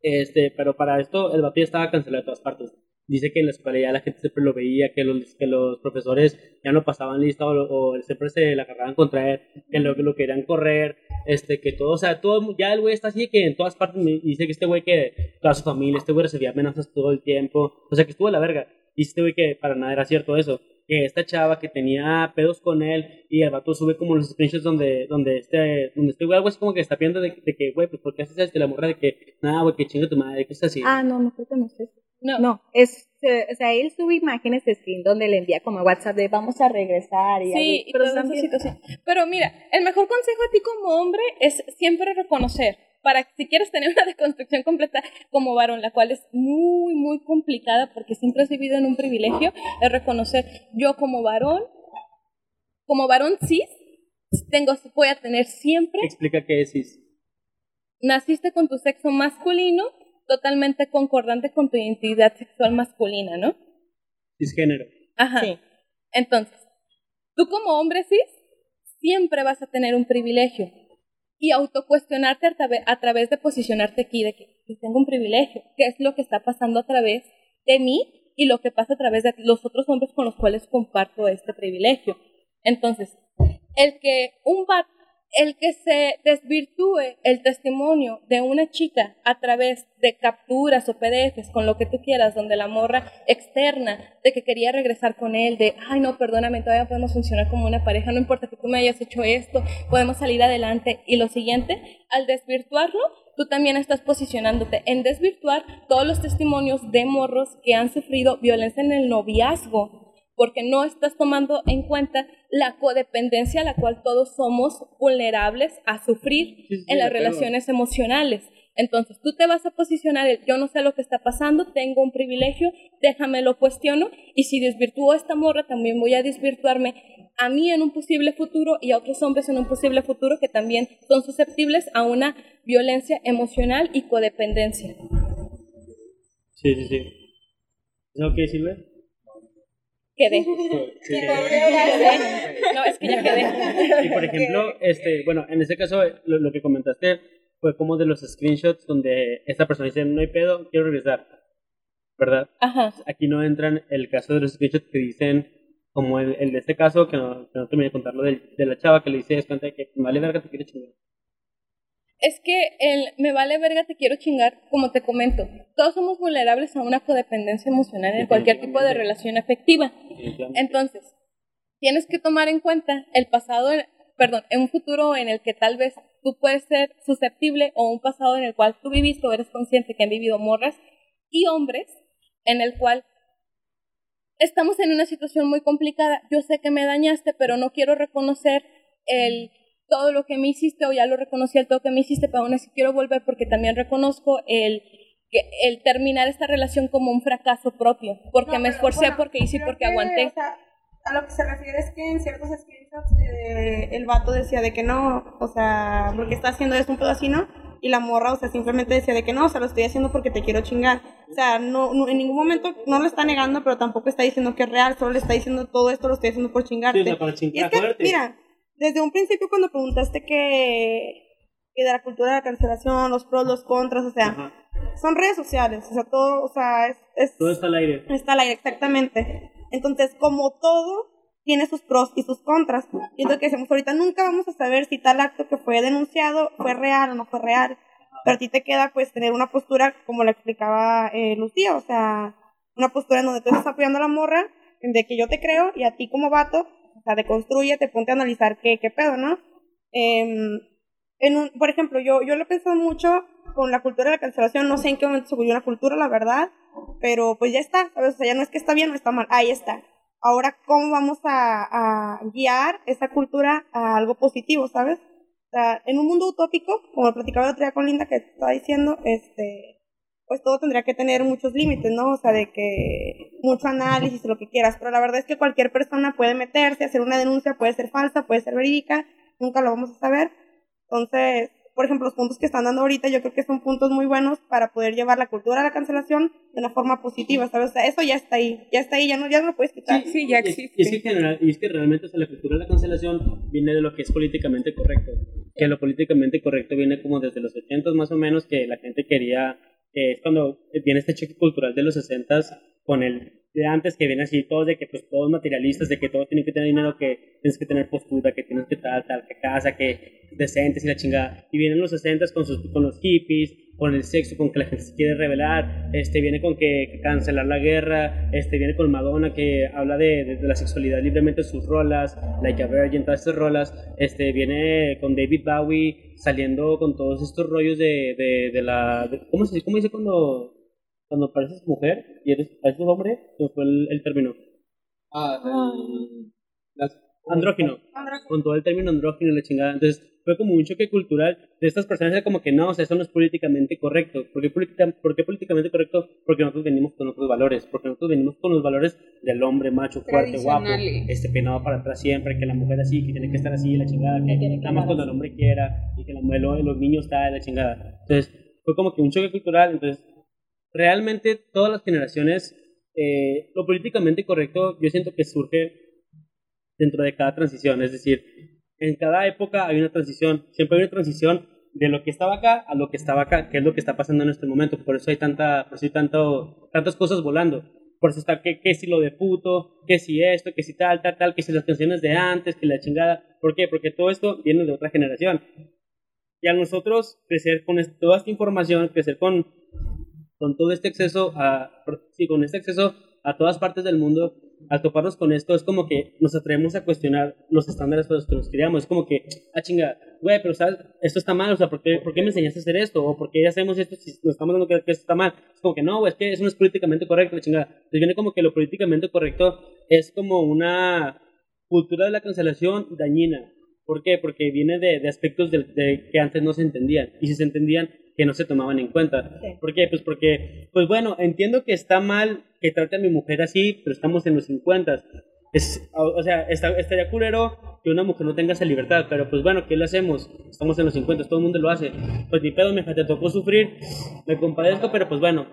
Este, pero para esto el vato ya estaba cancelado de todas partes. Dice que en la escuela ya la gente siempre lo veía, que los, que los profesores ya no pasaban lista o, o siempre se la agarraban contra él, que lo, lo querían correr, este, que todo, o sea, todo, ya el güey está así que en todas partes dice que este güey que toda su familia, este güey recibía amenazas todo el tiempo, o sea, que estuvo a la verga. Y este güey que para nada era cierto eso, que esta chava que tenía pedos con él y el vato sube como los screenshots donde, donde este, donde este güey algo así como que está pidiendo de, de que, güey, pues ¿por qué haces esto? La morra de que, nada, güey, que chinga tu madre, que es así. Ah, no, no creo que no sé. No. No, es, o sea, él sube imágenes de screen donde le envía como a WhatsApp de vamos a regresar y Sí, ahí- y pero situación. Pero mira, el mejor consejo a ti como hombre es siempre reconocer. Para que si quieres tener una *laughs* deconstrucción completa como varón, la cual es muy, muy complicada porque siempre has vivido en un privilegio, es reconocer yo como varón, como varón cis, tengo, voy a tener siempre Explica qué es cis. naciste con tu sexo masculino totalmente concordante con tu identidad sexual masculina, ¿no? Cisgénero. Ajá. Sí. Entonces, tú como hombre cis siempre vas a tener un privilegio y autocuestionarte a, a través de posicionarte aquí de que "Yo tengo un privilegio, qué es lo que está pasando a través de mí y lo que pasa a través de los otros hombres con los cuales comparto este privilegio. Entonces, el que un va- el que se desvirtúe el testimonio de una chica a través de capturas o PDFs con lo que tú quieras, donde la morra externa de que quería regresar con él, de ay no, perdóname, todavía podemos funcionar como una pareja, no importa que tú me hayas hecho esto, podemos salir adelante. Y lo siguiente, al desvirtuarlo, tú también estás posicionándote en desvirtuar todos los testimonios de morros que han sufrido violencia en el noviazgo porque no estás tomando en cuenta la codependencia a la cual todos somos vulnerables a sufrir Sí, sí, en las relaciones emocionales. Entonces, tú te vas a posicionar, el, yo no sé lo que está pasando, tengo un privilegio, déjame lo cuestiono, y si desvirtúo a esta morra, también voy a desvirtuarme a mí en un posible futuro y a otros hombres en un posible futuro que también son susceptibles a una violencia emocional y codependencia. Sí, sí, sí. ¿No qué sirve? Quedé. *laughs* Sí. No, es que ya quedé. Y por ejemplo, este, bueno, en este caso, lo, lo que comentaste fue como de los screenshots donde esta persona dice, no hay pedo, quiero regresar. ¿Verdad? Ajá. Aquí no entran el caso de los screenshots que dicen, como el, el de este caso, que no, que no terminé de contarlo, de, de la chava que le dice, es cuenta de que vale verga, te quiere chingar. Es que el me vale verga, te quiero chingar, como te comento. Todos somos vulnerables a una codependencia emocional en cualquier tipo de relación afectiva. Entonces, tienes que tomar en cuenta el pasado perdón, en un futuro en el que tal vez tú puedes ser susceptible o un pasado en el cual tú viviste o eres consciente que han vivido morras y hombres en el cual estamos en una situación muy complicada. Yo sé que me dañaste, pero no quiero reconocer el todo lo que me hiciste o ya lo reconocí el todo que me hiciste, pero aún así quiero volver porque también reconozco el que el terminar esta relación como un fracaso propio, porque No, me pero, esforcé, bueno, porque hice y porque que, aguanté. o sea, a lo que se refiere es que en ciertos screenshots eh, el vato decía de que no, o sea, porque está haciendo esto un pedo así, ¿no? Y la morra, o sea, simplemente decía de que no, o sea, lo estoy haciendo porque te quiero chingar. O sea, no, no- en ningún momento no lo está negando, pero tampoco está diciendo que es real, solo le está diciendo todo esto lo estoy haciendo por Sí, chingarte. o sea, para Y es chingar que, fuerte. mira, desde un principio cuando preguntaste que, que de la cultura de la cancelación, los pros, los contras, o sea, Ajá. son redes sociales, o sea, todo, o sea, es, es Todo está al aire. está al aire, exactamente. Entonces, como todo, tiene sus pros y sus contras. Y es lo que decimos ahorita, nunca vamos a saber si tal acto que fue denunciado fue real o no fue real. Pero a ti te queda, pues, tener una postura, como la explicaba eh, Lucía, o sea, una postura en donde tú estás apoyando a la morra, de que yo te creo, y a ti como vato, sea, deconstruye, te ponte a analizar qué, qué pedo, ¿no? Em, en un, por ejemplo, yo, yo lo he pensado mucho con la cultura de la cancelación, no sé en qué momento se volvió una cultura, la verdad, pero pues ya está, ¿sabes? O sea, ya no es que está bien o está mal, ahí está. Ahora, ¿cómo vamos a, a guiar esa cultura a algo positivo, ¿sabes? O sea, en un mundo utópico, como platicaba el otro día con Linda, que estaba diciendo, este, pues todo tendría que tener muchos límites, ¿no? O sea, de que mucho análisis, lo que quieras, pero la verdad es que cualquier persona puede meterse, hacer una denuncia, puede ser falsa, puede ser verídica, nunca lo vamos a saber. Entonces, por ejemplo, los puntos que están dando ahorita, yo creo que son puntos muy buenos para poder llevar la cultura de la cancelación de una forma positiva, ¿sabes? O sea, eso ya está ahí, ya está ahí, ya no, ya no lo puedes quitar. Sí, ya Y es- existe. Y es, que general- y es que realmente o sea, la cultura de la cancelación viene de lo que es políticamente correcto. Que lo políticamente correcto viene como desde los 80 más o menos, que la gente quería, que es cuando viene este choque cultural de los 60 con el de antes que viene así, todos de que pues todos materialistas, de que todos tienen que tener dinero, que tienes que tener postura, que tienes que tal, tal, que casa, que decentes y la chingada. Y vienen los 60 con, sus, con los hippies, con el sexo, con que la gente se quiere revelar, este, viene con que, cancelar la guerra, este, viene con Madonna que habla de, la sexualidad libremente en sus rolas, Like a Virgin, todas estas rolas, este, viene con David Bowie saliendo con todos estos rollos de, de, la, ¿cómo se cómo dice cuando, cuando pareces mujer y eres, pareces hombre? ¿Cómo fue el, el término? Ah, el- las- Andrógino con todo el término andrógino y la chingada. Entonces fue como un choque cultural de estas personas, era como que no, o sea, eso no es políticamente correcto. ¿Por qué, por qué políticamente correcto? Porque nosotros venimos con otros valores, porque nosotros venimos con los valores del hombre macho, fuerte, guapo, este peinado para atrás siempre, que la mujer así, que tiene que estar así, la chingada, que nada más cuando el hombre quiera, y que la mujer, los niños está la chingada. Entonces fue como que un choque cultural, entonces realmente todas las generaciones, eh, lo políticamente correcto, yo siento que surge dentro de cada transición, es decir, en cada época hay una transición, siempre hay una transición de lo que estaba acá a lo que estaba acá, que es lo que está pasando en este momento, por eso hay tanta, por eso hay tanto, tantas cosas volando, por eso está que, que si lo de puto, que si esto, que si tal, tal, tal, que si las canciones de antes, que la chingada, ¿por qué? Porque todo esto viene de otra generación. Y a nosotros crecer con toda esta información, crecer con, con todo este acceso a, sí, con este acceso a todas partes del mundo, al toparnos con esto, es como que nos atrevemos a cuestionar los estándares por los que nos criamos. Es como que, ah, chinga, güey, pero ¿sabes? esto está mal, o sea, ¿por qué, ¿por qué me enseñaste a hacer esto? ¿O por qué hacemos esto si nos estamos dando que, esto está mal? Es como que no, güey, es que eso no es políticamente correcto, la chingada. Entonces viene como que lo políticamente correcto es como una cultura de la cancelación dañina. ¿Por qué? Porque viene de, de aspectos de, de que antes no se entendían. Y si se entendían, que no se tomaban en cuenta. Sí. ¿Por qué? Pues porque, pues bueno, entiendo que está mal que trate a mi mujer así, pero estamos en los 50. Es, o o sea, está, estaría culero que una mujer no tenga esa libertad, pero pues bueno, ¿qué le hacemos? Estamos en los 50, todo el mundo lo hace. Pues ni pedo, mija, te tocó sufrir, me compadezco, pero pues bueno,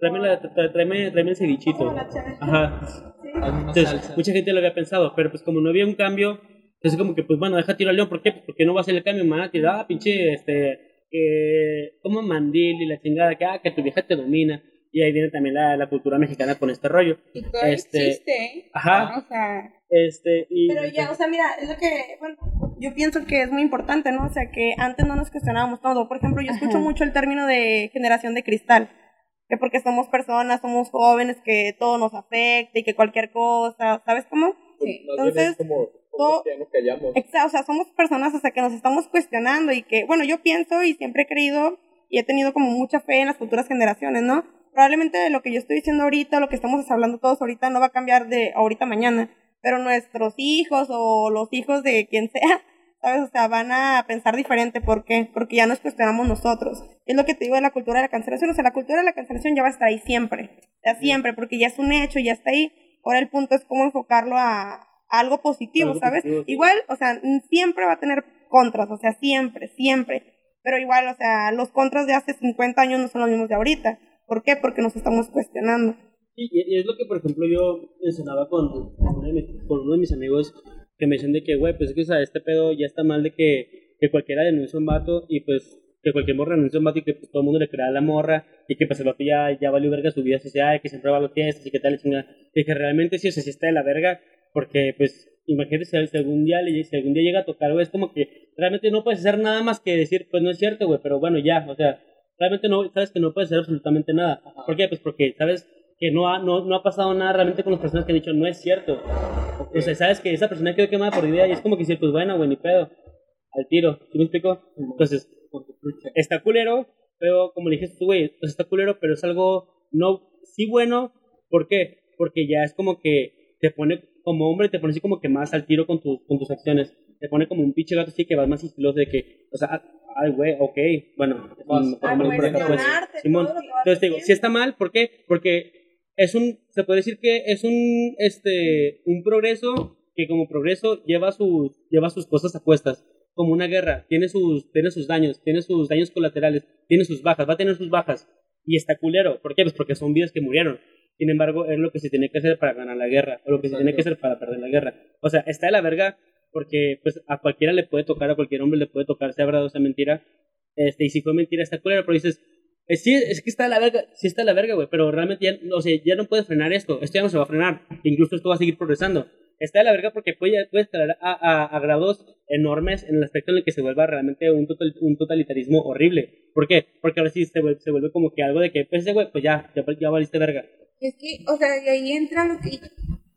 tráeme, la, tráeme, tráeme el cevichito. Ajá. Entonces, mucha gente lo había pensado, pero pues como no había un cambio, entonces como que pues bueno, deja tiro al león, ¿por qué? Pues porque no va a hacer el cambio, me van a tirar, ah, pinche, este, que como mandil y la chingada, que, ah, que tu vieja te domina. Y ahí viene también la, la cultura mexicana con este rollo. Y todavía Este, existe, ¿eh? ajá. O sea, Este, y... Pero ya, o sea, mira, es lo que, bueno, yo pienso que es muy importante, ¿no? O sea, que antes no nos cuestionábamos todo. Por ejemplo, yo escucho Ajá. mucho el término de generación de cristal, que porque somos personas, somos jóvenes, que todo nos afecta y que cualquier cosa, ¿sabes cómo? sí. Más bien es Entonces- como, todo- Ya nos callamos. Exa- o sea, somos personas hasta que nos estamos cuestionando y que, bueno, yo pienso y siempre he creído y he tenido como mucha fe en las futuras generaciones, ¿no? Probablemente lo que yo estoy diciendo ahorita, lo que estamos hablando todos ahorita, no va a cambiar de ahorita a mañana, pero nuestros hijos o los hijos de quien sea, *laughs* ¿sabes? O sea, van a pensar diferente. ¿Por qué? Porque ya nos cuestionamos nosotros. Es lo que te digo de la cultura de la cancelación. O sea, la cultura de la cancelación ya va a estar ahí siempre. Sea, siempre, porque ya es un hecho, ya está ahí. Ahora el punto es cómo enfocarlo a algo positivo, Algo ¿sabes? positivo. Igual, o sea, siempre va a tener contras, o sea, siempre, siempre. Pero igual, o sea, los contras de hace 50 años no son los mismos de ahorita. ¿Por qué? Porque nos estamos cuestionando. Sí, y y es lo que, por ejemplo, yo mencionaba con, con uno de mis, con uno de mis amigos que me dicen de que, güey, pues es que, o sea, este pedo ya está mal de que, que cualquiera denuncie un vato y pues que cualquier morra denuncie un vato y que pues, todo el mundo le crea a la morra y que pues el vato ya, ya valió verga su vida social, que siempre va a las fiestas y que tal y chingada. Y que realmente sí, o sea, sí está de la verga porque pues imagínate si, algún día le- si algún día llega a tocar, güey, es como que realmente no puedes hacer nada más que decir, pues no es cierto, güey, pero bueno, ya, o sea, realmente no, sabes que no puedes hacer absolutamente nada. ¿Por qué? Pues porque sabes que no ha, no, no ha pasado nada realmente con las personas que han dicho, no es cierto. O sea, sabes que esa persona quedó quemada por idea y es como que decir, pues bueno, güey, ni pedo, al tiro, ¿sí me explico? Entonces, está culero, pero como le dijiste tú, güey, pues está culero, pero es algo no, sí bueno, ¿por qué? Porque ya es como que te pone, como hombre, te pone así como que más al tiro con, tus con tus acciones. Te pone como un pinche gato así que vas más sigiloso de que, o sea, ay, güey, ok, bueno, mm, a por pues, cuestionarte Simón, entonces te digo, si está mal, ¿por qué? Porque es un, se puede decir que es un, este, un progreso que como progreso lleva sus, lleva sus cosas a cuestas, como una guerra, tiene sus, tiene sus daños, tiene sus daños colaterales, tiene sus bajas, va a tener sus bajas, y está culero, ¿por qué? Pues porque son vidas que murieron, sin embargo, es lo que se tiene que hacer para ganar la guerra, o lo que se tiene que hacer para perder la guerra, o sea, está de la verga, porque pues a cualquiera le puede tocar, a cualquier hombre le puede tocar, sea verdad o sea mentira, este, y si fue mentira está culero, pero dices, eh, sí, es que está de la verga, sí está de la verga, güey, pero realmente ya, o sea, ya no puedes frenar esto, esto ya no se va a frenar, incluso esto va a seguir progresando. Está de la verga porque puede, puede escalar a, a, a grados enormes en el aspecto en el que se vuelva realmente un, total, un totalitarismo horrible. ¿Por qué? Porque ahora sí se vuelve, se vuelve como que algo de que, pues, güey, pues ya, ya, ya valiste verga. Es que, o sea, de ahí entra lo que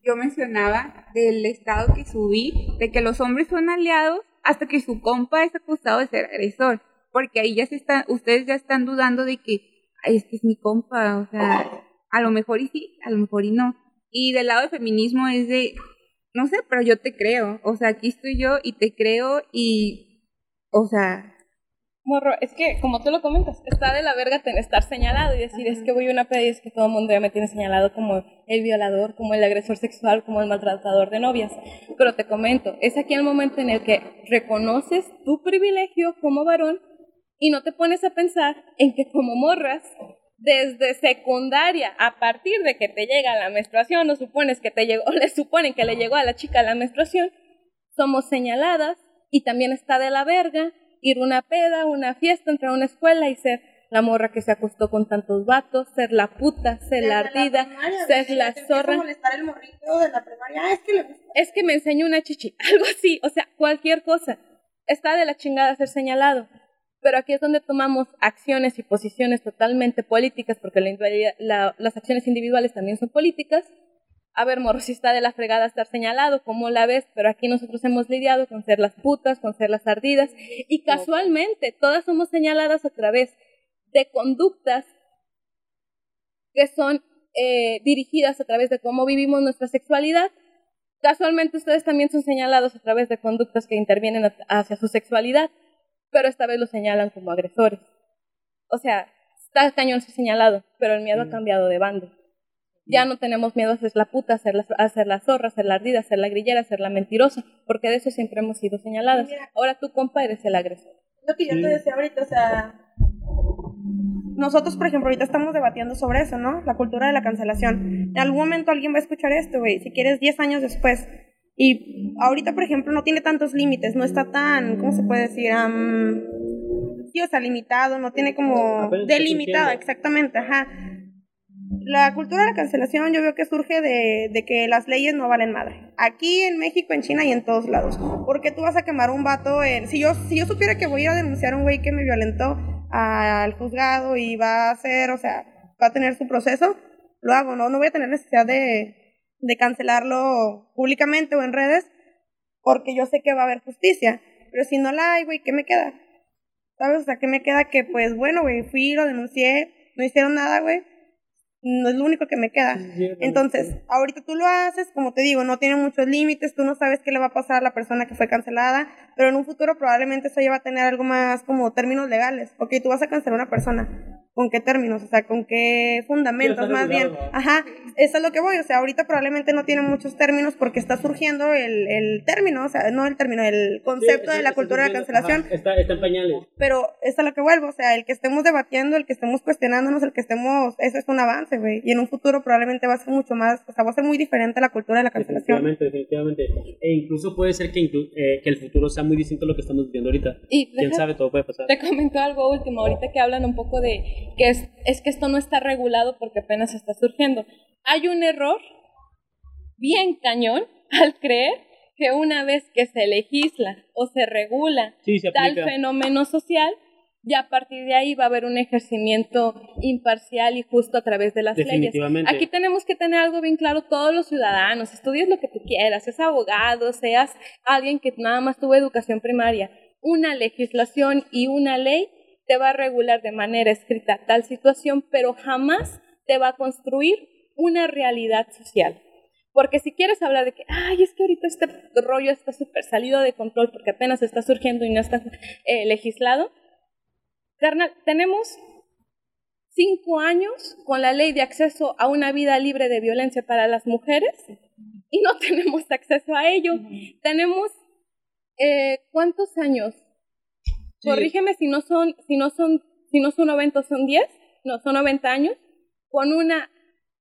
yo mencionaba del estado que subí, de que los hombres son aliados hasta que su compa es acusado de ser agresor. Porque ahí ya se están, ustedes ya están dudando de que, "Ay, este es mi compa, o sea, a lo mejor y sí, a lo mejor y no. Y del lado del feminismo es de, no sé, pero yo te creo, o sea, aquí estoy yo y te creo y, o sea, Morro, es que, como tú lo comentas, está de la verga ten- estar señalado y decir, es que voy a una peda y es que todo el mundo ya me tiene señalado como el violador, como el agresor sexual, como el maltratador de novias. Pero te comento, es aquí el momento en el que reconoces tu privilegio como varón y no te pones a pensar en que como morras, desde secundaria, a partir de que te llega la menstruación, o supones que te llegó, o le suponen que le llegó a la chica la menstruación, somos señaladas y también está de la verga ir una peda, una fiesta, entrar a una escuela y ser la morra que se acostó con tantos vatos, ser la puta, ser la ardida, ser la zorra. molestar el morrito de la primaria. Ah, es que le gusta. Es que me enseñó una chichi, *laughs* algo así, o sea, cualquier cosa. Está de la chingada ser señalado. Pero aquí es donde tomamos acciones y posiciones totalmente políticas, porque la la- las acciones individuales también son políticas. A ver, morro, si está de la fregada estar señalado, ¿cómo la ves? Pero aquí nosotros hemos lidiado con ser las putas, con ser las ardidas, y casualmente todas somos señaladas a través de conductas que son eh, dirigidas a través de cómo vivimos nuestra sexualidad. Casualmente ustedes también son señalados a través de conductas que intervienen hacia su sexualidad, pero esta vez los señalan como agresores. O sea, está cañón señalado, pero el miedo ha cambiado de bando. Ya no tenemos miedo a ser la puta, a ser la, a ser la zorra, a ser la ardida, a ser la grillera, a ser la mentirosa, porque de eso siempre hemos sido señaladas. Mira. Ahora tú, compa, eres el agresor. Lo que yo te decía ahorita, o sea. Nosotros, por ejemplo, ahorita estamos debatiendo sobre eso, ¿no? La cultura de la cancelación. En algún momento alguien va a escuchar esto, güey. Si quieres, 10 años después. Y ahorita, por ejemplo, no tiene tantos límites, no está tan, ¿cómo se puede decir? Am, sí, o sea, limitado, no tiene como surgiendo. exactamente, ajá. La cultura de la cancelación yo veo que surge de, que las leyes no valen madre. Aquí en México, en China y en todos lados. Porque tú vas a quemar un vato en... Si yo, si yo supiera que voy a denunciar a un güey que me violentó al juzgado y va a hacer, o sea, va a tener su proceso, lo hago, ¿no? No voy a tener necesidad de, de cancelarlo públicamente o en redes. porque yo sé que va a haber justicia. Pero si no la hay, güey, ¿qué me queda? ¿Sabes? O sea, ¿qué me queda? Que pues bueno, güey, fui, lo denuncié, no hicieron nada, güey. No es lo único que me queda. Entonces, ahorita tú lo haces, como te digo, no tiene muchos límites, tú no sabes qué le va a pasar a la persona que fue cancelada, pero en un futuro probablemente eso ya va a tener algo más como términos legales. Ok, tú vas a cancelar a una persona. ¿Con qué términos? O sea, ¿con qué fundamentos más bien? Ajá, eso es lo que voy. O sea, ahorita probablemente no tiene muchos términos porque está surgiendo el, el término, o sea, no el término, el concepto Sí, de la cultura de la cancelación ajá, está, está en pañales. pero es a lo que vuelvo, o sea, el que estemos debatiendo, el que estemos cuestionándonos, el que estemos, eso es un avance, güey, y en un futuro probablemente va a ser mucho más, o sea, va a ser muy diferente la cultura de la cancelación. Definitivamente, definitivamente. E incluso puede ser que, inclu- eh, que el futuro sea muy distinto a lo que estamos viviendo ahorita. Y Quién deja- sabe, todo puede pasar. Te comento algo último, ahorita que hablan un poco de que es, es que esto no está regulado porque apenas está surgiendo. Hay un error bien cañón al creer que una vez que se legisla o se regula Sí, se tal fenómeno social, ya a partir de ahí va a haber un ejercimiento imparcial y justo a través de las leyes. Aquí tenemos que tener algo bien claro todos los ciudadanos, estudies lo que tú quieras, seas abogado, seas alguien que nada más tuvo educación primaria. Una legislación y una ley te va a regular de manera escrita tal situación, pero jamás te va a construir una realidad social. Porque si quieres hablar de que, ay, es que ahorita este rollo está súper salido de control porque apenas está surgiendo y no está eh, legislado, carnal, tenemos cinco años con la ley de acceso a una vida libre de violencia para las mujeres y no *laughs* tenemos acceso a ello. Tenemos, eh, ¿cuántos años? Corrígeme si no son, si no son, si no son 90, son 10, no, son 90 años, con una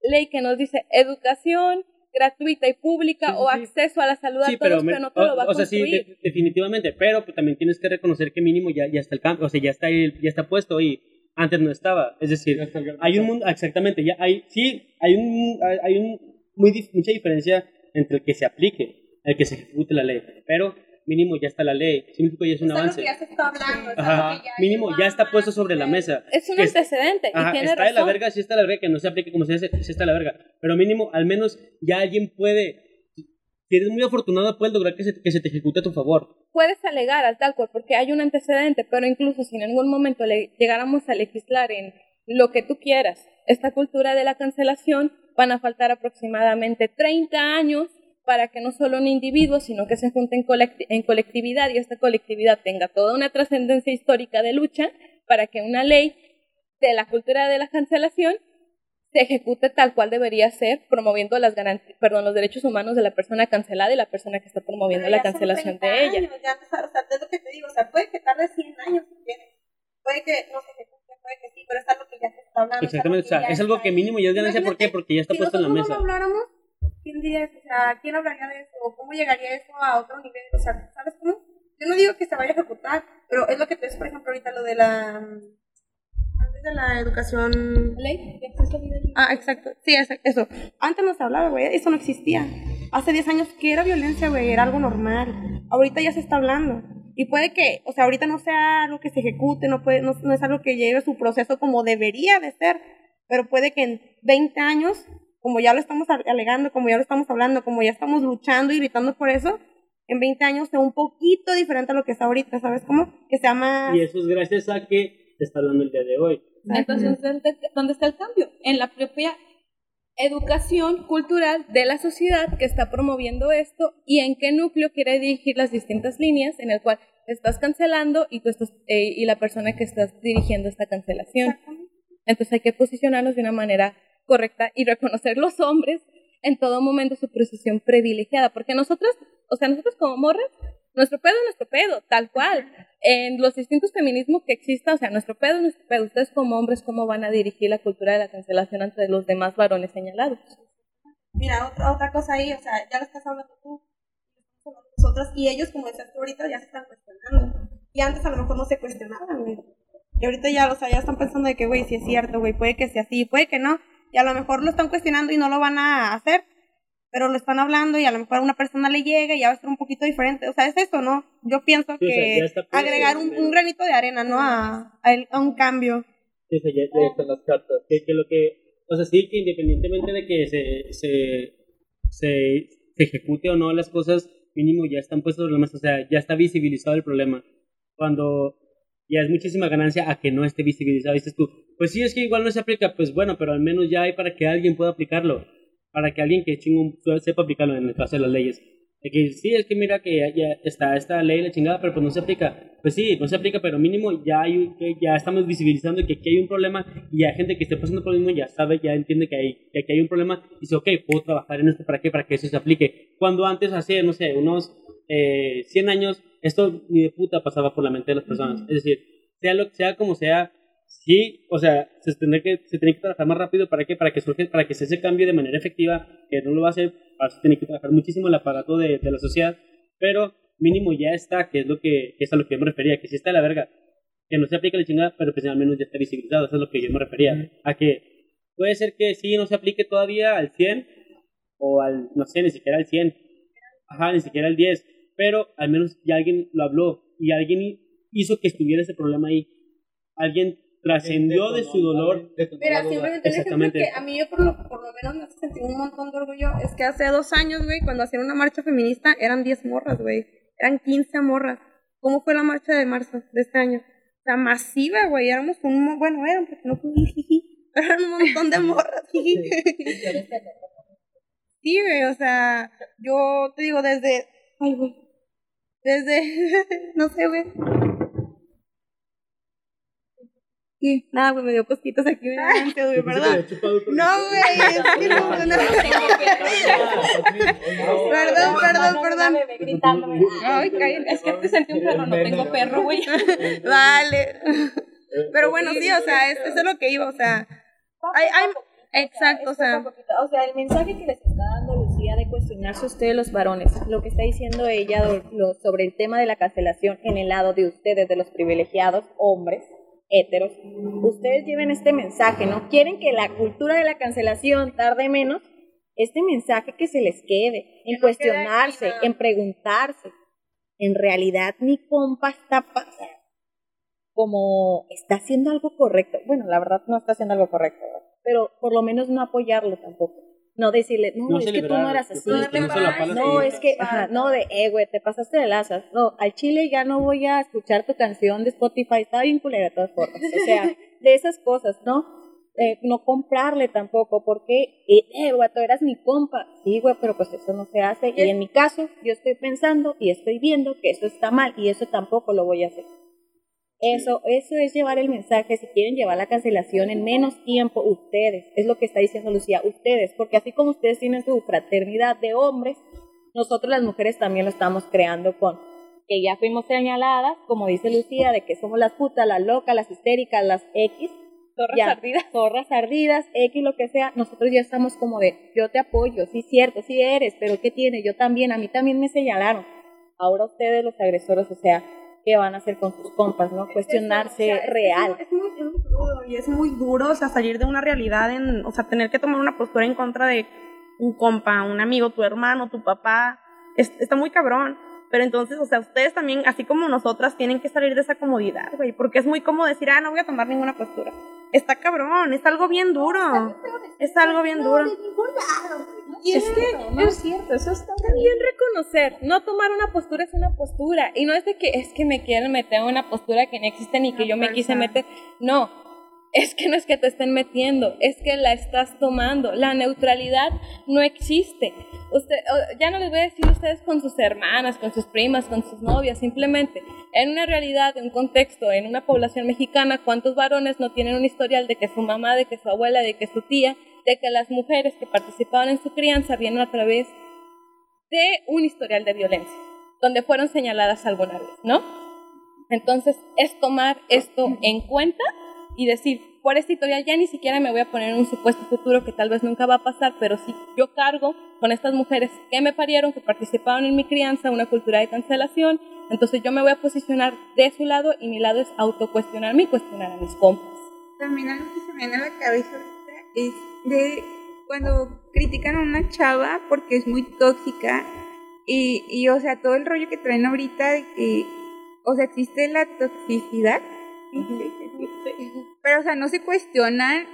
ley que nos dice educación gratuita y pública Sí, sí, o sí. acceso a la salud Sí, a todos, pero, pero, me- no te lo va a o, o sea, sí, construir. de- definitivamente, pero pues, también tienes que reconocer que mínimo ya, ya está el cambio, o sea, ya está, el- ya está puesto y antes no estaba. Es decir, hay un mundo, exactamente, ya hay, sí, hay un, hay, un, muy, mucha diferencia entre el que se aplique, el que se ejecute la ley, pero mínimo ya está la ley, significa ya es un avance. que ya se está hablando, Ajá, ya mínimo ya está más puesto sobre la mesa. Es un antecedente Ajá, y tiene está de la verga, sí está de la verga, que no se aplique como se hace, sí está de la verga. Pero mínimo, al menos ya alguien puede, si eres muy afortunado, puedes lograr que se, que se te ejecute a tu favor. puedes alegar al tal cual porque hay un antecedente, pero incluso si en algún momento le llegáramos a legislar en lo que tú quieras, esta cultura de la cancelación, van a faltar aproximadamente 30 años para que no solo un individuo, sino que se junten colect- en colectividad y esta colectividad tenga toda una trascendencia histórica de lucha para que una ley de la cultura de la cancelación se ejecute tal cual debería ser, promoviendo las garanti- perdón, los derechos humanos de la persona cancelada y la persona que está promoviendo Pero la ya cancelación 30 de ella. años, ya, o sea, o sea, es lo que te digo, o sea, puede que tarde 100 años si quieres, puede que no se ejecute, puede que sí, pero es algo que ya se está hablando. Exactamente, o sea, es algo que mínimo ya es ganancia. ¿Por qué? Porque ya está si puesto en la mesa. no lo habláramos, ¿quién diría? O sea, ¿quién hablaría de eso? ¿O cómo llegaría eso a otro nivel? O sea, ¿sabes cómo? Yo no digo que se vaya a ejecutar, pero es lo que te es, por ejemplo, ahorita lo de la... Antes de la educación... Ley. Ah, exacto. Sí, eso. Antes no se hablaba, güey. Eso no existía. Hace 10 años que era violencia, güey. Era algo normal. Ahorita ya se está hablando. Y puede que, o sea, ahorita no sea algo que se ejecute, no, puede, no, no es algo que lleve su proceso como debería de ser. Pero puede que en 20 años, como ya lo estamos alegando, como ya lo estamos hablando, como ya estamos luchando y gritando por eso, en 20 años sea un poquito diferente a lo que está ahorita, ¿sabes cómo? Que sea más... Y eso es gracias a que se está hablando el día de hoy. Entonces, ¿dónde, dónde está el cambio? En la propia educación cultural de la sociedad que está promoviendo esto y en qué núcleo quiere dirigir las distintas líneas en el cual te estás cancelando y, tú estás, eh, y la persona que estás dirigiendo esta cancelación. Entonces hay que posicionarnos de una manera correcta y reconocer los hombres en todo momento su posición privilegiada, porque nosotros, o sea, nosotros como morras, nuestro pedo es nuestro pedo, tal cual. En los distintos feminismos que existan, o sea, nuestro pedo es nuestro pedo. Ustedes como hombres, ¿cómo van a dirigir la cultura de la cancelación ante los demás varones señalados? Mira, otra, otra cosa ahí, o sea, ya lo estás hablando tú, nosotros, y ellos, como decías tú ahorita, ya se están cuestionando. Y antes a lo mejor no se cuestionaban. Y ahorita ya, o sea, ya están pensando de que, güey, si es cierto, güey, puede que sea así, puede que no. Y a lo mejor lo están cuestionando y no lo van a hacer, pero lo están hablando y a lo mejor a una persona le llega y ya va a ser un poquito diferente. O sea, es eso, ¿no? Yo pienso Sí, o sea, que está puesto, agregar un, un granito de arena, ¿no? A, a, el- a un cambio. Sí, o sea, ya, ya están las cartas. Que, que lo que, o sea, sí, que independientemente de que se, se, se, se ejecute o no las cosas, mínimo ya están puestos los problemas, o sea, ya está visibilizado el problema. Cuando ya es muchísima ganancia a que no esté visibilizado, dices tú, pues sí, es que igual no se aplica, pues bueno, pero al menos ya hay para que alguien pueda aplicarlo, para que alguien que chingón sepa aplicarlo en el caso de las leyes. De que sí, es que mira que ya, ya está esta ley la chingada, pero pues no se aplica. Pues sí, no se aplica, pero mínimo ya hay ya estamos visibilizando que aquí hay un problema y hay gente que esté pasando por lo mismo ya sabe, ya entiende que, hay, que aquí hay un problema y dice, ok, puedo trabajar en esto para qué, para que eso se aplique. Cuando antes, hace, no sé, unos eh, 100 años, esto ni de puta pasaba por la mente de las personas. Es decir, sea lo sea como sea, sí, o sea, se tendría que, se tiene que trabajar más rápido. Para que, para que surge, para que se ese cambio de manera efectiva, que no lo va a hacer, para eso tiene que trabajar muchísimo el aparato de, de la sociedad, pero mínimo ya está, que es lo que, que es a lo que yo me refería, que sí está la verga, que no se aplica la chingada, pero pues al menos ya está visibilizado, eso es lo que yo me refería, a que puede ser que sí no se aplique todavía al 100, o al, no sé, ni siquiera al 100, ajá, ni siquiera al 10, pero al menos ya alguien lo habló, y alguien hizo que estuviera ese problema ahí, alguien trascendió de su dolor, Mira, simplemente un ejemplo Exactamente. que a mí yo por lo, por lo menos me hace sentir un montón de orgullo es que hace dos años, güey, cuando hacían una marcha feminista eran 10 morras, güey. Eran 15 morras. ¿Cómo fue la marcha de marzo de este año? O sea, masiva, güey. Éramos un... Bueno, eran porque no fui jiji. Pero *laughs* eran un montón de morras, jiji. *laughs* Sí, güey, o sea, yo te digo desde... Ay, güey. Desde... *laughs* no sé, güey. Sí, nada, güey, me dio cosquitas aquí, güey, perdón. No, güey, es que no, no. Perdón, perdón, perdón. gritándome. Ay, cállate, es que te sentí un perro, no tengo perro, güey. Vale. Pero bueno, sí, o sea, es- eso es lo que iba, o sea. Hay, hay, exacto, o sea. O sea, el mensaje que les está dando de cuestionarse ustedes los varones, lo que está diciendo ella lo- sobre el tema de la cancelación en el lado de ustedes, de los privilegiados hombres héteros, ustedes lleven este mensaje, ¿no? Quieren que la cultura de la cancelación tarde menos, este mensaje que se les quede, en cuestionarse, en preguntarse. En realidad mi compa está como está haciendo algo correcto. Bueno, la verdad no está haciendo algo correcto, pero por lo menos no apoyarlo tampoco. No decirle, no, No es que tú no eras así. no No, ahí. es que, ajá, no, de, eh, güey, te pasaste de lazas. No, al chile ya no voy a escuchar tu canción de Spotify, está bien culera de todas formas. O sea, de esas cosas, ¿no? Eh, no comprarle tampoco, porque, eh, eh, güey, tú eras mi compa. Sí, güey, pero pues eso no se hace. Y en mi caso, yo estoy pensando y estoy viendo que eso está mal y eso tampoco lo voy a hacer. Eso, eso es llevar el mensaje. Si quieren llevar la cancelación en menos tiempo, ustedes, es lo que está diciendo Lucía, ustedes, porque así como ustedes tienen su fraternidad de hombres, nosotros las mujeres también lo estamos creando con que ya fuimos señaladas, como dice Lucía, de que somos las putas, las locas, las histéricas, las X, Zorras ya, ardidas. zorras ardidas, X, lo que sea, nosotros ya estamos como de, yo te apoyo, sí, cierto, sí eres, pero ¿qué tiene? Yo también, a mí también me señalaron. Ahora ustedes, los agresores, o sea, ¿qué van a hacer con sus compas, no? Cuestionarse O sea, es- real. Es muy, es muy crudo y es muy duro, o sea, salir de una realidad en, o sea, tener que tomar una postura en contra de un compa, un amigo, tu hermano, tu papá, es- está muy cabrón. Pero entonces, o sea, ustedes también, así como nosotras, tienen que salir de esa comodidad, güey, porque es muy cómodo decir, ah, no voy a tomar ninguna postura. Está cabrón, es algo bien duro. Es algo bien duro. Y es que es cierto, eso está bien reconocer. No tomar una postura es una postura. Y no es de que es que me quieren meter en una postura que no existe ni que yo me quise meter. No. Es que no es que te estén metiendo, es que la estás tomando. La neutralidad no existe. Usted, ya no les voy a decir ustedes con sus hermanas, con sus primas, con sus novias, simplemente en una realidad, en un contexto, en una población mexicana, ¿cuántos varones no tienen un historial de que su mamá, de que su abuela, de que su tía, de que las mujeres que participaban en su crianza vienen a través de un historial de violencia, donde fueron señaladas alguna vez, ¿no? Entonces, es tomar esto en cuenta y decir, por este historial ya ni siquiera me voy a poner en un supuesto futuro que tal vez nunca va a pasar, pero sí yo cargo con estas mujeres que me parieron, que participaron en mi crianza, una cultura de cancelación, entonces yo me voy a posicionar de su lado y mi lado es autocuestionarme y cuestionar a mis compas. También algo que se me viene a la cabeza es de cuando critican a una chava porque es muy tóxica y, y o sea, todo el rollo que traen ahorita de que, o sea, existe la toxicidad. *laughs* Pero, o sea, no se cuestionan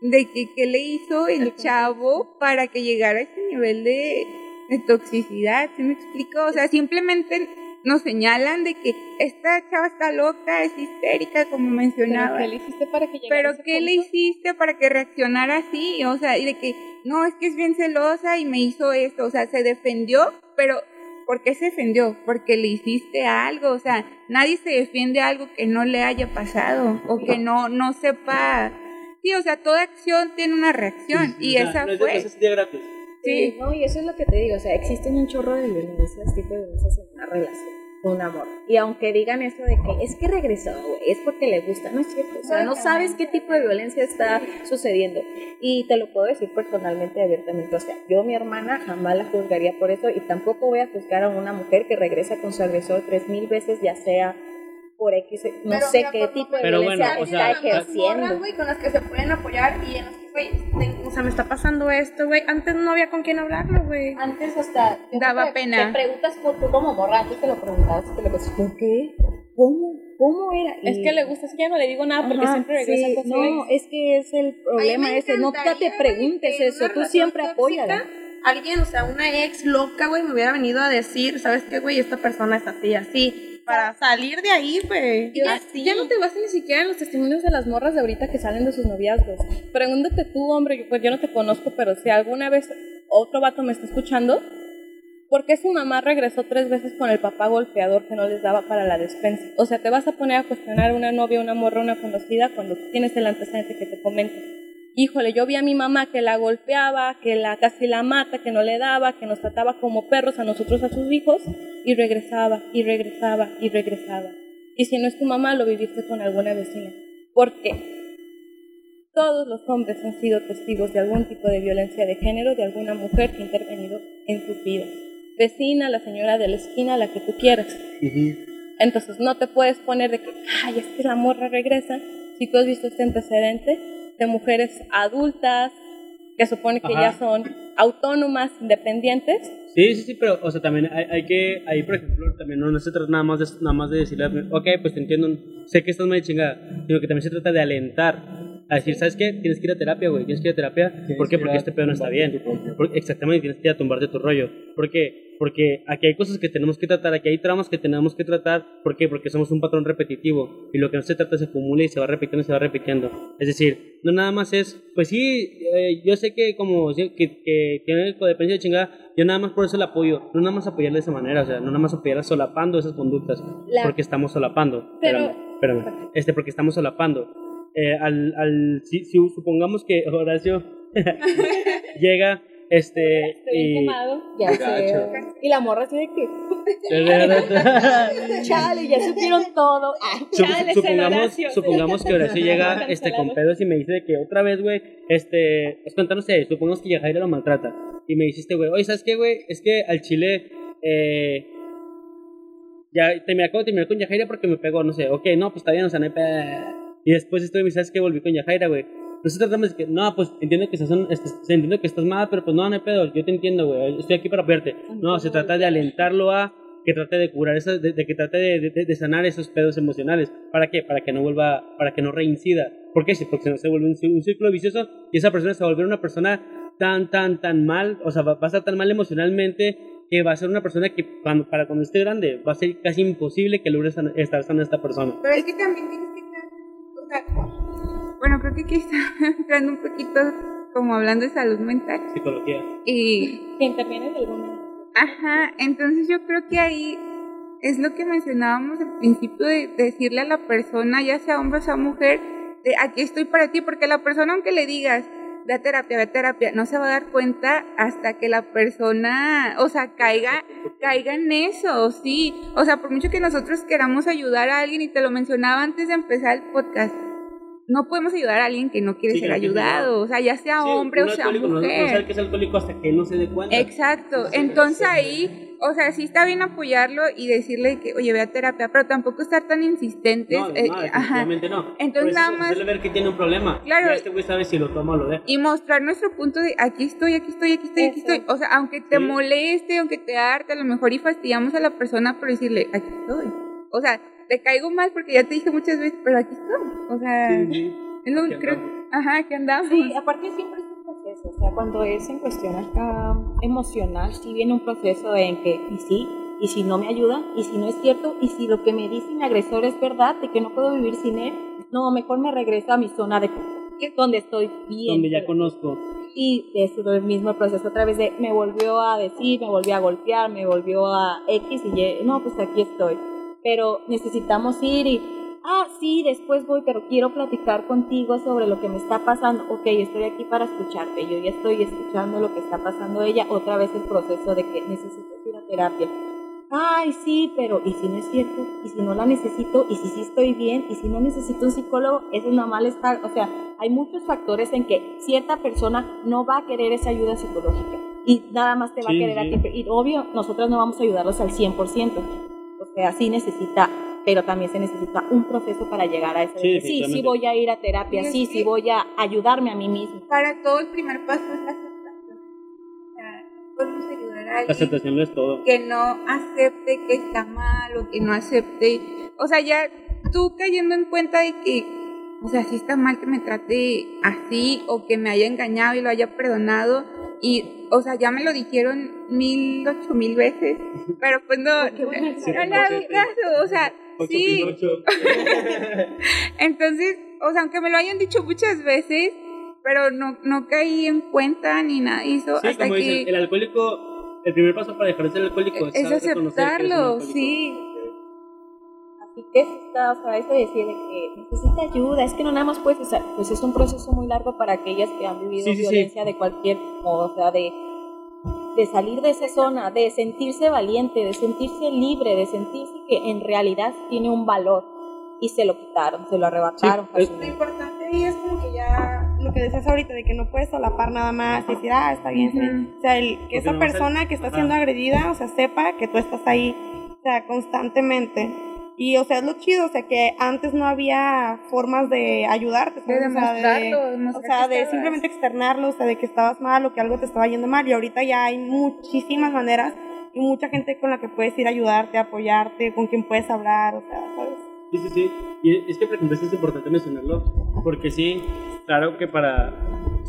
de que qué le hizo el chavo para que llegara a ese nivel de, de toxicidad, ¿sí me explico? O sea, simplemente nos señalan de que esta chava está loca, es histérica, como Pero, mencionaba. ¿Qué le hiciste para que llegara a Pero ese ¿qué le hiciste para que reaccionara así? O sea, y de que no, es que es bien celosa y me hizo esto. O sea, se defendió, pero ¿por qué se defendió? Porque le hiciste algo. O sea, nadie se defiende algo que no le haya pasado o que no, no sepa. Sí, o sea, toda acción tiene una reacción y sea, esa no fue. eso es día gratis. Sí. No, y eso es lo que te digo, o sea, existen un chorro de violencias, tipo de violencias en una relación, un amor. Y aunque digan eso de que es que regresó, es porque le gusta, no es cierto. O sea, no sabes qué tipo de violencia está sucediendo. Y te lo puedo decir personalmente, abiertamente. O sea, yo, mi hermana, jamás la juzgaría por eso y tampoco voy a juzgar a una mujer que regresa con su agresor tres mil veces, ya sea por X, no Pero sé mira, qué por- tipo de Pero violencia bueno, o está sea, morras, ejerciendo. güey, con las que se pueden apoyar y en las que, güey, o sea, me está pasando esto, güey. Antes no había con quién hablarlo, güey. Antes hasta Daba te- pena. Te preguntas por tú como morra, antes te lo preguntabas, te lo preguntas, ¿por qué? ¿Cómo? ¿Cómo era? Es que le gusta, es que ya no le digo nada porque Ajá, siempre regresa sí, con No, ex. es que es el problema ese, no te preguntes eso, tú siempre apóyala. Alguien, o sea, una ex loca, güey, me hubiera venido a decir, ¿sabes qué, güey? Esta persona es así, así. Para salir de ahí. Y ya, Así. ya no te basas ni siquiera en los testimonios de las morras de ahorita que salen de sus noviazgos. Pregúntate tú, hombre, yo, pues yo no te conozco, pero si alguna vez otro vato me está escuchando, ¿por qué su mamá regresó tres veces con el papá golpeador que no les daba para la despensa? O sea, te vas a poner a cuestionar a una novia, una morra, una conocida cuando tienes el antecedente que te comento. Híjole, yo vi a mi mamá que la golpeaba, que la casi la mata, que no le daba, que nos trataba como perros a nosotros, a sus hijos, y regresaba, y regresaba, y regresaba. Y si no es tu mamá, lo viviste con alguna vecina. ¿Por qué? Todos los hombres han sido testigos de algún tipo de violencia de género de alguna mujer que ha intervenido en sus vidas. Vecina, la señora de la esquina, la que tú quieras. Entonces no te puedes poner de que, ay, es que la morra regresa. Si tú has visto este antecedente de mujeres adultas que supone que Ajá. ya son autónomas, independientes, Sí, sí, sí, pero, o sea, también hay, hay que, ahí, por ejemplo, también no, no se trata nada más de, nada más de decirle, ok, pues te entiendo, sé que estás muy chingada, sino que también se trata de alentar, a decir, ¿sabes qué? Tienes que ir a terapia, güey, tienes que ir a terapia, ¿por qué? Porque este pedo no está bien. Porque- exactamente, tienes que ir a tumbarte tu rollo, ¿por qué? Porque aquí hay cosas que tenemos que tratar, aquí hay traumas que tenemos que tratar, ¿por qué? Porque somos un patrón repetitivo, y lo que no se trata se acumula y se va repitiendo y se va repitiendo, es decir, no nada más es, pues sí, eh, yo sé que como, que, que tiene codependencia de chingada, yo nada más por eso la apoyo, no nada más apoyarla de esa manera, o sea, no nada más apoyarla solapando esas conductas, La- porque estamos solapando. Pero- Espérame, espérame. Este, porque estamos solapando. Eh, al, al, si, si supongamos que Horacio *laughs* llega, este, estoy bien y... quemado. Ya sé. Y la morra así de que, *laughs* chale, ya supieron todo. *laughs* Ay, Chale, supongamos, supongamos que Horacio llega este, con pedos y me dice de que otra vez, güey, este, es cuenta, no sé, supongamos que Yajaira lo maltrata. Y me dijiste, güey, oye, ¿sabes qué, güey? Es que al chile, eh, ya te me acabo de terminar con Yajaira porque me pegó, no sé, ok, no, pues está bien, o sea, no hay pedo. Y después estoy, ¿sabes qué? Volví con Yajaira, güey. Nosotros tratamos de que, no, pues entiendo que estás, entiendo que estás mal, pero pues no, no hay pedo, yo te entiendo, güey, estoy aquí para apoyarte. No, se trata de alentarlo a que trate de curar esas, de, de que trate de, de- de sanar esos pedos emocionales. ¿Para qué? Para que no vuelva, para que no reincida. ¿Por qué? Porque no se vuelve un, un círculo vicioso y esa persona se va a volver una persona tan, tan, tan mal, o sea, va, va a estar tan mal emocionalmente que va a ser una persona que cuando, para cuando esté grande va a ser casi imposible que logre san- estar sana esta persona. Pero es que también tienes bueno, creo que aquí está *laughs* entrando un poquito como hablando de salud mental. Psicología. Y, Que interviene de alguna ajá, entonces yo creo que ahí es lo que mencionábamos al principio de, de decirle a la persona, ya sea hombre o sea mujer, de aquí estoy para ti, porque la persona aunque le digas, ve a terapia, ve a terapia, no se va a dar cuenta hasta que la persona, o sea, caiga, caiga en eso, sí. O sea, por mucho que nosotros queramos ayudar a alguien, y te lo mencionaba antes de empezar el podcast, no podemos ayudar a alguien que no quiere Sí, ser ayudado, o sea, ya sea Sí, hombre o sea alcohólico no- No, mujer. sabe que es alcohólico hasta que no se dé cuenta. Exacto, entonces ahí, o sea, sí está bien apoyarlo y decirle que, oye, ve a terapia, pero tampoco estar tan insistentes. No, no, eh, ajá. definitivamente no. Entonces, Por eso nada más- ver que tiene un problema. Claro. Ya este güey sabe si lo toma o lo deja. Y mostrar nuestro punto de aquí estoy, aquí estoy, aquí estoy, aquí estoy. O sea, aunque te Sí. moleste, aunque te arte, a lo mejor y fastidiamos a la persona por decirle, aquí estoy. O sea, te caigo mal porque ya te dije muchas veces, pero aquí estoy. O sea, Sí, sí. es lo Aquí creo. andamos. Ajá, que andamos. Sí, aparte siempre. O sea, cuando es en cuestión acá emocional, sí viene un proceso en que, y sí, y si no me ayuda, y si no es cierto, y si lo que me dice mi agresor es verdad, de que no puedo vivir sin él, no, mejor me regreso a mi zona de donde estoy bien. Donde ya conozco. Y es el mismo proceso otra vez de me volvió a decir, me volvió a golpear, me volvió a X y Y, no, pues aquí estoy. Pero necesitamos ir y, ah, sí, después voy, pero quiero platicar contigo sobre lo que me está pasando. Ok, estoy aquí para escucharte, yo ya estoy escuchando lo que está pasando ella, otra vez el proceso de que necesito ir a terapia. Ay, sí, pero ¿y si no es cierto? ¿Y si no la necesito? ¿Y si sí estoy bien? ¿Y si no necesito un psicólogo? Eso es normal estar, o sea, hay muchos factores en que cierta persona no va a querer esa ayuda psicológica y nada más te va Sí, a querer sí. a ti. Y obvio, nosotros no vamos a ayudarlos al 100%. O sea, sí necesita, pero también se necesita un proceso para llegar a eso. de Sí, sí, sí voy a ir a terapia, sí, sí voy a ayudarme a mí mismo. Para todo el primer paso es la aceptación. O sea, podemos ayudar a La aceptación no es todo. que no acepte que está mal o que no acepte. O sea, ya tú cayendo en cuenta de que, o sea, sí está mal que me trate así o que me haya engañado y lo haya perdonado. Y, o sea, ya me lo dijeron mil, ocho mil veces. *laughs* Pero pues no, no le hago caso. O sea, sí. *laughs* Entonces, o sea, aunque me lo hayan dicho muchas veces, pero no, no caí en cuenta ni nada hizo Sí, hasta como que dicen, el alcohólico, el primer paso para dejar de ser alcohólico es, aceptarlo, sí. Así que está, o sea, eso de decir de que necesita ayuda, es que no nada más puedes, o sea, pues es un proceso muy largo para aquellas que han vivido Sí, sí, sí. violencia de cualquier modo, o sea, de, de salir de esa zona, de sentirse valiente, de sentirse libre, de sentirse que en realidad tiene un valor y se lo quitaron, se lo arrebataron. Sí, es- Lo importante ahí es como que ya lo que decías ahorita, de que no puedes solapar nada más y decir, ah, está bien, está bien. O sea, el, que esa persona que está siendo agredida, o sea, sepa que tú estás ahí, o sea, constantemente. Y, o sea, es lo chido, o sea, que antes no había formas de ayudarte, De ¿sabes? O sea, demostrarlo, o sea, de simplemente externarlo, o sea, de que estabas mal o que algo te estaba yendo mal. Y ahorita ya hay muchísimas maneras y mucha gente con la que puedes ir a ayudarte, apoyarte, con quien puedes hablar, o sea, ¿sabes? Sí, sí, sí. Y es que, por ejemplo, es importante mencionarlo, porque sí, claro que para,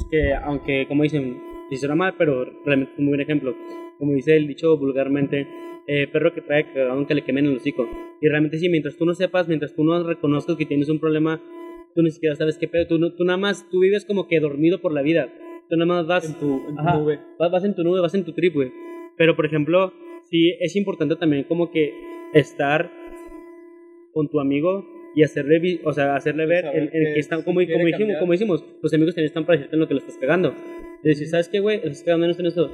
que aunque, como dicen, si suena mal, pero realmente es un buen ejemplo. Como dice el dicho vulgarmente, eh, perro que trae cagado aunque le quemen el hocico. Y realmente sí, mientras tú no sepas, mientras tú no reconozcas que tienes un problema, tú ni siquiera sabes qué pedo, tú, no- tú nada más, tú vives como que dormido por la vida. Tú nada más vas En tu, en tu Ajá, nube. Vas, vas en tu nube, vas en tu trip, güey. Pero, por ejemplo, sí es importante también como que estar con tu amigo y hacerle, o sea, hacerle ver el, el que que está, si como, como, dijimos, como los amigos también están para decirte en lo que lo estás cagando. De decir, ¿sabes qué, güey? Estás cagando en esto, en esto.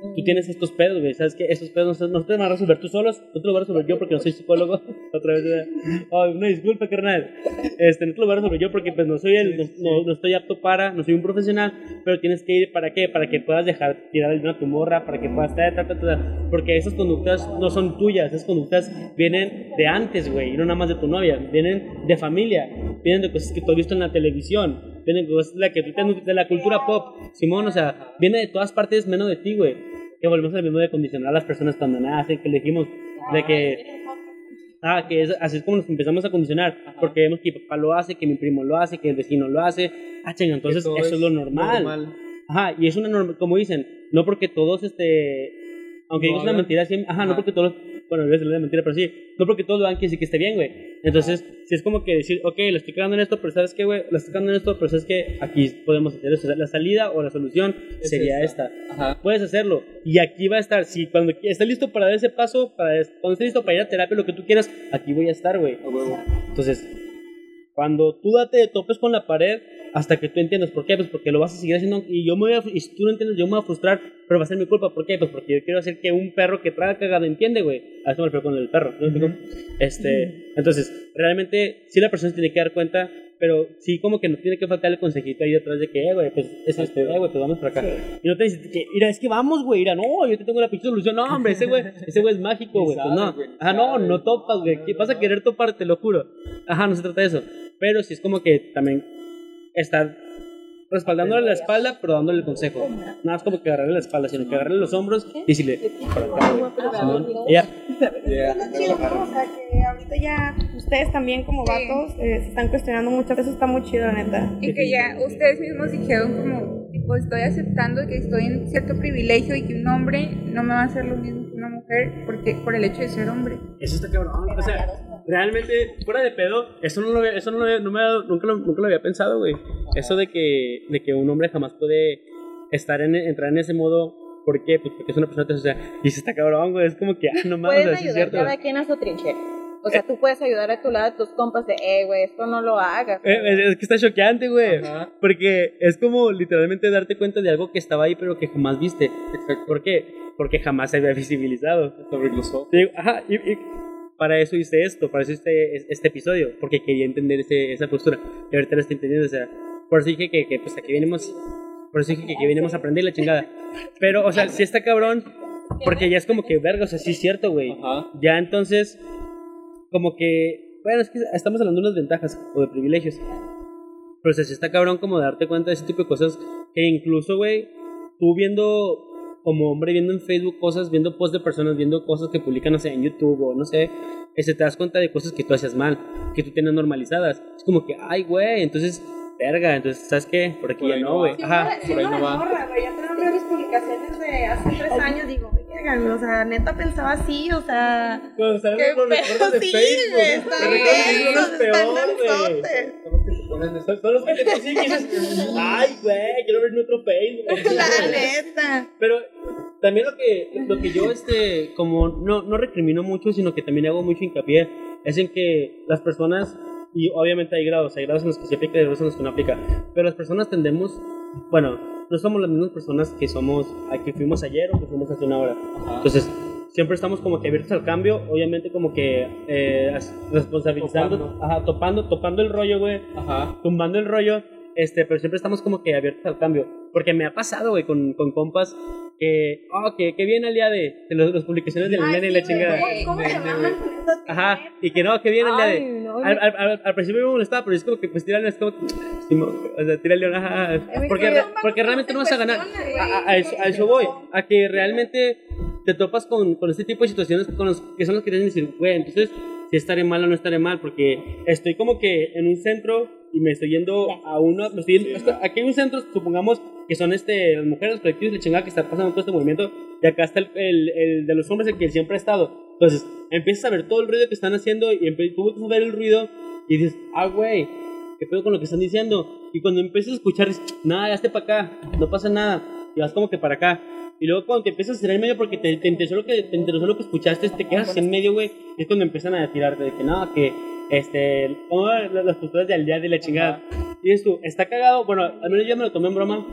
Tú tienes estos pedos, güey. ¿Sabes qué? Estos pedos no, no te van a resolver tú solos. No te lo voy a resolver yo porque no soy psicólogo. *laughs* Otra vez. Ay, una disculpa, carnal. Este, no te lo voy a resolver yo porque pues no soy el, no, no- no estoy apto para, no soy un profesional. Pero tienes que ir, ¿para qué? Para que puedas dejar tirar el vino a tu morra, para que puedas... ta, ta, ta, ta, porque esas conductas no son tuyas. Esas conductas vienen de antes, güey. Y no nada más de tu novia. Vienen de familia. Vienen de cosas que tú has visto en la televisión. Vienen de cosas de la, que de la cultura pop. Simón, o sea, viene de todas partes menos de ti, güey que volvemos al mismo de condicionar a las personas cuando nacen, que le dijimos de que, ah, que es, así es como nos empezamos a condicionar, porque vemos que mi papá lo hace, que mi primo lo hace, que el vecino lo hace, ah, chinga, entonces eso es lo normal. Ajá, y es una norma, como dicen, no porque todos, este, aunque digas una mentira, sí, ajá, no porque todos, bueno, a decirle una mentira, pero sí, no porque todos lo hagan quiere decir que esté bien, güey. Entonces, si es como que decir, ok, lo estoy cagando en esto, pero ¿sabes qué, güey? Lo estoy cagando en esto, pero ¿sabes qué? Aquí podemos hacer eso. O sea, la salida o la solución Es sería esta. esta. Ajá. Puedes hacerlo. Y aquí va a estar. Si cuando estés listo para dar ese paso, para cuando estés listo para ir a terapia, lo que tú quieras, aquí voy a estar, güey. Entonces, cuando tú date de topes con la pared, hasta que tú entiendas por qué, pues porque lo vas a seguir haciendo. Y yo me voy a, y si tú no entiendes, yo me voy a frustrar, pero va a ser mi culpa. ¿Por qué? Pues porque yo quiero hacer que un perro que traga cagado entiende, güey. A eso me refiero con el perro. ¿no me explico? Este, entonces, realmente, sí la persona se tiene que dar cuenta, pero sí como que no tiene que faltar el consejito ahí detrás de que, eh, güey, pues es esto, eh, güey, pues vamos para acá. Y no te dices que, mira, es que vamos, güey, mira, no, yo te tengo la pinche solución. No, hombre, ese güey, ese güey es mágico, güey. Pues no. Ajá, no, no topas, güey. ¿Qué vas a querer topar? Te lo juro. Ajá, no se trata de eso. Pero sí es como que también estar respaldándole la espalda, pero dándole el consejo. Nada más como que agarrarle la espalda, sino que agarrarle los hombros y decirle, sea, que ahorita ya ustedes también como vatos eh, se están cuestionando mucho. Eso está muy chido, neta. Y que ya ustedes mismos dijeron como, tipo, estoy aceptando que estoy en cierto privilegio y que un hombre no me va a hacer lo mismo que una mujer porque por el hecho de ser hombre. Eso está cabrón. O sea, realmente, fuera de pedo, eso no lo había, eso no lo había- no me nunca, lo, nunca lo había pensado, güey. Eso de que, de que un hombre jamás puede estar en, entrar en ese modo. ¿Por qué? Pues porque es una persona o sea, y se está cabrón, güey. Es como que, ah, no mames, Pueden así es ayudar cierto. cada quien a su trinchera. O sea, tú puedes ayudar a tu lado a tus compas de, eh, güey, esto no lo hagas. Eh, es, es que está choqueante, güey. Ajá. Porque es como literalmente darte cuenta de algo que estaba ahí, pero que jamás viste. Exacto. ¿Por qué? Porque jamás se había visibilizado. Sobre los. Sí, ajá, y, y para eso hice esto, para eso hice es- este episodio, porque quería entender ese, esa postura. Y ahorita lo estoy entendiendo, o sea, por eso dije que, que pues aquí venimos, por eso dije que aquí venimos a aprender la chingada. Pero, o sea, sí está cabrón, porque ya es como que, verga, o sea, sí es cierto, güey. Ajá. Ya entonces, como que, bueno, es que estamos hablando de unas ventajas o de privilegios. Pero o sea, sí está cabrón como darte cuenta de ese tipo de cosas que incluso, güey, tú viendo como hombre, viendo en Facebook cosas, viendo posts de personas, viendo cosas que publican, no sé, en YouTube o no sé, ese, te das cuenta de cosas que tú hacías mal, que tú tienes normalizadas. Es como que, ay, güey, entonces, verga, entonces, ¿sabes qué? Por aquí Por ya no, no güey. va. Ajá. Sí, por ahí no no va. morra, güey. Mis publicaciones de hace tres años. Digo, o sea, neta pensaba así, o sea. Cuando salen ¿Qué los recuerdos de? *laughs* Sí, Facebook, son los están peor, güey. Son los que te ponen de Son son los que te sí, que dices, ay, güey, quiero ver mi otro Facebook. *laughs* La neta. Pero también lo que, lo que yo, este, como no, no recrimino mucho, sino que también hago mucho hincapié, es en que las personas, y obviamente hay grados, hay grados en los que se aplica y grados en los que no aplica, pero las personas tendemos, bueno, no somos las mismas personas que somos, a que fuimos ayer o que fuimos hace una hora. Entonces, siempre estamos como que abiertos al cambio, obviamente como que eh, responsabilizando, Topando. ajá, topando, topando el rollo, güey, Ajá. tumbando el rollo, este, pero siempre estamos como que abiertos al cambio. Porque me ha pasado, güey, con, con compas que, oh, que, que bien día de, de los, las publicaciones del nene y la chingada. ¿Cómo, cómo se llaman? Ajá, y que no, que bien el día de. Ay, no, Al, al, al, al principio me molestaba, pero es como que, pues, tírale, es como, que, o sea, tírale, ajá, porque, que- porque realmente no vas a ganar. A, a- a eso, a eso voy, a que realmente te topas con, con este tipo de situaciones con los, que son los que te dicen, güey, entonces, si estaré mal o no estaré mal, porque estoy como que en un centro y me estoy yendo a uno, me estoy yendo- que aquí hay un centro, supongamos que son este, las mujeres, los colectivos de chingada que está pasando todo este movimiento, y acá está el, el, el de los hombres, el que siempre ha estado. Entonces, empiezas a ver todo el ruido que están haciendo y tú empiezas a ver el ruido y dices, ah, güey, ¿qué pedo con lo que están diciendo? Y cuando empiezas a escuchar, dices, nada, ya esté para acá, no pasa nada, y vas como que para acá. Y luego cuando te empiezas a hacer en medio porque te, te interesó lo que te interesó lo que escuchaste, te quedas así en medio, güey, es cuando empiezan a tirarte de que no, que este, como las, las posturas de al día de la chingada. Y dices tú, está cagado, bueno, al menos yo me lo tomé en broma,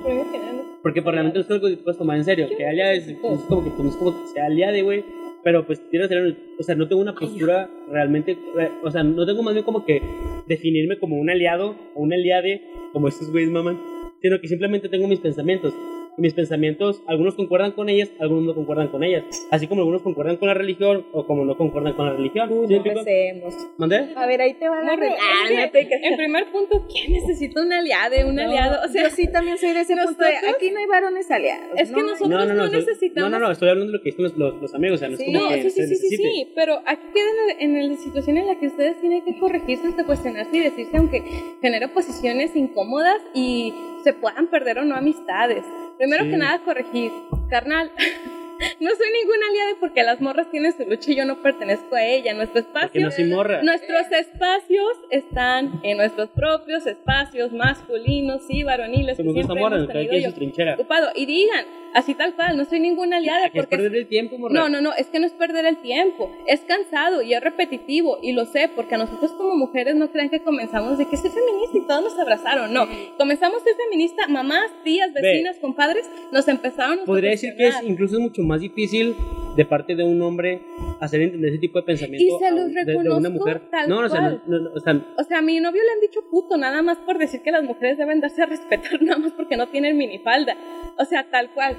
porque pues, realmente no es algo que puedes tomar en serio, que al día es, es como que no es como que sea al día de, güey, pero pues ser- o sea, no tengo una postura realmente, eh, o sea, no tengo más bien como que definirme como un aliado o un aliade, como estos güeyes maman, sino que simplemente tengo mis pensamientos. Y mis pensamientos, algunos concuerdan con ellas, algunos no concuerdan con ellas. Así como algunos concuerdan con la religión o como no concuerdan con la religión. ¿Sí me explico? Empecemos. ¿Mandé? A ver, ahí te va la re- es Ah, que, no te en primer punto, ¿quién necesita un aliado? Un aliado, o sea, yo sí también soy de ese punto de aquí no hay varones aliados. es que no, nosotros No, no, no, no, necesitamos. no, no, no, estoy hablando de lo que dicen los, los, los amigos, o sea, no es Sí. como No, que sí, sí, sí, sí, sí, pero aquí queda en, en la situación en la que ustedes tienen que corregirse, ante cuestionarse y decirse, aunque genere posiciones incómodas y se puedan perder o no amistades. Primero Sí. que nada, corregir. Carnal, *laughs* no soy ninguna aliada porque las morras tienen su lucha y yo no pertenezco a ella. Nuestro espacio no soy morra. Nuestros espacios están en nuestros propios espacios masculinos y varoniles. Se que siempre hemos tenido y en su trinchera. ocupado. Y digan, así tal cual, no soy ninguna aliada Que es porque perder el tiempo, morra. no, no, no, es que no es perder el tiempo, es cansado y es repetitivo y lo sé porque a nosotros como mujeres no crean que comenzamos de que soy feminista y todos nos abrazaron, no, comenzamos ser feminista, mamás, tías, Ve. vecinas, compadres, nos empezaron a Podría decir que es incluso es mucho más difícil de parte de un hombre hacer entender ese tipo de pensamiento Y se a los de, de reconozco una mujer. tal no, no, o sea, cual. no, no, o sea, O sea, a mi novio le han dicho puto nada más por decir que las mujeres deben darse a respetar *laughs* nada más porque no tienen minifalda. O sea, tal cual.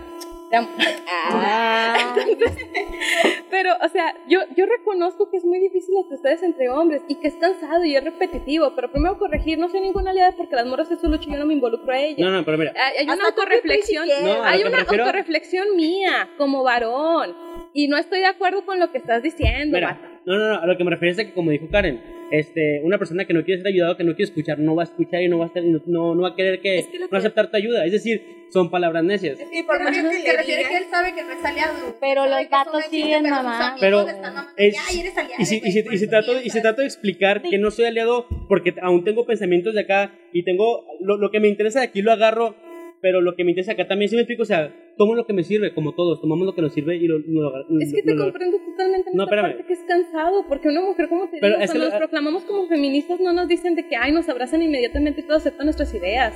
Te amo. Ah. *laughs* Pero, o sea, yo, yo reconozco que es muy difícil entre ustedes entre hombres y que es cansado y es repetitivo, pero primero corregir, no soy ninguna aliada porque las morras es su lucha y yo no me involucro a ella. No, no, pero mira. Hay, hay una autorreflexión. No, hay una refiero- autorreflexión mía como varón y no estoy de acuerdo con lo que estás diciendo, Mira, no, no, no, a lo que me refiero es que, como dijo Karen, este, una persona que no quiere ser ayudado, que no quiere escuchar, no va a escuchar y no va a, estar, no, no, va a querer que, Es que no que- aceptar tu ayuda. Es decir, son palabras necias. Sí, por más que se refiere que él sabe que no es aliado. Pero los que chiste, siguen amigos Pero le están mamando, es- "Ya, y eres aliado, Y si, y si, y si eso trato, y si piensas". trato de explicar que no soy aliado porque aún tengo pensamientos de acá y tengo lo, lo que me interesa de aquí lo agarro, pero lo que me interesa acá también, si me explico, o sea, tomo lo que me sirve, como todos, tomamos lo que nos sirve y lo, lo, lo- Es que te lo- comprendo totalmente en No, esta espérame. parte que es cansado, porque una mujer, como te Pero digo, es que cuando lo- nos proclamamos como feministas no nos dicen de que, ay, nos abrazan inmediatamente y todos aceptan nuestras ideas.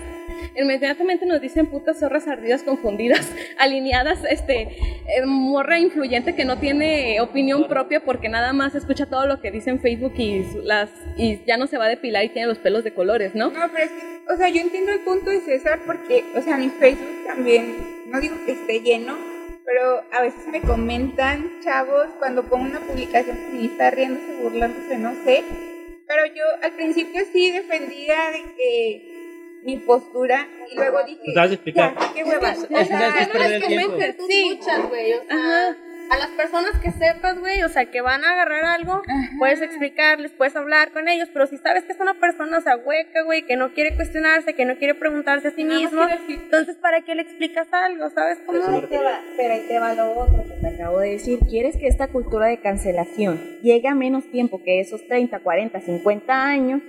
Inmediatamente nos dicen putas zorras ardidas, confundidas, *laughs* alineadas, este, eh, morra influyente que no tiene opinión propia porque nada más escucha todo lo que dice en Facebook y, las, y ya no se va a depilar y tiene los pelos de colores, ¿no? No, pero es que, o sea, yo entiendo el punto de César porque, o sea, mi Facebook también, no digo que esté lleno, pero a veces me comentan chavos cuando pongo una publicación feminista riéndose, burlándose, no sé. Pero yo al principio sí defendía de que mi postura y luego dije, Tú sabes explicar. ya, qué huevas. Que que es no tiempo. comentes tus Sí. luchas, güey. O sea, Ajá. A las personas que sepas, güey, o sea, que van a agarrar algo, puedes explicarles, puedes hablar con ellos, pero si sabes que es una persona, o sea, hueca, güey, que no quiere cuestionarse, que no quiere preguntarse a sí mismo, entonces, ¿para qué le explicas algo? ¿Sabes cómo? Me Ahí te va, pero ahí te va lo otro que te acabo de decir. ¿Quieres que esta cultura de cancelación llegue a menos tiempo que esos 30, 40, 50 años?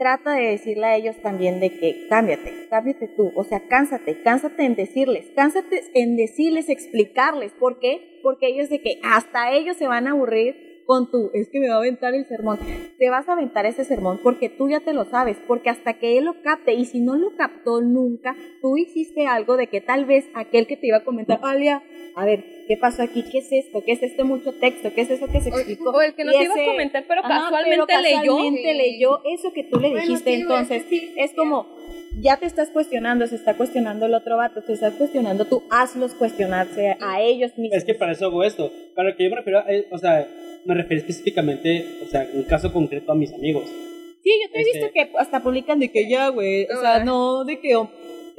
Trata de decirle a ellos también de que cámbiate, cámbiate tú, o sea, cánsate, cánsate en decirles, cánsate en decirles, explicarles, ¿por qué? Porque ellos de que hasta ellos se van a aburrir con tu, es que me va a aventar el sermón, te vas a aventar ese sermón porque tú ya te lo sabes, porque hasta que él lo capte, y si no lo captó nunca, tú hiciste algo de que tal vez aquel que te iba a comentar, Alia, a ver, ¿qué pasó aquí? ¿Qué es esto? ¿Qué es este mucho texto? ¿Qué es eso que se explicó? O el que no Y te iba a comentar, pero Ajá, casualmente pero leyó. casualmente leyó eso que tú le Bueno, dijiste, sí, entonces sí, sí, es como ya te estás cuestionando, se está cuestionando el otro vato, te estás cuestionando tú, hazlos cuestionarse a ellos mismos. Es que para eso hago esto. Para lo que yo me refiero, eh, o sea, me refiero específicamente, o sea, un caso concreto a mis amigos. Sí, yo te he Este- visto que hasta publican de que ya, güey, o sea, no de que oh,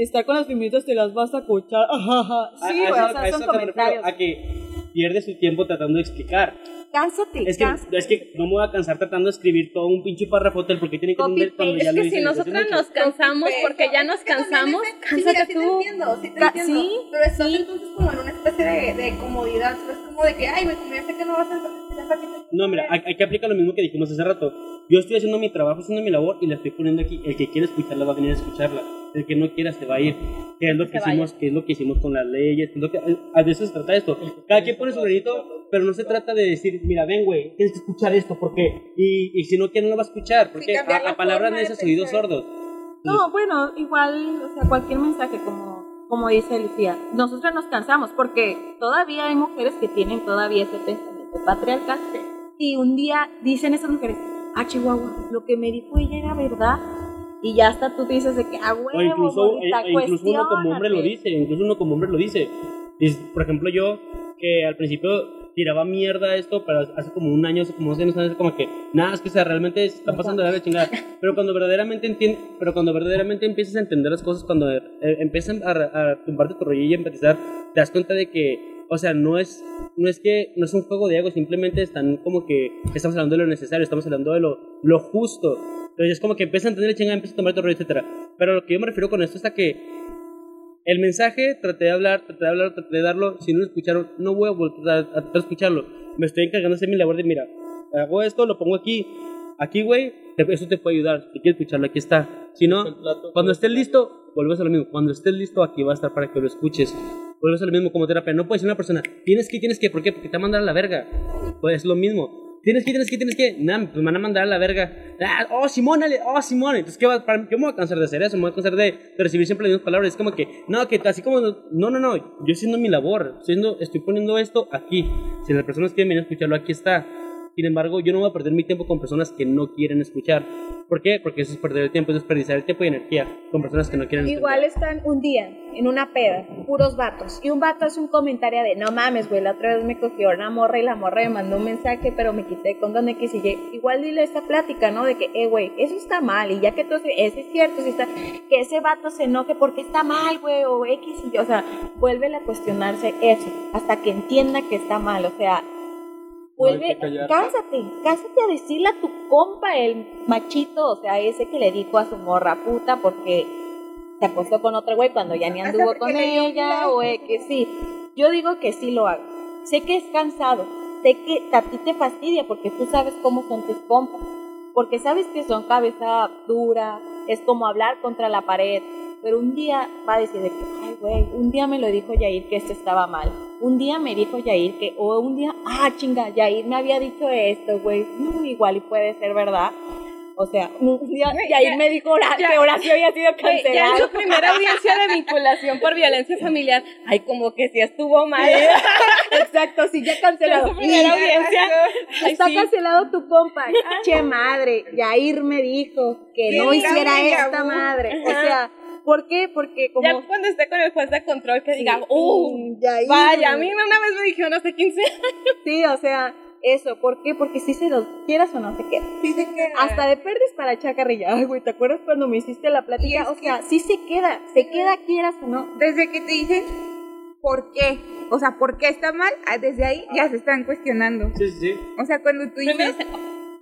estar con las feministas te las vas a escuchar, *laughs* ajá, A- sí, a eso- o sea, a son que me refiero, comentarios. A que pierde su tiempo tratando de explicar. Cánsate, Es que, cánsate. es que no me voy a cansar tratando de escribir todo un pinche párrafo porque tiene que entender cuando ya Es lo que hice si mucho. nos cansamos porque ya es nos que cansamos, ese- sí, mira, cánsate sí te tú. entiendo, sí te entiendo. sí, pero estás entonces como en una especie de, de comodidad, ¿sabes? Como de que, ay, como ya sé que no vas a que No, mira, hay, hay que aplicar lo mismo que dijimos hace rato. Yo estoy haciendo mi trabajo, haciendo mi labor y la estoy poniendo aquí. El que quiere escucharla va a venir a escucharla. El que no quiera se va a ir. Que es lo que hicimos, que es lo que hicimos con las leyes, que es lo que a eso se trata esto. Cada quien pone su granito, pero no se trata de decir, mira, ven, güey, tienes que escuchar esto, porque y, y si no quiere no lo va a escuchar, porque cambiar a, la a palabras forma de necias oídos sordos. No, bueno, igual, o sea, cualquier mensaje como, como dice Lucía, nosotros nos cansamos porque todavía hay mujeres que tienen todavía ese pensamiento patriarcal. Y un día dicen esas mujeres, ah, Chihuahua, lo que me dijo ella era verdad y ya hasta tú dices de que, ah, huevo, O incluso, bonita, e incluso uno como hombre lo cuestiónate". dice, incluso uno como hombre lo dice. Por ejemplo, yo que al principio tiraba mierda a esto, pero hace como un año, hace como dos años, hace como que, nada, es que o sea, realmente se está pasando de la chingada. Pero cuando verdaderamente entiendes, pero cuando verdaderamente empiezas a entender las cosas, cuando eh, empiezan a, a tumbarte tu rollo y a empatizar, te das cuenta de que, o sea, no es, no es que, no es un juego de ego, simplemente están como que, estamos hablando de lo necesario, estamos hablando de lo, lo justo. Entonces es como que empiezas a entender la chingada, empiezas a tomar rollo, etcétera. Pero lo que yo me refiero con esto es a que el mensaje, traté de hablar, traté de hablar, traté de darlo. Si no lo escucharon, no voy a volver a, a de escucharlo. Me estoy encargando de hacer mi labor de, mira, hago esto, lo pongo aquí. Aquí, güey, eso te puede ayudar. Si quieres escucharlo, aquí está. Si no, cuando estés listo, vuelves a lo mismo. Cuando estés listo, aquí va a estar para que lo escuches. Vuelves a lo mismo como terapia. No puedes ser una persona, tienes que, tienes que, ¿por qué? Porque te va a mandar a la verga. Pues es lo mismo. Tienes que, tienes que, tienes que. Nah, pues me van a mandar a la verga. Ah, oh, Simón, ale, oh, Simón. Entonces, ¿qué, va, para, ¿qué me voy a cansar de hacer eso? Me voy a cansar de, de recibir siempre las mismas palabras. Es como que, no, que así como, no, no, no. Yo haciendo mi labor. Haciendo- estoy poniendo esto aquí. Si las personas quieren venir a escucharlo, aquí está. Sin embargo, yo no voy a perder mi tiempo con personas que no quieren escuchar. ¿Por qué? Porque eso es perder el tiempo, es desperdiciar el tiempo y energía con personas que no quieren Igual están un día en una peda, puros vatos, y un vato hace un comentario de, no mames, güey, la otra vez me cogió una morra y la morra me mandó un mensaje, pero me quité con don X y Y. Igual dile esta plática, ¿no? De que, eh, güey, eso está mal, y ya que tú, eso es cierto, si está, que ese vato se enoje porque está mal, güey, o X y Y, o sea, vuélvele a cuestionarse eso, hasta que entienda que está mal, o sea, vuelve, callarse. cásate, cásate a decirle a tu compa, el machito, o sea, ese que le dijo a su morra puta porque se acostó con otro güey cuando ya ni anduvo porque con le dio ella, o eh, que sí. Yo digo que sí lo hago. Sé que es cansado, sé que a ti te fastidia porque tú sabes cómo son tus compas, porque sabes que son cabeza dura, es como hablar contra la pared, pero un día va a decir de que, ay, güey, un día me lo dijo Yair que esto estaba mal, un día me dijo Yair que, o un día, ah, chinga, Yair me había dicho esto, güey, no, igual y puede ser verdad. O sea, un día Yair ya- me dijo ya- que Horacio había sido Güey, ya en cancelado. su primera audiencia de vinculación por violencia familiar, ay, como que sí estuvo mal. *laughs* Exacto, sí, ya cancelado. En su primera audiencia, *laughs* ay, Está sí. cancelado tu compa. Che madre, Yair me dijo que no hiciera esta madre. O sea, ¿por qué? Porque como... Ya cuando esté con el juez de control que diga, uh, Yair. vaya, a mí una vez me dijeron hace 15 años. Sí, o sea, eso. ¿Por qué? Porque si se los quieras o no se queda. Sí se queda. Hasta de perdes para echar carrilla. Ay, *laughs* güey, ¿te acuerdas cuando me hiciste la plática? O que- sea, sí se queda. Se queda quieras o no. Desde que te dicen por qué, o sea, por qué está mal, ah, desde ahí ya se están cuestionando. Sí, sí, sí. O sea, cuando tú Primero dices...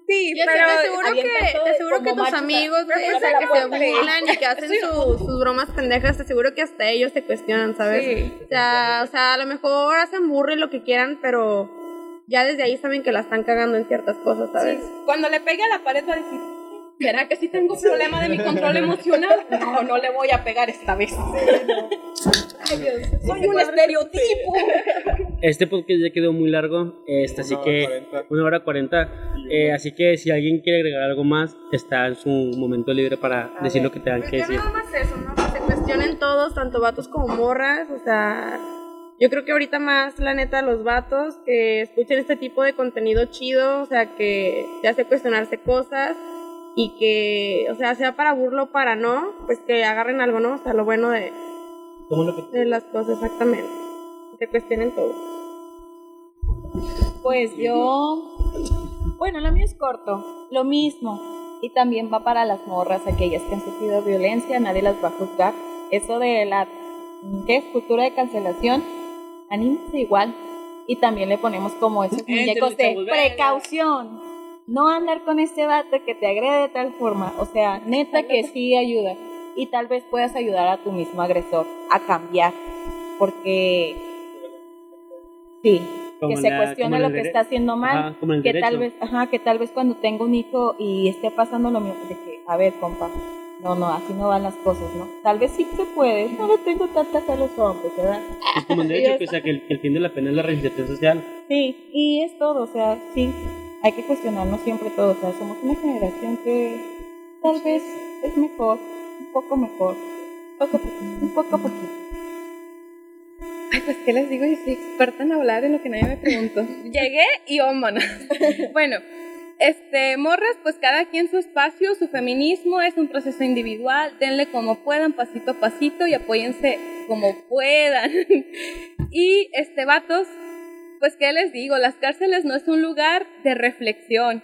Sí, pero... te aseguro avienta que, te aseguro como que tus amigos, güey, o sea, que se burlan y que hacen su- sus bromas pendejas, te aseguro que hasta ellos se cuestionan, ¿sabes? Sí. O sea, o sea, a lo mejor hacen burro y lo que quieran, pero ya desde ahí saben que la están cagando en ciertas cosas, ¿sabes? Sí, Cuando le pegue a la pared va a decir, ¿será que sí tengo problema de mi control emocional? No, no le voy a pegar esta vez. Soy un estereotipo. Este podcast ya quedó muy largo, este, así Una hora que una hora cuarenta. Eh, así que si alguien quiere agregar algo más, está en su momento libre para decir lo que tengan Pues que decir. nada más eso, ¿no? Que se cuestionen todos, tanto vatos como morras, o sea, yo creo que ahorita más, la neta, los vatos que escuchen este tipo de contenido chido, o sea, que te hace cuestionarse cosas y que, o sea, sea para burlo o para no, pues que agarren algo, ¿no? O sea, lo bueno de, lo que de las cosas, exactamente. Que cuestionen todo. Pues yo, bueno, lo mío es corto, lo mismo. Y también va para las morras, aquellas que han sufrido violencia, nadie las va a juzgar. Eso de la, ¿qué es? Cultura de cancelación, anímense igual. Y también le ponemos como esos muñecos de precaución. No andar con este vato que te agrede de tal forma. O sea, neta que sí ayuda. Y tal vez puedas ayudar a tu mismo agresor a cambiar. Porque, sí, Como que se la- cuestione lo el que está haciendo mal, Ajá, como el que derecho. tal vez, ajá, que tal vez cuando tenga un hijo y esté pasando lo mismo, de que, a ver, compa, no, no, así no van las cosas, ¿no? Tal vez sí se puede, no le tengo tanta fe a los hombres, ¿verdad? Pues como *laughs* Y derecho, es- que, o sea, que el, que el fin de la pena es la reinserción social. Sí, y es todo, o sea, sí, hay que cuestionarnos siempre todo, o sea, somos una generación que tal vez es mejor, un poco mejor, poco a poquito, un poco a poquito. Ay, pues, ¿qué les digo? Yo soy experta en hablar en lo que nadie me preguntó. *laughs* Llegué y vámonos. *laughs* bueno, este, morras, pues cada quien su espacio, su feminismo es un proceso individual, denle como puedan, pasito a pasito y apóyense como puedan. *laughs* y, este, vatos, pues, ¿qué les digo? Las cárceles no es un lugar de reflexión.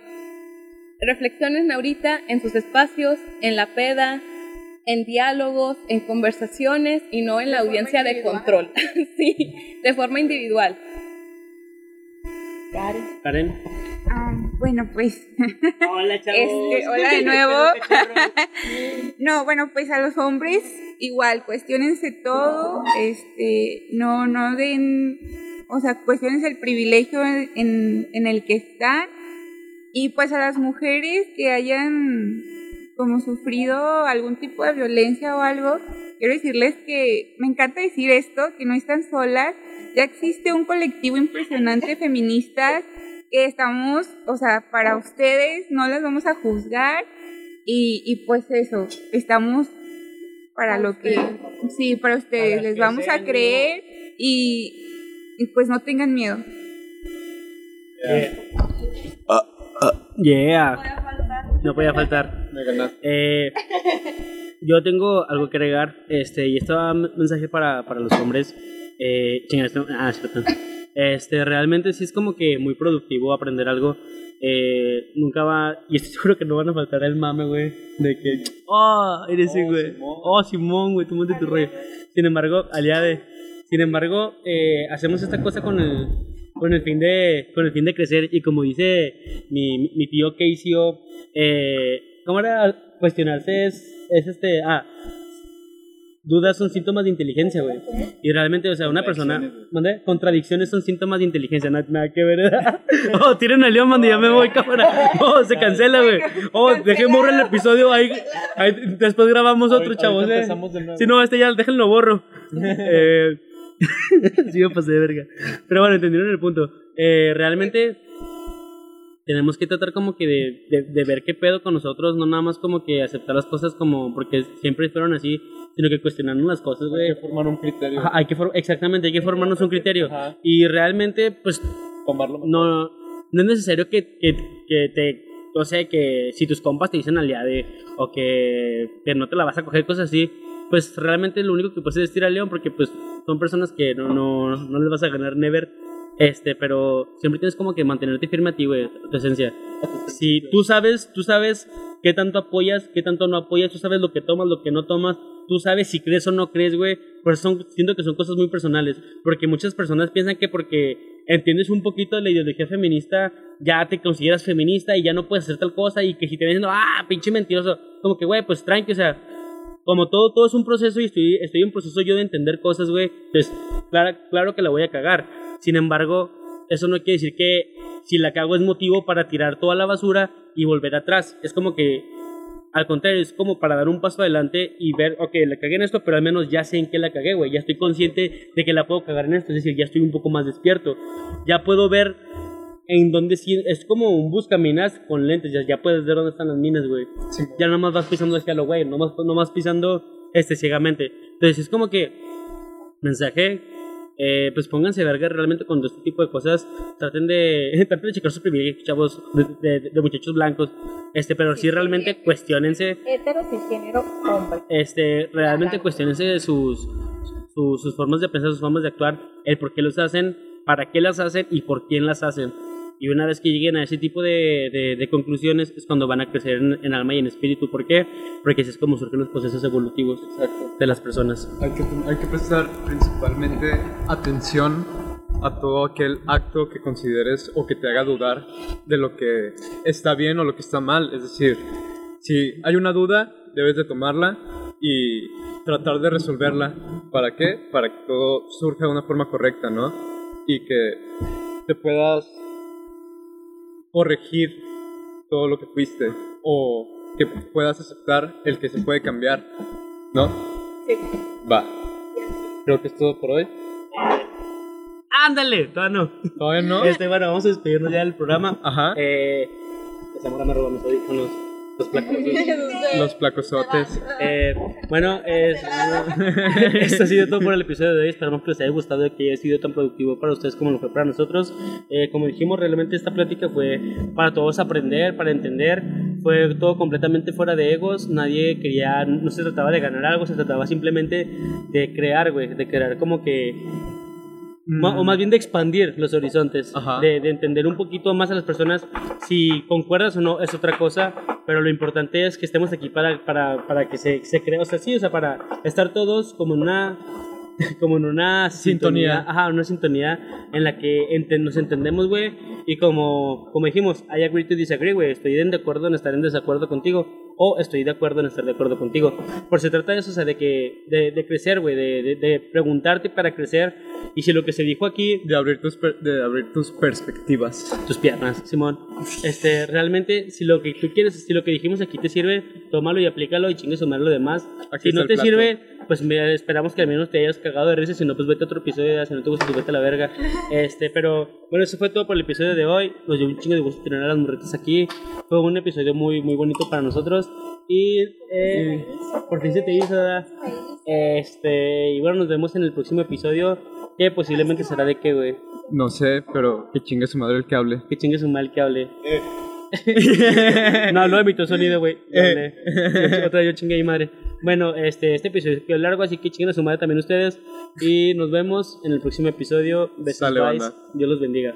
Reflexionen ahorita en sus espacios, en la peda, en diálogos, en conversaciones y no en la audiencia de control. *laughs* sí, de forma individual. Karen. Karen. Ah, bueno, pues... *laughs* Hola, chavos. Este, hola de nuevo. *laughs* No, bueno, pues a los hombres igual, cuestionense todo, este, no, no den, o sea, cuestionense el privilegio en, en, el que están. Y pues a las mujeres que hayan como sufrido algún tipo de violencia o algo, quiero decirles que me encanta decir esto, que no están solas, ya existe un colectivo impresionante *laughs* de feministas que estamos, o sea, para ustedes, no las vamos a juzgar. Y, y pues eso, estamos para lo que, sí, para ustedes, les vamos a creer y, y pues no tengan miedo. Yeah. No podía faltar. Me ganaste. Eh, yo tengo algo que agregar, este, y esto va un mensaje para, para los hombres. Eh, ah, cierto. Este, realmente sí es como que muy productivo aprender algo. Eh, nunca va, y estoy seguro que no van a faltar el mame, güey, de que, oh, eres ese, güey, oh, Simón, güey, tú monte tu rollo. Sin embargo, aliade, sin embargo, eh, hacemos esta cosa con el, con el fin de, con el fin de crecer, y como dice mi, mi- tío Casey, eh, ¿cómo era? Cuestionarse es, es este, ah, dudas son síntomas de inteligencia, güey. Y realmente, o sea, una persona, ¿mande? Contradicciones son síntomas de inteligencia, nada, nada que ver. *laughs* oh, tiren a León, mando, ya me voy, cámara. Oh, se cancela, güey. Oh, dejen borrar el episodio ahí, ahí después grabamos otro, chavos, eh. Si no, este ya, déjenlo borro. *laughs* eh, *laughs* sí, me pasé de verga. Pero bueno, entendieron el punto. Eh, realmente tenemos que tratar como que de, de, de ver qué pedo con nosotros, no nada más como que aceptar las cosas como porque siempre fueron así, sino que cuestionarnos las cosas, güey. Hay que formar un criterio. Ajá, hay que for- exactamente, hay que formarnos un criterio. Ajá. Y realmente, pues, Tomarlo no, no es necesario que, que, que te, o sea, que si tus compas te dicen aliade o que, que no te la vas a coger, cosas así, pues realmente lo único que puedes es tirar al león porque pues son personas que no, no, no les vas a ganar never. Este, pero siempre tienes como que mantenerte firme a ti, güey, a tu esencia. Si tú sabes, tú sabes qué tanto apoyas, qué tanto no apoyas, tú sabes lo que tomas, lo que no tomas, tú sabes si crees o no crees, güey. Por eso son, siento que son cosas muy personales, porque muchas personas piensan que porque entiendes un poquito de la ideología feminista, ya te consideras feminista y ya no puedes hacer tal cosa y que si te ven diciendo, ah, pinche mentiroso, como que, güey, pues tranqui, o sea, como todo, todo es un proceso y estoy, estoy en proceso yo de entender cosas, güey. Entonces, claro, claro que la voy a cagar. Sin embargo, eso no quiere decir que si la cago es motivo para tirar toda la basura y volver atrás. Es como que, al contrario, es como para dar un paso adelante y ver, ok, la cagué en esto, pero al menos ya sé en qué la cagué, güey. Ya estoy consciente de que la puedo cagar en esto. Es decir, ya estoy un poco más despierto. Ya puedo ver en dónde sí. Es como un buscaminas con lentes. Ya, ya puedes ver dónde están las minas, güey ya nomás vas pisando hacia lo güey, nomás, nomás pisando este ciegamente. Entonces es como que, mensaje, eh, pues pónganse verga realmente con este tipo de cosas. Traten de, *laughs* traten de checar sus privilegios, chavos, de, de- de muchachos blancos. Este, pero sí realmente cuestionense, Hetero, cisgénero, hombre. este, realmente cuestionense sus, sus, sus formas de pensar, sus formas de actuar, el por qué los hacen, para qué las hacen y por quién las hacen. Y una vez que lleguen a ese tipo de, de, de conclusiones es cuando van a crecer en, en alma y en espíritu. ¿Por qué? Porque así es como surgen los procesos evolutivos de las personas. Hay que, hay que prestar principalmente atención a todo aquel acto que consideres o que te haga dudar de lo que está bien o lo que está mal. Es decir, si hay una duda, debes de tomarla y tratar de resolverla. ¿Para qué? Para que todo surja de una forma correcta, ¿no? Y que te puedas corregir todo lo que fuiste o que puedas aceptar el que se puede cambiar, ¿no? Sí. Va. Creo que es todo por hoy. ¡Ándale! Todavía no. Todavía no. Este, bueno, vamos a despedirnos ya del programa. Ajá. Eh, Zamora me robó mis audífonos, los placos. *laughs* Los placosotes. Eh, bueno, es, *laughs* esto ha sido todo por el episodio de hoy. Esperamos que les haya gustado y que haya sido tan productivo para ustedes como lo fue para nosotros. Eh, como dijimos, realmente esta plática fue para todos aprender, para entender. Fue todo completamente fuera de egos. Nadie quería, no se trataba de ganar algo, se trataba simplemente de crear, güey, de crear como que o más bien de expandir los horizontes, de, de entender un poquito más a las personas. Si concuerdas o no es otra cosa, pero lo importante es que estemos aquí para, para, para que se, se cree, o sea, sí, o sea, para estar todos como en una *laughs* como en una sintonía, Sintonía. ajá, una sintonía en la que ente- nos entendemos, güey, y como, como dijimos, I agree to disagree, güey, estoy de acuerdo en estar en desacuerdo contigo, o estoy de acuerdo en estar de acuerdo contigo. Por se trata de eso, o sea, de que, de, de crecer, güey, de, de, de preguntarte para crecer, y si lo que se dijo aquí, De abrir tus, per- de abrir tus perspectivas. tus piernas, Simón. Este, realmente, si lo que tú quieres, si lo que dijimos aquí te sirve, tómalo y aplícalo y chingue sumar lo demás. Aquí si no te plato. sirve, pues me- esperamos que al menos te hayas cagado de risa, si no, pues vete a otro episodio, si no te gusta, pues vete a la verga. Este, pero bueno, eso fue todo por el episodio de hoy. Nos dio un chingo de gusto tener a las morritas aquí. Fue un episodio muy, muy bonito para nosotros. Y eh, por fin se te hizo. Este, y bueno, nos vemos en el próximo episodio, que posiblemente será de qué, güey. No sé, pero que chingue su madre el que hable. Que chingue su mal que hable. *laughs* no, no emitió sonido, güey. Yo- Otra vez yo chingue mi madre. Bueno, este, este episodio quedó largo, así que chinguen a su madre también ustedes. Y nos vemos en el próximo episodio. Besos, Sale. Dios los bendiga.